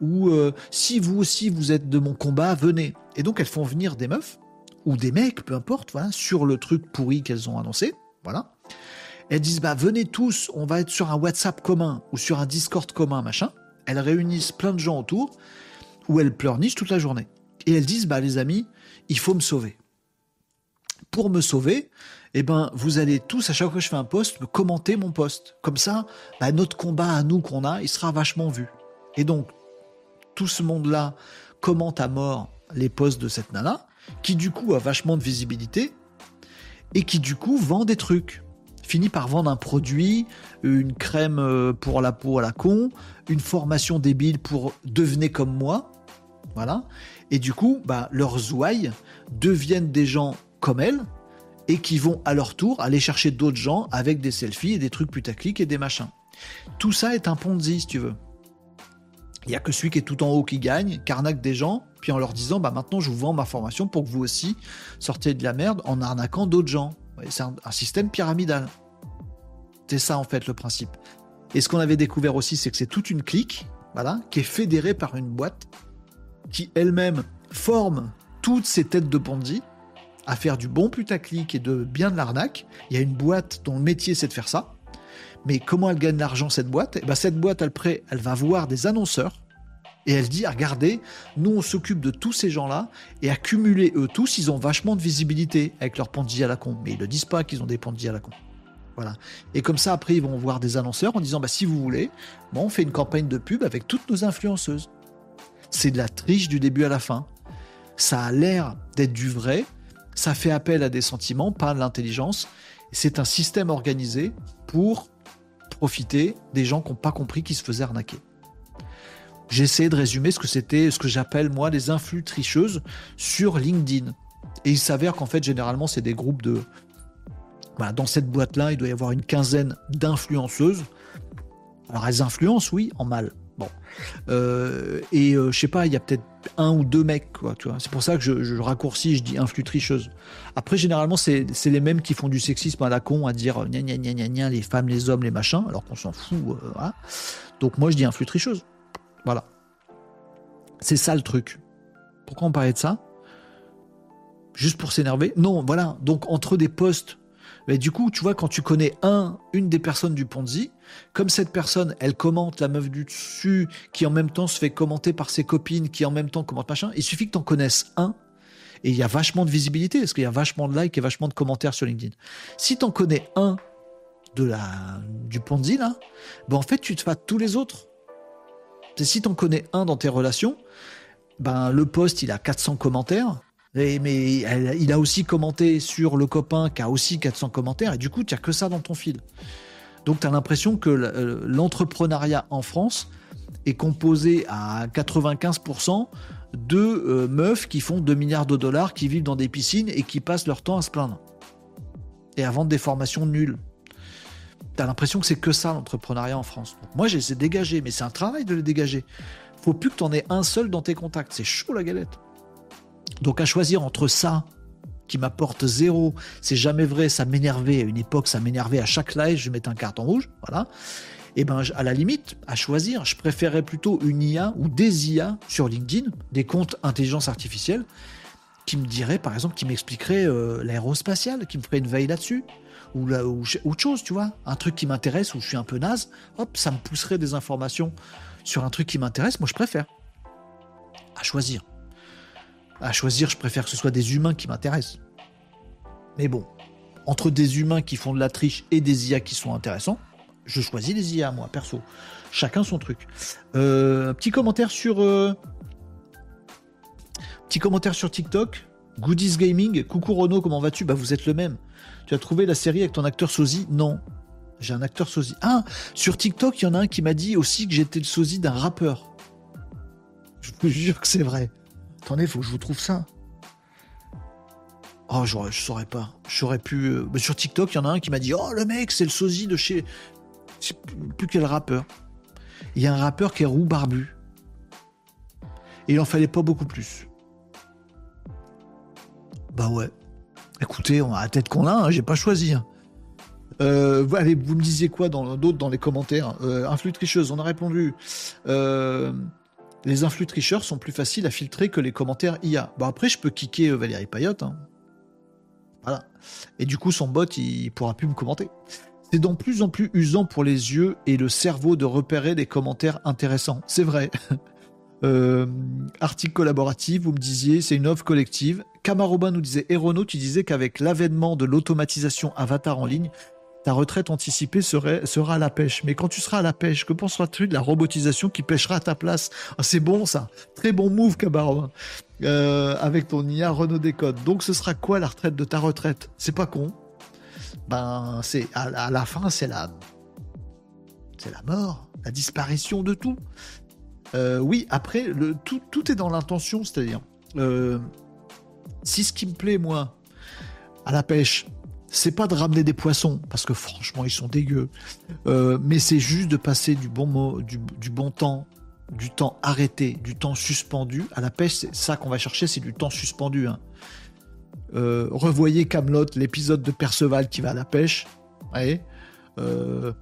Ou euh, si vous aussi, vous êtes de mon combat, venez. Et donc, elles font venir des meufs, ou des mecs, peu importe, voilà, sur le truc pourri qu'elles ont annoncé. Voilà. Elles disent, bah, venez tous, on va être sur un WhatsApp commun ou sur un Discord commun, machin. Elles réunissent plein de gens autour, où elles pleurnichent toute la journée. Et elles disent, bah, les amis, il faut me sauver. Pour me sauver, eh ben, vous allez tous, à chaque fois que je fais un post, me commenter mon post. Comme ça, bah, notre combat à nous qu'on a, il sera vachement vu. Et donc, tout ce monde-là commente à mort les posts de cette nana, qui du coup a vachement de visibilité, et qui du coup vend des trucs. Finit par vendre un produit, une crème euh, pour la peau à la con, une formation débile pour devenir comme moi. Voilà. Et du coup, bah, leurs ouailles deviennent des gens comme elles et qui vont à leur tour aller chercher d'autres gens avec des selfies et des trucs putaclic et des machins. Tout ça est un Ponzi, si tu veux. Il n'y a que celui qui est tout en haut qui gagne, qui arnaque des gens, puis en leur disant bah maintenant je vous vends ma formation pour que vous aussi sortiez de la merde en arnaquant d'autres gens. C'est un, système pyramidal. C'est ça en fait le principe. Et ce qu'on avait découvert aussi, c'est que c'est toute une clique, qui est fédérée par une boîte qui elle-même forme toutes ces têtes de Ponzi à faire du bon putaclic et de bien de l'arnaque. Il y a une boîte dont le métier c'est de faire ça. Mais comment elle gagne l'argent cette boîte? Et eh ben, Cette boîte, elle, elle va voir des annonceurs et elle dit regardez, nous on s'occupe de tous ces gens-là et accumuler eux tous, ils ont vachement de visibilité avec leurs Ponzi à la con. Mais ils ne disent pas qu'ils ont des Ponzi à la con. Et comme ça, après, ils vont voir des annonceurs en disant bah, si vous voulez, bon, on fait une campagne de pub avec toutes nos influenceuses. C'est de la triche du début à la fin. Ça a l'air d'être du vrai. Ça fait appel à des sentiments, pas à l'intelligence. C'est un système organisé pour profiter des gens qui n'ont pas compris qu'ils se faisaient arnaquer. J'ai essayé de résumer ce que c'était, ce que j'appelle moi les influx tricheuses sur LinkedIn. Et il s'avère qu'en fait, généralement, c'est des groupes de. Bah, dans cette boîte-là, il doit y avoir une quinzaine d'influenceuses. Alors, elles influencent, oui, en mal. Bon. Euh, et euh, je sais pas, il y a peut-être un ou deux mecs, quoi, tu vois. C'est pour ça que je, raccourcis, je dis influx tricheuse. Après, généralement, c'est les mêmes qui font du sexisme à la con, à dire gna gna gna gna les femmes, les hommes, les machins, alors qu'on s'en fout. Euh, Donc moi, je dis influx tricheuse. Voilà. C'est ça le truc. Pourquoi on parlait de ça? Juste pour s'énerver? Non, voilà. Donc entre des postes mais du coup, tu vois, quand tu connais un, une des personnes du Ponzi, comme cette personne, elle commente la meuf du dessus, qui en même temps se fait commenter par ses copines, qui en même temps commente machin, il suffit que tu en connaisses un, et il y a vachement de visibilité, parce qu'il y a vachement de likes et vachement de commentaires sur LinkedIn. Si tu en connais un de la, du Ponzi, là, ben en fait, tu te fais tous les autres. C'est si tu en connais un dans tes relations, ben le post, il a 400 commentaires, mais il a aussi commenté sur le copain qui a aussi 400 commentaires, et du coup, tu n'as que ça dans ton fil. Donc, tu as l'impression que euh, l'entrepreneuriat en France est composé à 95% de euh, meufs qui font 2 milliards de dollars, qui vivent dans des piscines et qui passent leur temps à se plaindre. Et à vendre des formations nulles. Tu as l'impression que c'est que ça l'entrepreneuriat en France. moi, j'ai dégagé, mais c'est un travail de le dégager. Faut plus que tu en aies un seul dans tes contacts. C'est chaud la galette. Donc à choisir entre ça, qui m'apporte zéro, c'est jamais vrai, ça m'énervait à une époque, ça m'énervait à chaque live, je mettais un carton rouge, voilà. Et eh ben à la limite, à choisir, je préférerais plutôt une IA ou des IA sur LinkedIn, des comptes intelligence artificielle, qui me dirait par exemple, qui m'expliquerait euh, l'aérospatiale, qui me ferait une veille là-dessus, ou, là, ou autre chose, tu vois, un truc qui m'intéresse où je suis un peu naze, hop, ça me pousserait des informations sur un truc qui m'intéresse, moi je préfère. À choisir à choisir, je préfère que ce soit des humains qui m'intéressent. Mais bon, entre des humains qui font de la triche et des IA qui sont intéressants, je choisis les IA, moi, perso. Chacun son truc. Euh, petit commentaire sur. Euh, petit commentaire sur TikTok. Goodies Gaming. Coucou Renaud, comment vas-tu? Bah, vous êtes le même. Tu as trouvé la série avec ton acteur sosie? Non. J'ai un acteur sosie. Ah Sur TikTok, il y en a un qui m'a dit aussi que j'étais le sosie d'un rappeur. Je vous jure que c'est vrai. Attendez, faut que je vous trouve ça. Oh, je, je saurais pas. J'aurais pu. Euh, sur TikTok, il y en a un qui m'a dit Oh, le mec, c'est le sosie de chez. Je plus quel rappeur. Il y a un rappeur qui est roux barbu. Et il en fallait pas beaucoup plus. Bah ouais. Écoutez, on a la tête qu'on a, hein, j'ai pas choisi. Hein. Euh, allez, vous me disiez quoi dans d'autres dans les commentaires? Euh, Influx tricheuse, on a répondu. Euh, les influx tricheurs sont plus faciles à filtrer que les commentaires IA. Bon, après, je peux kicker euh, Valérie Payotte. Hein. Voilà. Et du coup, son bot, il pourra plus me commenter. C'est de plus en plus usant pour les yeux et le cerveau de repérer des commentaires intéressants. C'est vrai. *laughs* Euh, article collaboratif, vous me disiez, c'est une offre collective. Kamaroba nous disait, Erono, tu disais qu'avec l'avènement de l'automatisation avatar en ligne, ta retraite anticipée sera à la pêche. Mais quand tu seras à la pêche, que penseras-tu de la robotisation qui pêchera à ta place? Ah, C'est bon ça, très bon move Cabaret. Euh, avec ton IA Renault Décode. Donc ce sera quoi la retraite de ta retraite? C'est pas con. Ben c'est à, la fin c'est la c'est la mort, la disparition de tout. Euh, oui, après tout est dans l'intention, c'est-à-dire Euh, si ce qui me plaît, moi, à la pêche, c'est pas de ramener des poissons, parce que franchement, ils sont dégueux, euh, mais c'est juste de passer du bon, mot, du, bon temps, du temps arrêté, du temps suspendu. À la pêche, c'est ça qu'on va chercher, c'est du temps suspendu. Hein. Euh, revoyez Camelot, l'épisode de Perceval qui va à la pêche. Voyez? Euh,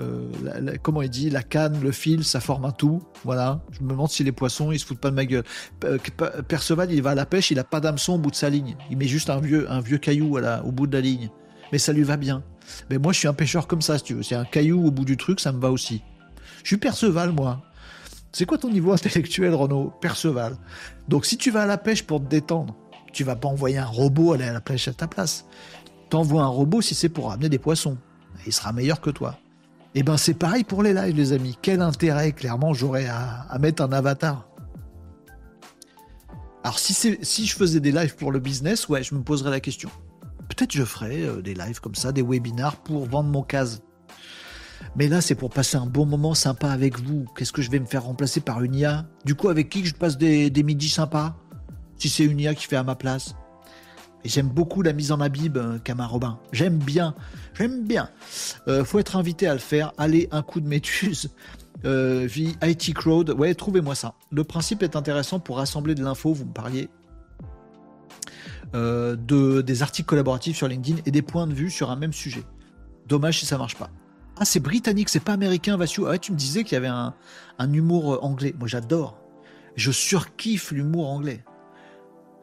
euh, comment il dit, la canne, le fil, ça forme un tout. Voilà. Je me demande si les poissons, ils se foutent pas de ma gueule. Perceval, il va à la pêche, il a pas d'hameçon au bout de sa ligne. Il met juste un vieux, un vieux caillou au bout de la ligne. Mais ça lui va bien. Mais moi, je suis un pêcheur comme ça, si tu veux. C'est un caillou au bout du truc, ça me va aussi. Je suis Perceval, moi. C'est quoi ton niveau intellectuel, Renaud? Perceval. Donc, si tu vas à la pêche pour te détendre, tu vas pas envoyer un robot aller à la pêche à ta place. T'envoies un robot si c'est pour ramener des poissons. Il sera meilleur que toi. Et eh ben c'est pareil pour les lives, les amis. Quel intérêt, clairement, j'aurais à, mettre un avatar Alors si, si je faisais des lives pour le business, ouais, je me poserais la question. Peut-être je ferais euh, des lives comme ça, des webinars pour vendre mon case. Mais là, c'est pour passer un bon moment sympa avec vous. Qu'est-ce que je vais me faire remplacer par une IA Du coup, avec qui je passe des, des midis sympas? Si c'est une IA qui fait à ma place j'aime beaucoup la mise en abîme, euh, Camar Robin. J'aime bien. J'aime bien. Euh, faut être invité à le faire. Allez, un coup de métuse. *laughs* Euh, IT Crowd. Ouais, trouvez-moi ça. Le principe est intéressant pour rassembler de l'info. Vous me parliez euh, de, des articles collaboratifs sur LinkedIn et des points de vue sur un même sujet. Dommage si ça marche pas. Ah, c'est britannique, c'est pas américain, Vassiou. Ah ouais, tu me disais qu'il y avait un, un humour anglais. Moi, j'adore. Je surkiffe l'humour anglais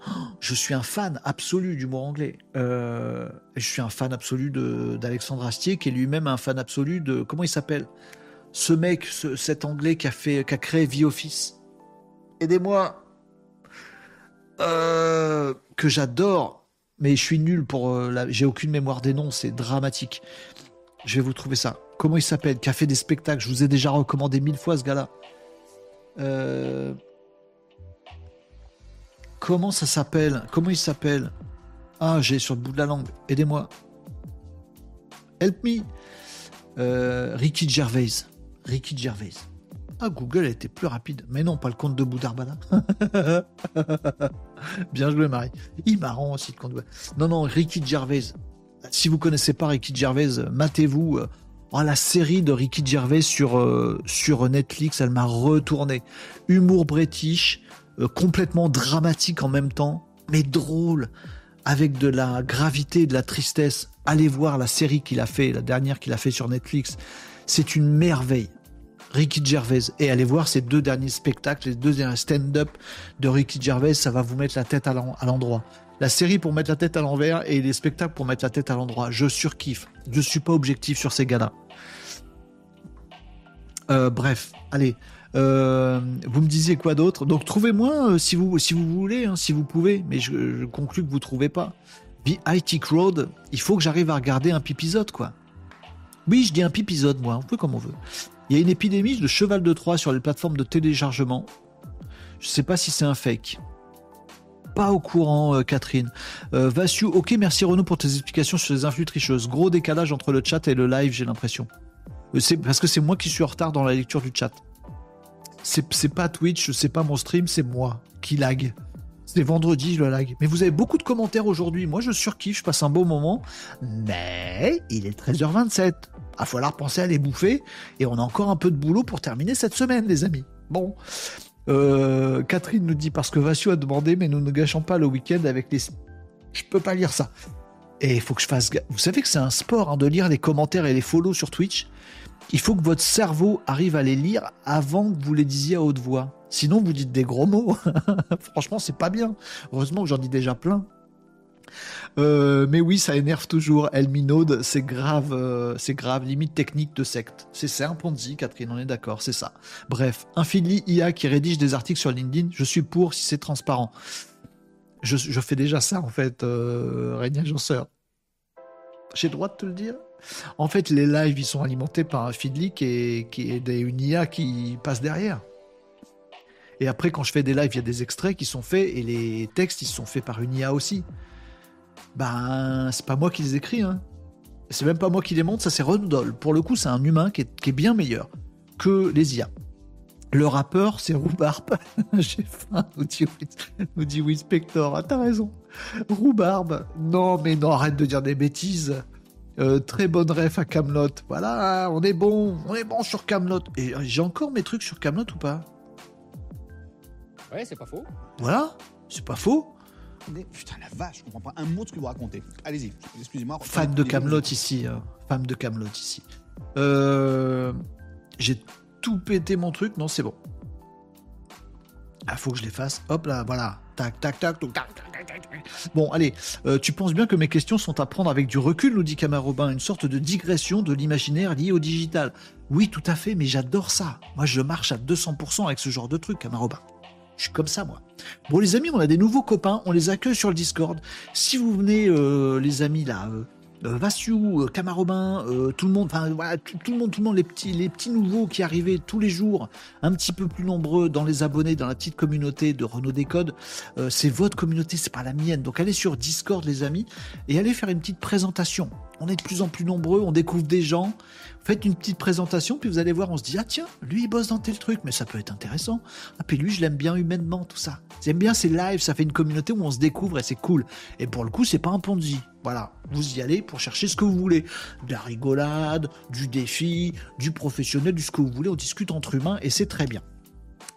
*gasps* je suis un fan absolu du mot anglais. Euh, je suis un fan absolu d'Alexandre Astier, qui est lui-même un fan absolu de comment il s'appelle? Ce mec, cet anglais qui a fait, créé The Office. Aidez-moi. Euh, que j'adore, mais je suis nul pour. Euh. J'ai aucune mémoire des noms, c'est dramatique. Je vais vous trouver ça. Comment il s'appelle? Qui a fait des spectacles Je vous ai déjà recommandé mille fois ce gars-là. Comment ça s'appelle? Comment il s'appelle? Ah, j'ai sur le bout de la langue. Aidez-moi. Help me. Euh, Ricky Gervais. Ricky Gervais. Ah, Google a été plus rapide. Mais non, pas le compte de Boudarbala. *laughs* Bien joué, Marie. Il marrant aussi le compte de... Non, non, Ricky Gervais. Si vous connaissez pas Ricky Gervais, matez-vous. Oh, la série de Ricky Gervais sur, euh, sur Netflix, elle m'a retourné. Humour british, euh, complètement dramatique en même temps, mais drôle, avec de la gravité, de la tristesse. Allez voir la série qu'il a fait, la dernière qu'il a fait sur Netflix. C'est une merveille. Ricky Gervais. Et allez voir ces deux derniers spectacles, les deux derniers stand-up de Ricky Gervais, ça va vous mettre la tête à l'endroit. La série pour mettre la tête à l'envers et les spectacles pour mettre la tête à l'endroit. Je surkiffe. Je suis pas objectif sur ces gars-là. Euh, bref, allez, euh, vous me disiez quoi d'autre? Donc trouvez-moi euh, si vous si vous voulez, hein, si vous pouvez, mais je, conclus que vous trouvez pas. The IT Crowd, il faut que j'arrive à regarder un pipisode quoi. Oui, je dis un pipisode moi, un peu comme on veut. Il y a une épidémie de cheval de Troie sur les plateformes de téléchargement. Je sais pas si c'est un fake. Pas au courant, euh, Catherine. Vassiou, ok, merci Renaud pour tes explications sur les influx tricheuses. Gros décalage entre le chat et le live, j'ai l'impression. Parce que c'est moi qui suis en retard dans la lecture du chat c'est pas Twitch, c'est pas mon stream, c'est moi qui lag. C'est vendredi, je le lag. Mais vous avez beaucoup de commentaires aujourd'hui. Moi, je surkiffe, je passe un beau moment. Mais il est 13h27. Il va falloir penser à les bouffer. Et on a encore un peu de boulot pour terminer cette semaine, les amis. Bon. Euh, Catherine nous dit parce que Vassio a demandé, mais nous ne gâchons pas le week-end avec les. Je peux pas lire ça. Et il faut que je fasse. Vous savez que c'est un sport hein, de lire les commentaires et les follow sur Twitch il faut que votre cerveau arrive à les lire avant que vous les disiez à haute voix. Sinon, vous dites des gros mots. *laughs* Franchement, c'est pas bien. Heureusement que j'en dis déjà plein. Euh, mais oui, ça énerve toujours. Elminode, c'est grave, euh, c'est grave, limite technique de secte. C'est ça un Ponzi, Catherine, on est d'accord, c'est ça. Bref, un Philly IA qui rédige des articles sur LinkedIn, je suis pour si c'est transparent. Je, fais déjà ça en fait, euh, Régnier J'ai le droit de te le dire? En fait, les lives, ils sont alimentés par un Feedly qui est, une IA qui passe derrière. Et après, quand je fais des lives, il y a des extraits qui sont faits et les textes, ils sont faits par une IA aussi. Ben, c'est pas moi qui les écris, hein. C'est même pas moi qui les montre, ça c'est Rundle. Pour le coup, c'est un humain qui est, bien meilleur que les IA. Le rappeur, c'est Rhubarbe. *laughs* J'ai faim, nous dit, nous dit. Ah, t'as raison. Rhubarbe. Non, mais non, arrête de dire des bêtises. Euh, très bonne ref à Camelot. Voilà, on est bon, on est bon sur Camelot. Et euh, j'ai encore mes trucs sur Camelot ou pas? Ouais, c'est pas faux. Voilà, c'est pas faux. Putain la vache, je comprends pas un mot de ce que vous racontez. Allez-y, excusez-moi. Fan de Camelot ici, euh, femme de Camelot ici. Euh, j'ai tout pété mon truc, non c'est bon. Ah, faut que je les fasse. Hop là, voilà. Tac, tac, tac, tac, tac, tac, tac. Bon, allez. Euh, tu penses bien que mes questions sont à prendre avec du recul, nous dit Camarobin, une sorte de digression de l'imaginaire lié au digital. Oui, tout à fait, mais j'adore ça. Moi, je marche à 200% avec ce genre de truc, Camarobin. Je suis comme ça, moi. Bon, les amis, on a des nouveaux copains. On les accueille sur le Discord. Si vous venez, euh, les amis, là, euh, Vassiou, euh, Camarobin, euh, tout le monde, enfin voilà, tout, tout le monde, tout le monde, les petits, les petits nouveaux qui arrivaient tous les jours, un petit peu plus nombreux dans les abonnés, dans la petite communauté de Renault Décode. Euh, c'est votre communauté, c'est pas la mienne. Donc allez sur Discord, les amis, et allez faire une petite présentation. On est de plus en plus nombreux, on découvre des gens. Faites une petite présentation, puis vous allez voir, on se dit ah tiens, lui il bosse dans tel truc, mais ça peut être intéressant. Ah puis lui je l'aime bien humainement, tout ça. J'aime bien ces lives, ça fait une communauté où on se découvre et c'est cool. Et pour le coup, c'est pas un Ponzi. Voilà, vous y allez pour chercher ce que vous voulez. De la rigolade, du défi, du professionnel, du ce que vous voulez. On discute entre humains et c'est très bien.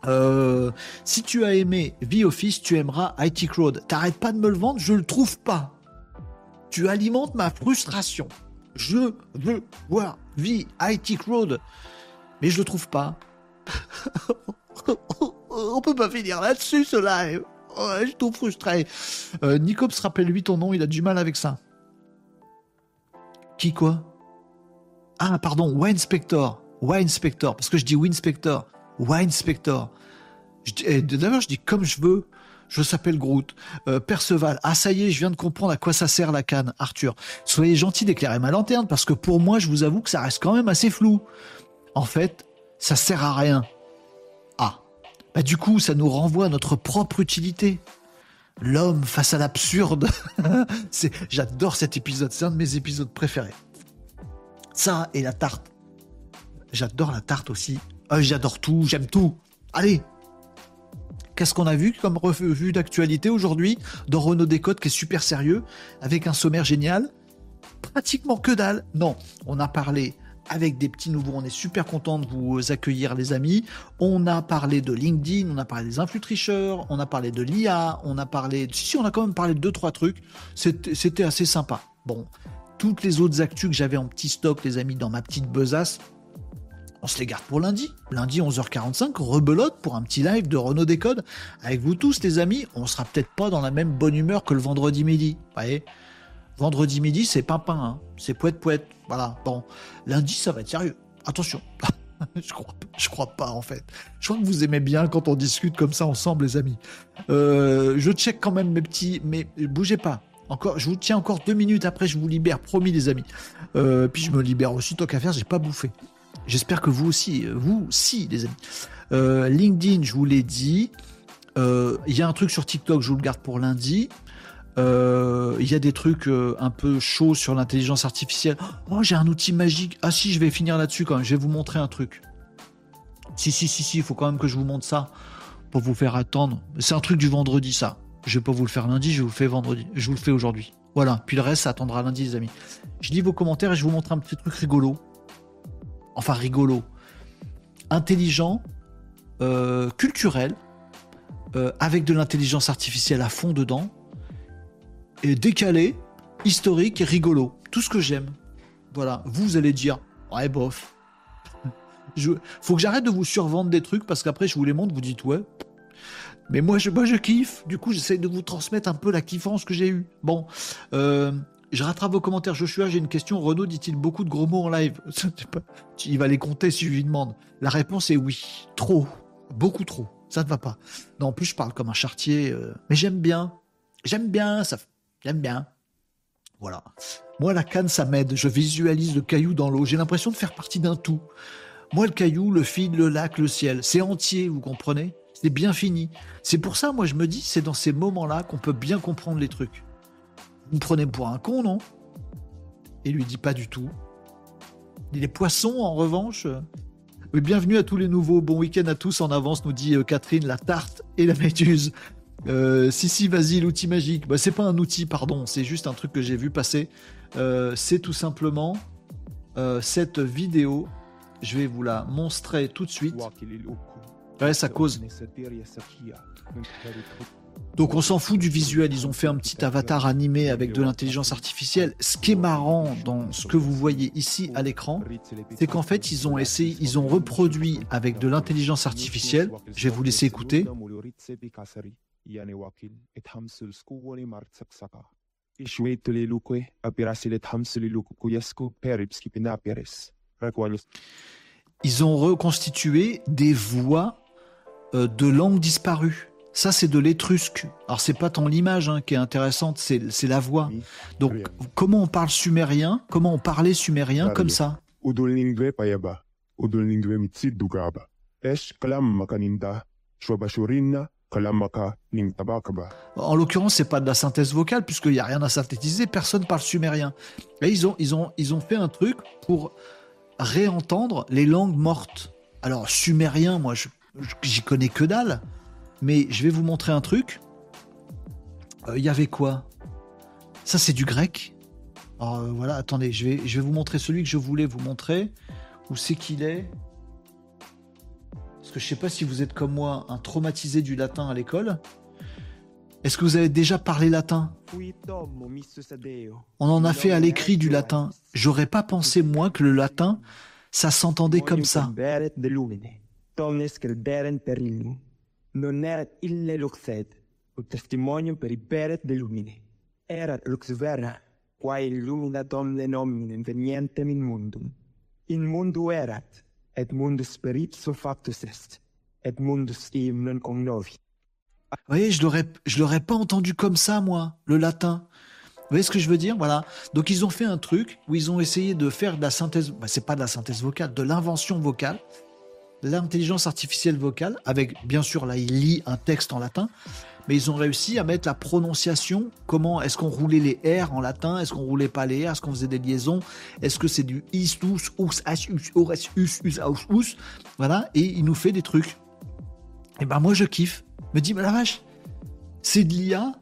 Euh, si tu as aimé V-Office, tu aimeras IT Crowd. T'arrêtes pas de me le vendre, je le trouve pas. Tu alimentes ma frustration. Je veux voir V IT Crowd, mais je le trouve pas. *laughs* On peut pas finir là-dessus ce live. Je suis tout frustré. Euh, Nicops, rappelle-lui ton nom, il a du mal avec ça. Qui quoi? Ah, pardon, Winespector. Winespector, parce que je dis Winspector. Winespector. Je dis- eh, D'abord, je dis comme je veux. Je s'appelle Groot. Euh, Perceval. Ah, ça y est, je viens de comprendre à quoi ça sert la canne, Arthur. Soyez gentil d'éclairer ma lanterne, parce que pour moi, je vous avoue que ça reste quand même assez flou. En fait, ça sert à rien. Ah. Bah, du coup, ça nous renvoie à notre propre utilité. L'homme face à l'absurde. *laughs* J'adore cet épisode. C'est un de mes épisodes préférés. Ça et la tarte. J'adore la tarte aussi. Euh, j'adore tout. J'aime tout. Allez. Qu'est-ce qu'on a vu comme revue d'actualité aujourd'hui dans Renault Décode qui est super sérieux avec un sommaire génial? Pratiquement que dalle. Non, on a parlé avec des petits nouveaux. On est super content de vous accueillir, les amis. On a parlé de LinkedIn, on a parlé des influx tricheurs, on a parlé de l'IA, on a parlé. Si, si, on a quand même parlé de deux, trois trucs. C'était c'était assez sympa. Bon, toutes les autres actus que j'avais en petit stock, les amis, dans ma petite besace, on se les garde pour lundi. Lundi 11h45, rebelote pour un petit live de Renault Décode avec vous tous, les amis. On sera peut-être pas dans la même bonne humeur que le vendredi midi. Voyez? Vendredi midi, c'est pimpin, hein. c'est poète poète. Voilà. Bon, lundi, ça va être sérieux. Attention. *laughs* je crois, je crois pas en fait. Je crois que vous aimez bien quand on discute comme ça ensemble, les amis. Euh, je check quand même mes petits, mais bougez pas. Encore, je vous tiens encore deux minutes après, je vous libère, promis, les amis. Euh, puis je me libère aussi, tant qu'à faire, j'ai pas bouffé. J'espère que vous aussi, euh, vous aussi, les amis. Euh, LinkedIn, je vous l'ai dit. Euh, Il y a un truc sur TikTok, je vous le garde pour lundi. Il y a des trucs un peu chauds sur l'intelligence artificielle. Oh, j'ai un outil magique. Ah si, je vais finir là-dessus quand même. Je vais vous montrer un truc. Si, si, si, si, il faut quand même que je vous montre ça pour vous faire attendre. C'est un truc du vendredi, ça. Je vais pas vous le faire lundi, je vous le fais vendredi. Je vous le fais aujourd'hui. Voilà. Puis le reste, ça attendra lundi, les amis. Je lis vos commentaires et je vous montre un petit truc rigolo. Enfin, rigolo. Intelligent, euh, culturel, euh, avec de l'intelligence artificielle à fond dedans, et décalé, historique rigolo. Tout ce que j'aime. Voilà. Vous, allez dire, ouais, bof. *laughs* Faut que j'arrête de vous survendre des trucs parce qu'après, je vous les montre, vous dites, ouais. Mais moi, je, moi, je kiffe. Du coup, j'essaie de vous transmettre un peu la kiffance que j'ai eue. Bon. Euh, je rattrape vos commentaires. Joshua, j'ai une question. Renaud dit-il beaucoup de gros mots en live. *laughs* Il va les compter si je lui demande. La réponse est oui. Trop. Beaucoup trop. Ça ne va pas. Non, en plus, je parle comme un chartier. euh, Mais j'aime bien. J'aime bien. Ça... J'aime bien. Voilà. Moi, la canne, ça m'aide. Je visualise le caillou dans l'eau. J'ai l'impression de faire partie d'un tout. Moi, le caillou, le fil, le lac, le ciel, c'est entier, vous comprenez? C'est bien fini. C'est pour ça, moi, je me dis, c'est dans ces moments-là qu'on peut bien comprendre les trucs. Vous me prenez pour un con, non? Et lui dit pas du tout. Les poissons, en revanche, euh, Oui, bienvenue à tous les nouveaux. Bon week-end à tous en avance, nous dit euh, Catherine, la tarte et la méduse. Euh, si, si, vas-y, l'outil magique. Bah, c'est pas un outil, pardon, c'est juste un truc que j'ai vu passer. Euh, c'est tout simplement euh, cette vidéo. Je vais vous la montrer tout de suite. Ouais, ça cause. Donc on s'en fout du visuel, ils ont fait un petit avatar animé avec de l'intelligence artificielle. Ce qui est marrant dans ce que vous voyez ici à l'écran, c'est qu'en fait ils ont essayé, ils ont reproduit avec de l'intelligence artificielle. Je vais vous laisser écouter. Ils ont reconstitué des voix euh, de langues disparues. Ça, c'est de l'étrusque. Alors, c'est pas tant l'image hein, qui est intéressante, c'est la voix. Donc, comment on parle sumérien? Comment on parlait sumérien comme ça? En l'occurrence, c'est pas de la synthèse vocale puisqu'il n'y a rien à synthétiser. Personne parle sumérien. Et ils ont, ils ont, ils ont fait un truc pour réentendre les langues mortes. Alors sumérien, moi, j'y connais que dalle. Mais je vais vous montrer un truc. Euh, Il y avait quoi? Ça, c'est du grec. Alors euh, voilà, attendez, je vais, je vais vous montrer celui que je voulais vous montrer. Où c'est qu'il est? Parce que je sais pas si vous êtes comme moi, un traumatisé du latin à l'école. Est-ce que vous avez déjà parlé latin? On en a fait à l'écrit du latin. J'aurais pas pensé, moi, que le latin, ça s'entendait comme ça. Non erat ille luxed. Ut testimonium per i beret de lumine. Erat lux vera. Quae illumina domne nominem venientem in mundum. In mundo erat. Et mundus per ipso factus est. Et mundus eum non cognovi. Vous voyez, je l'aurais, je l'aurais pas entendu comme ça, moi, le latin. Vous voyez ce que je veux dire? Voilà. Donc ils ont fait un truc où ils ont essayé de faire de la synthèse. Bah, c'est pas de la synthèse vocale, de l'invention vocale, l'intelligence artificielle vocale, avec bien sûr là, il lit un texte en latin, mais ils ont réussi à mettre la prononciation. Comment est-ce qu'on roulait les R en latin Est-ce qu'on roulait pas les R Est-ce qu'on faisait des liaisons Est-ce que c'est du is, tous, us, as, us, ores, us, us, aus, us Voilà. Et il nous fait des trucs. Et ben moi je kiffe. Me dis, mais la vache, c'est de l'IA,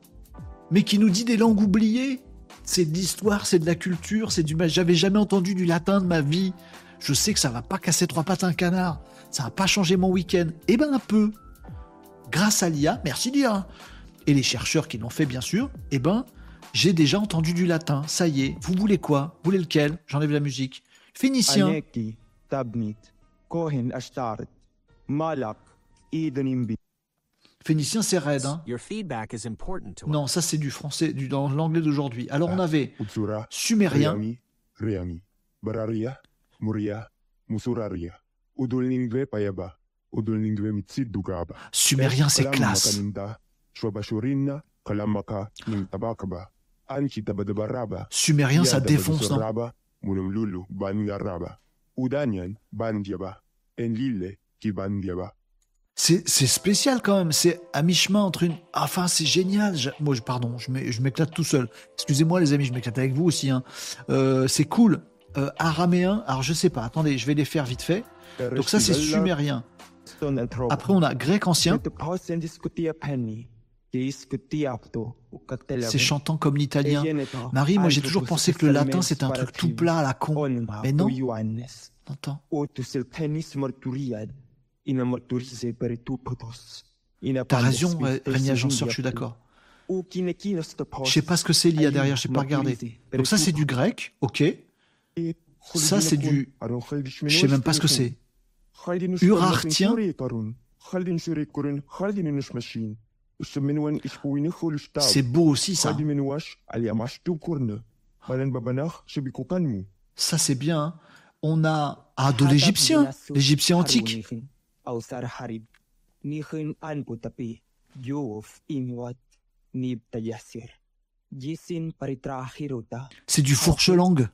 mais qui nous dit des langues oubliées. C'est de l'histoire, c'est de la culture, c'est du. J'avais jamais entendu du latin de ma vie. Je sais que ça va pas casser trois pattes un canard. Ça va pas changer mon week-end. Eh ben un peu. Grâce à l'IA, merci l'IA. Et les chercheurs qui l'ont fait, bien sûr, eh ben, j'ai déjà entendu du latin. Ça y est. Vous voulez quoi? Vous voulez lequel? J'enlève la musique. Phénicien. Phénicien, c'est raide. Hein Your feedback is important to us. non, ça c'est du français, du, dans l'anglais d'aujourd'hui. Alors on avait utsura sumérien. Sumérien, c'est classe. Sumérien, ça défonce. C'est spécial quand même. C'est à mi-chemin entre une. Enfin, c'est génial. Je- Moi, je, pardon, je m'éclate tout seul. Excusez-moi, les amis, je m'éclate avec vous aussi. hein. Euh, c'est cool. Euh, araméen, alors je sais pas. Attendez, je vais les faire vite fait. Donc ça, c'est sumérien. Après, on a grec ancien. C'est chantant comme l'italien. Marie, moi, j'ai toujours pensé que le latin, c'était un truc tout plat à la con. Mais non. T'as raison, Agenceur, esimilia je suis d'accord. Je sais pas ce que c'est l'IA derrière, j'ai pas regardé. Donc ça, c'est du grec, ok. Ça, c'est du. Je sais même pas ce que c'est. Urartien. C'est beau aussi, ça. Ça, c'est bien. hein. On a ah, de l'égyptien, l'égyptien antique. C'est du fourche-langue.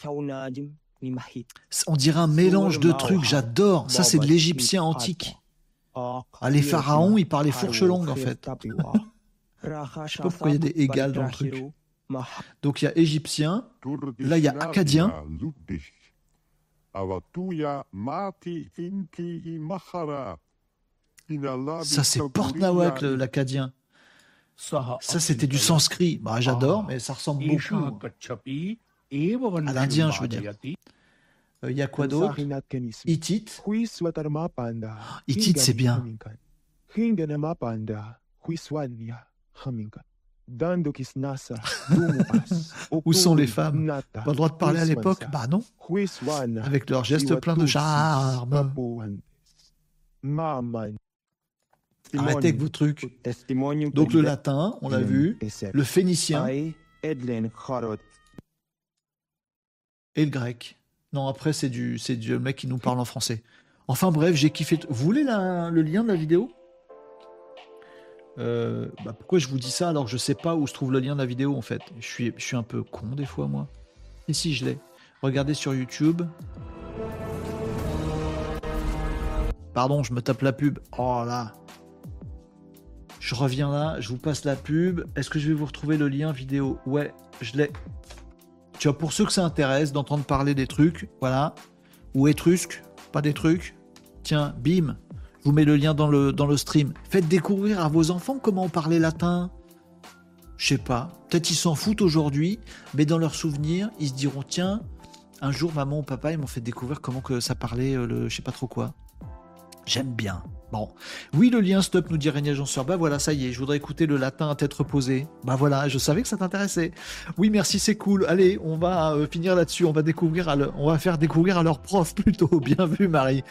Chaunajim. Nimahit. On dirait un mélange de trucs, j'adore. Ça, c'est de l'égyptien antique. Ah, les pharaons, ils parlaient fourche longue, en fait. *laughs* Je sais pas pourquoi il y a des égales dans le truc. Donc il y a égyptien, Là, il y a acadien. Ça, c'est Porte-Nawak, le- l'acadien. Ça, c'était du sanskrit. Bah, j'adore, mais ça ressemble beaucoup. À l'indien, je veux dire. Euh, Il y a quoi d'autre Hittite. Hittite, c'est bien. *laughs* Où sont les femmes? Pas le droit de parler à l'époque? Bah non. Avec leurs gestes pleins de charme. Arrêtez avec vos trucs. Donc le latin, on l'a vu. Le phénicien et le grec. Non, après, c'est du, du mec qui nous parle en français. Enfin bref, j'ai kiffé. Vous voulez la- le lien de la vidéo? Euh, bah, Pourquoi je vous dis ça alors que je sais pas où se trouve le lien de la vidéo en fait? Je suis, je suis un peu con des fois moi. Et si je l'ai. Regardez sur YouTube. Pardon, je me tape la pub. Oh là. Je reviens là, je vous passe la pub. Est-ce que je vais vous retrouver le lien vidéo? Ouais, je l'ai. Tu vois, pour ceux que ça intéresse d'entendre parler des trucs, voilà. Ou étrusques, pas des trucs. Tiens, bim, je vous mets le lien dans le, dans le stream. Faites découvrir à vos enfants comment parler latin. Je sais pas. Peut-être ils s'en foutent aujourd'hui, mais dans leurs souvenirs, ils se diront tiens, un jour maman ou papa ils m'ont fait découvrir comment que ça parlait euh, le je sais pas trop quoi. J'aime bien. Bon. Oui, le lien stop nous dit Régnier Agenceur. Bah voilà, ça y est, je voudrais écouter le latin à tête reposée. Bah voilà, je savais que ça t'intéressait. Oui, merci, c'est cool. Allez, on va euh, finir là-dessus. On va découvrir on va faire découvrir à leur prof *laughs* plutôt. Bien vu, Marie.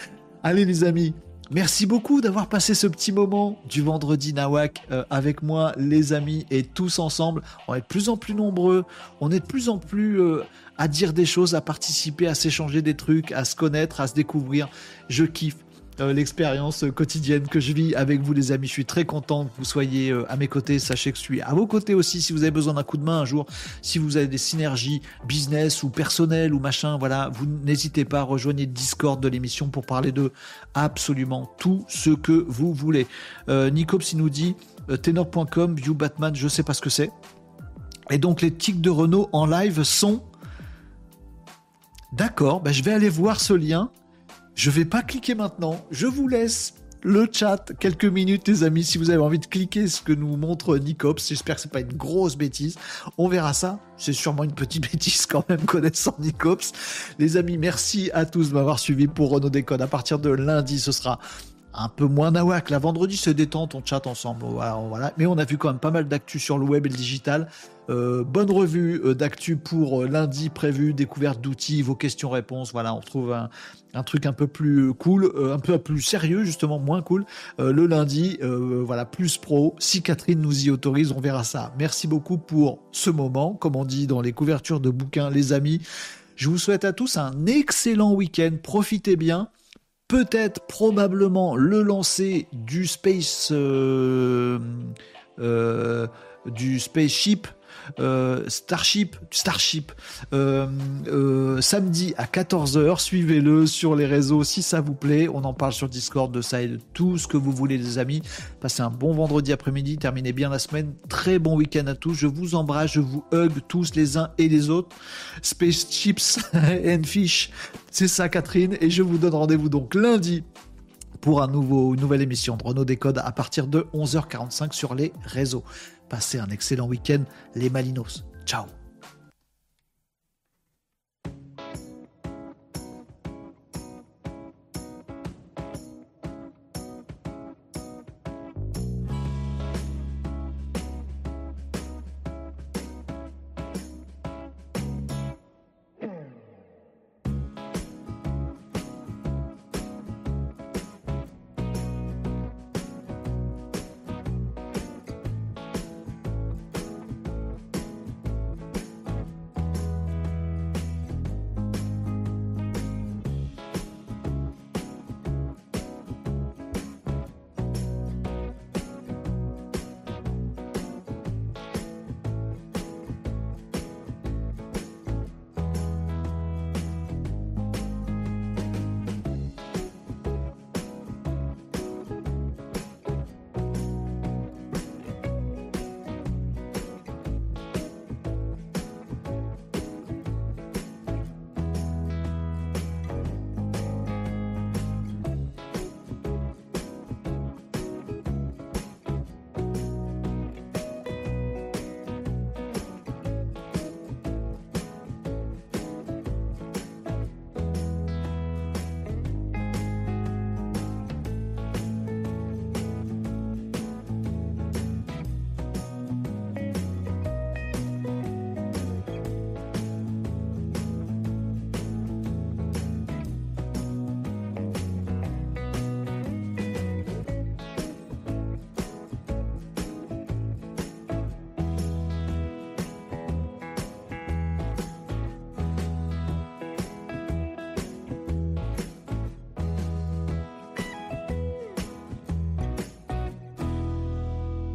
Allez, les amis. Merci beaucoup d'avoir passé ce petit moment du vendredi Nawak euh, avec moi, les amis, et tous ensemble. On est de plus en plus nombreux. On est de plus en plus euh, à dire des choses, à participer, à s'échanger des trucs, à se connaître, à se découvrir. Je kiffe euh, l'expérience quotidienne que je vis avec vous les amis. Je suis très content que vous soyez euh, à mes côtés. Sachez que je suis à vos côtés aussi si vous avez besoin d'un coup de main un jour, si vous avez des synergies business ou personnelles ou machin, voilà, vous n'hésitez pas à rejoindre le Discord de l'émission pour parler de absolument tout ce que vous voulez. Euh, il nous dit euh, tenor.com, view Batman, je sais pas ce que c'est. Et donc les tics de Renault en live sont D'accord, bah, je vais aller voir ce lien. Je vais pas cliquer maintenant. Je vous laisse le chat quelques minutes, les amis, si vous avez envie de cliquer ce que nous montre Nicops. J'espère que c'est pas une grosse bêtise. On verra ça. C'est sûrement une petite *laughs* bêtise quand même, connaissant Nicops. Les amis, merci à tous de m'avoir suivi pour Renault Décode. À partir de lundi, ce sera un peu moins nawak. La vendredi, se détente, on chatte ensemble. Voilà. Mais on a vu quand même pas mal d'actu sur le web et le digital. Euh, bonne revue euh, d'actu pour euh, lundi prévu, découverte d'outils, vos questions-réponses. Voilà, on retrouve un, truc un peu plus cool, un peu plus sérieux, justement, moins cool. Le lundi, voilà, plus pro. Si Catherine nous y autorise, on verra ça. Merci beaucoup pour ce moment. Comme on dit dans les couvertures de bouquins, les amis. Je vous souhaite à tous un excellent week-end. Profitez bien peut-être probablement le lancer du space euh, du spaceship euh, Starship Starship euh, euh, samedi à 14h suivez-le sur les réseaux si ça vous plaît. On en parle sur Discord de ça et de tout ce que vous voulez les amis. Passez un bon vendredi après-midi terminez bien la semaine. Très bon week-end à tous. Je vous embrasse je vous hug tous les uns et les autres. Space Chips *laughs* and Fish c'est ça Catherine. Et je vous donne rendez-vous donc lundi pour un nouveau, une nouvelle émission de Renault Décode à partir de 11h45 sur les réseaux. Passez un excellent week-end les Malinos. Ciao